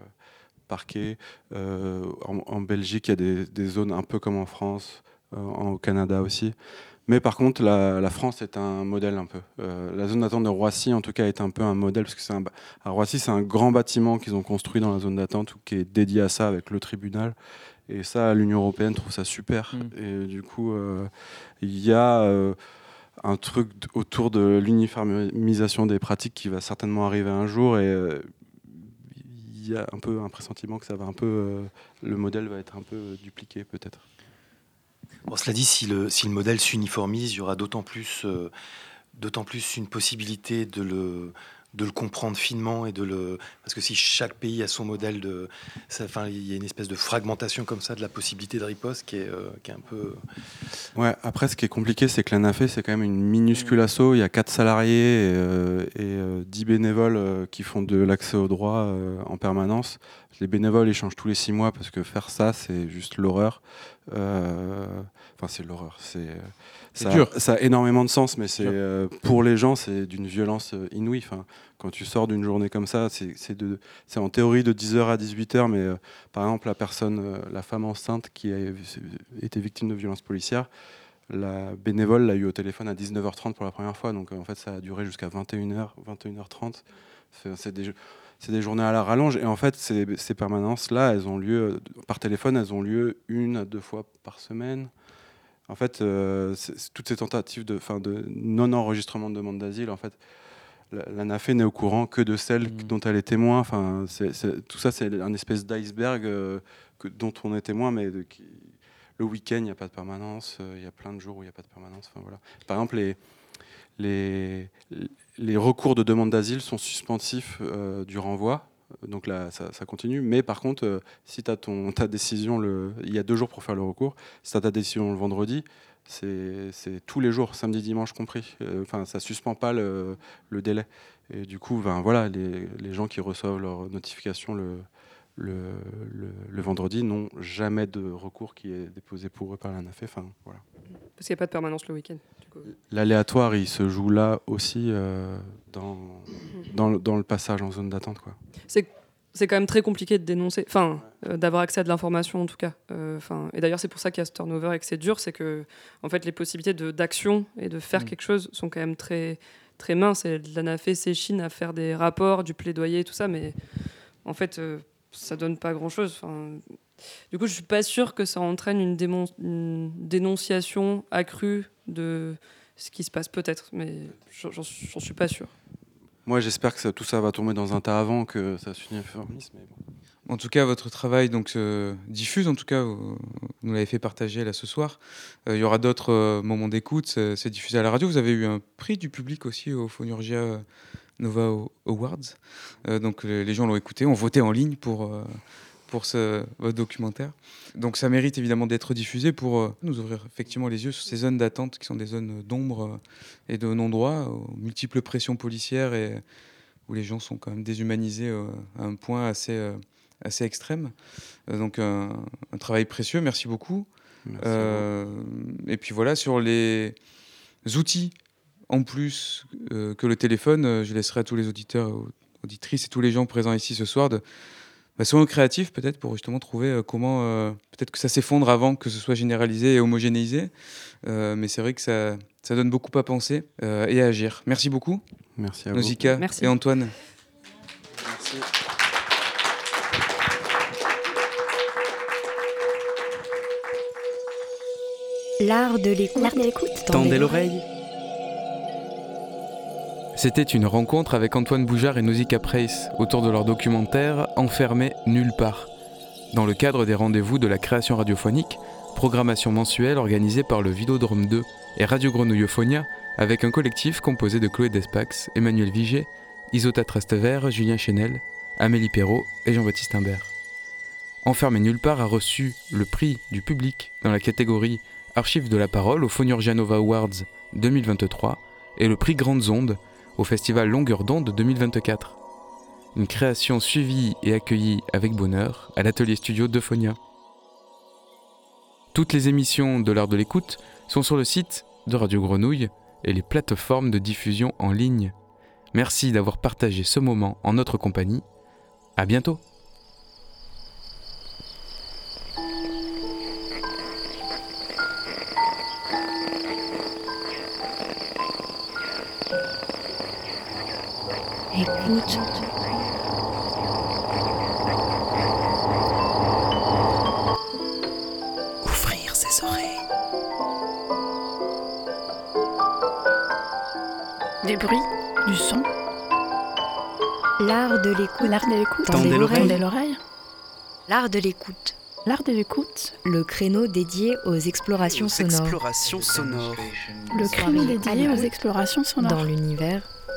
parqués. Euh, en, Belgique, il y a des, zones un peu comme en France, euh, au Canada aussi. Mais par contre, la, France est un modèle un peu. la zone d'attente de Roissy, en tout cas, est un peu un modèle parce que c'est à Roissy, c'est un grand bâtiment qu'ils ont construit dans la zone d'attente qui est dédié à ça avec le tribunal. Et ça, l'Union européenne trouve ça super. Mm. Et du coup, il y a un truc autour de l'uniformisation des pratiques qui va certainement arriver un jour et euh, il y a un peu un pressentiment que ça va un peu euh, le modèle va être un peu euh, dupliqué peut-être. Bon, cela dit, si le, si le modèle s'uniformise, il y aura d'autant plus, d'autant plus une possibilité de le, de le comprendre finement et de le parce que si chaque pays a son modèle de enfin il y a une espèce de fragmentation comme ça de la possibilité de riposte qui est, euh, qui est un peu ouais après ce qui est compliqué c'est que l'ANAFE c'est quand même une minuscule asso. Il y a quatre salariés et, euh, et 10 euh, bénévoles qui font de l'accès au droit en permanence. Les bénévoles ils changent tous les six mois parce que faire ça c'est juste l'horreur enfin c'est l'horreur c'est ça, ça, a énormément de sens, mais c'est pour les gens, c'est d'une violence inouïe. Enfin, quand tu sors d'une journée comme ça, c'est en théorie de 10h à 18h, mais euh, par exemple, la personne, euh, la femme enceinte qui a été victime de violences policières, la bénévole l'a eu au téléphone à 19h30 pour la première fois, donc en fait, ça a duré jusqu'à 21h, 21h30. c'est des journées à la rallonge. Et en fait, ces, ces permanences-là, elles ont lieu par téléphone, elles ont lieu une à deux fois par semaine. En fait, euh, toutes ces tentatives de, de non-enregistrement de demande d'asile, en fait, la, NAFE n'est au courant que de celles mmh. dont elle est témoin. Enfin, tout ça, c'est un espèce d'iceberg euh, dont on est témoin, mais qui, le week-end, il n'y a pas de permanence. Euh, il y a plein de jours où il n'y a pas de permanence. Enfin, voilà. Par exemple, les, les, les recours de demande d'asile sont suspensifs du renvoi. Donc là, ça, continue. Mais par contre, euh, si tu as ton, [laughs] ta décision, il y a deux jours pour faire le recours. Si tu as ta décision le vendredi, c'est tous les jours, samedi, dimanche compris. Euh, enfin, ça suspend pas le, le, délai. Et du coup, ben, voilà, les, les, gens qui reçoivent leur notification le, le, le, vendredi n'ont jamais de recours qui est déposé pour eux par l'ANAFE. Enfin, voilà. Parce qu'il n'y a pas de permanence le week-end. L'aléatoire, il se joue là aussi euh, dans, dans, le, dans, le passage en zone d'attente. C'est c'est quand même très compliqué de dénoncer, enfin, euh, d'avoir accès à de l'information en tout cas. Euh, et d'ailleurs, c'est pour ça qu'il y a ce turnover et que c'est dur, c'est que en fait, les possibilités d'action et de faire mhm. quelque chose sont quand même très, très minces. Et l'ANAFE s'échine à faire des rapports, du plaidoyer, tout ça, mais en fait, ça donne pas grand-chose. Enfin, du coup, je suis pas sûr que ça entraîne une, une dénonciation accrue de ce qui se passe, peut-être, mais j'en suis pas sûr. Moi, j'espère que ça, tout ça va tomber dans un tas avant que ça s'uniformise. Mais bon. En tout cas, votre travail donc se diffuse. En tout cas, vous, nous l'avez fait partager là ce soir. Euh, il y aura d'autres euh, moments d'écoute. C'est diffusé à la radio. Vous avez eu un prix du public aussi au Phonurgia Nova Awards. Euh, donc les gens l'ont écouté, ont voté en ligne pour, euh, pour ce votre documentaire. Donc ça mérite évidemment d'être diffusé pour euh, nous ouvrir effectivement les yeux sur ces zones d'attente qui sont des zones d'ombre et de non-droit, aux multiples pressions policières et où les gens sont quand même déshumanisés à un point assez, assez extrême. donc un, travail précieux, merci beaucoup. et puis voilà, sur les outils en plus euh, que le téléphone, euh, je laisserai à tous les auditeurs, auditrices et tous les gens présents ici ce soir de bah, soyons créatifs peut-être pour justement trouver euh, comment peut-être que ça s'effondre avant que ce soit généralisé et homogénéisé. mais c'est vrai que ça, ça donne beaucoup à penser et à agir. Merci beaucoup. Merci à Nausicaa Merci. et Antoine. Merci. L'art de l'écoute. Tendez l'oreille. C'était une rencontre avec Antoine Boujard et Nausicaa Preis autour de leur documentaire Enfermé nulle part, dans le cadre des rendez-vous de la création radiophonique, programmation mensuelle organisée par le Vidéodrome 2 et Radio Grenouillophonia avec un collectif composé de Chloé Despax, Emmanuel Viget, Isota Trastevert, Julien Chenel, Amélie Perrault et Jean-Baptiste Imbert. Enfermé nulle part a reçu le prix du public dans la catégorie Archives de la parole au Phonurgianova Awards 2023 et le prix Grandes Ondes au festival Longueur d'onde 2024. Une création suivie et accueillie avec bonheur à l'atelier studio de Phonia. Toutes les émissions de l'art de l'écoute sont sur le site de Radio Grenouille et les plateformes de diffusion en ligne. Merci d'avoir partagé ce moment en notre compagnie. À bientôt! Écoute. Ouvrir ses oreilles. Des bruits, du son. L'art de l'écoute. L'art de l'écoute. Tendez l'oreille. l'oreille. L'art de l'écoute. L'art de l'écoute. Le créneau dédié aux explorations Aux sonores. explorations sonores. Le créneau dédié aux explorations sonores. Dans l'univers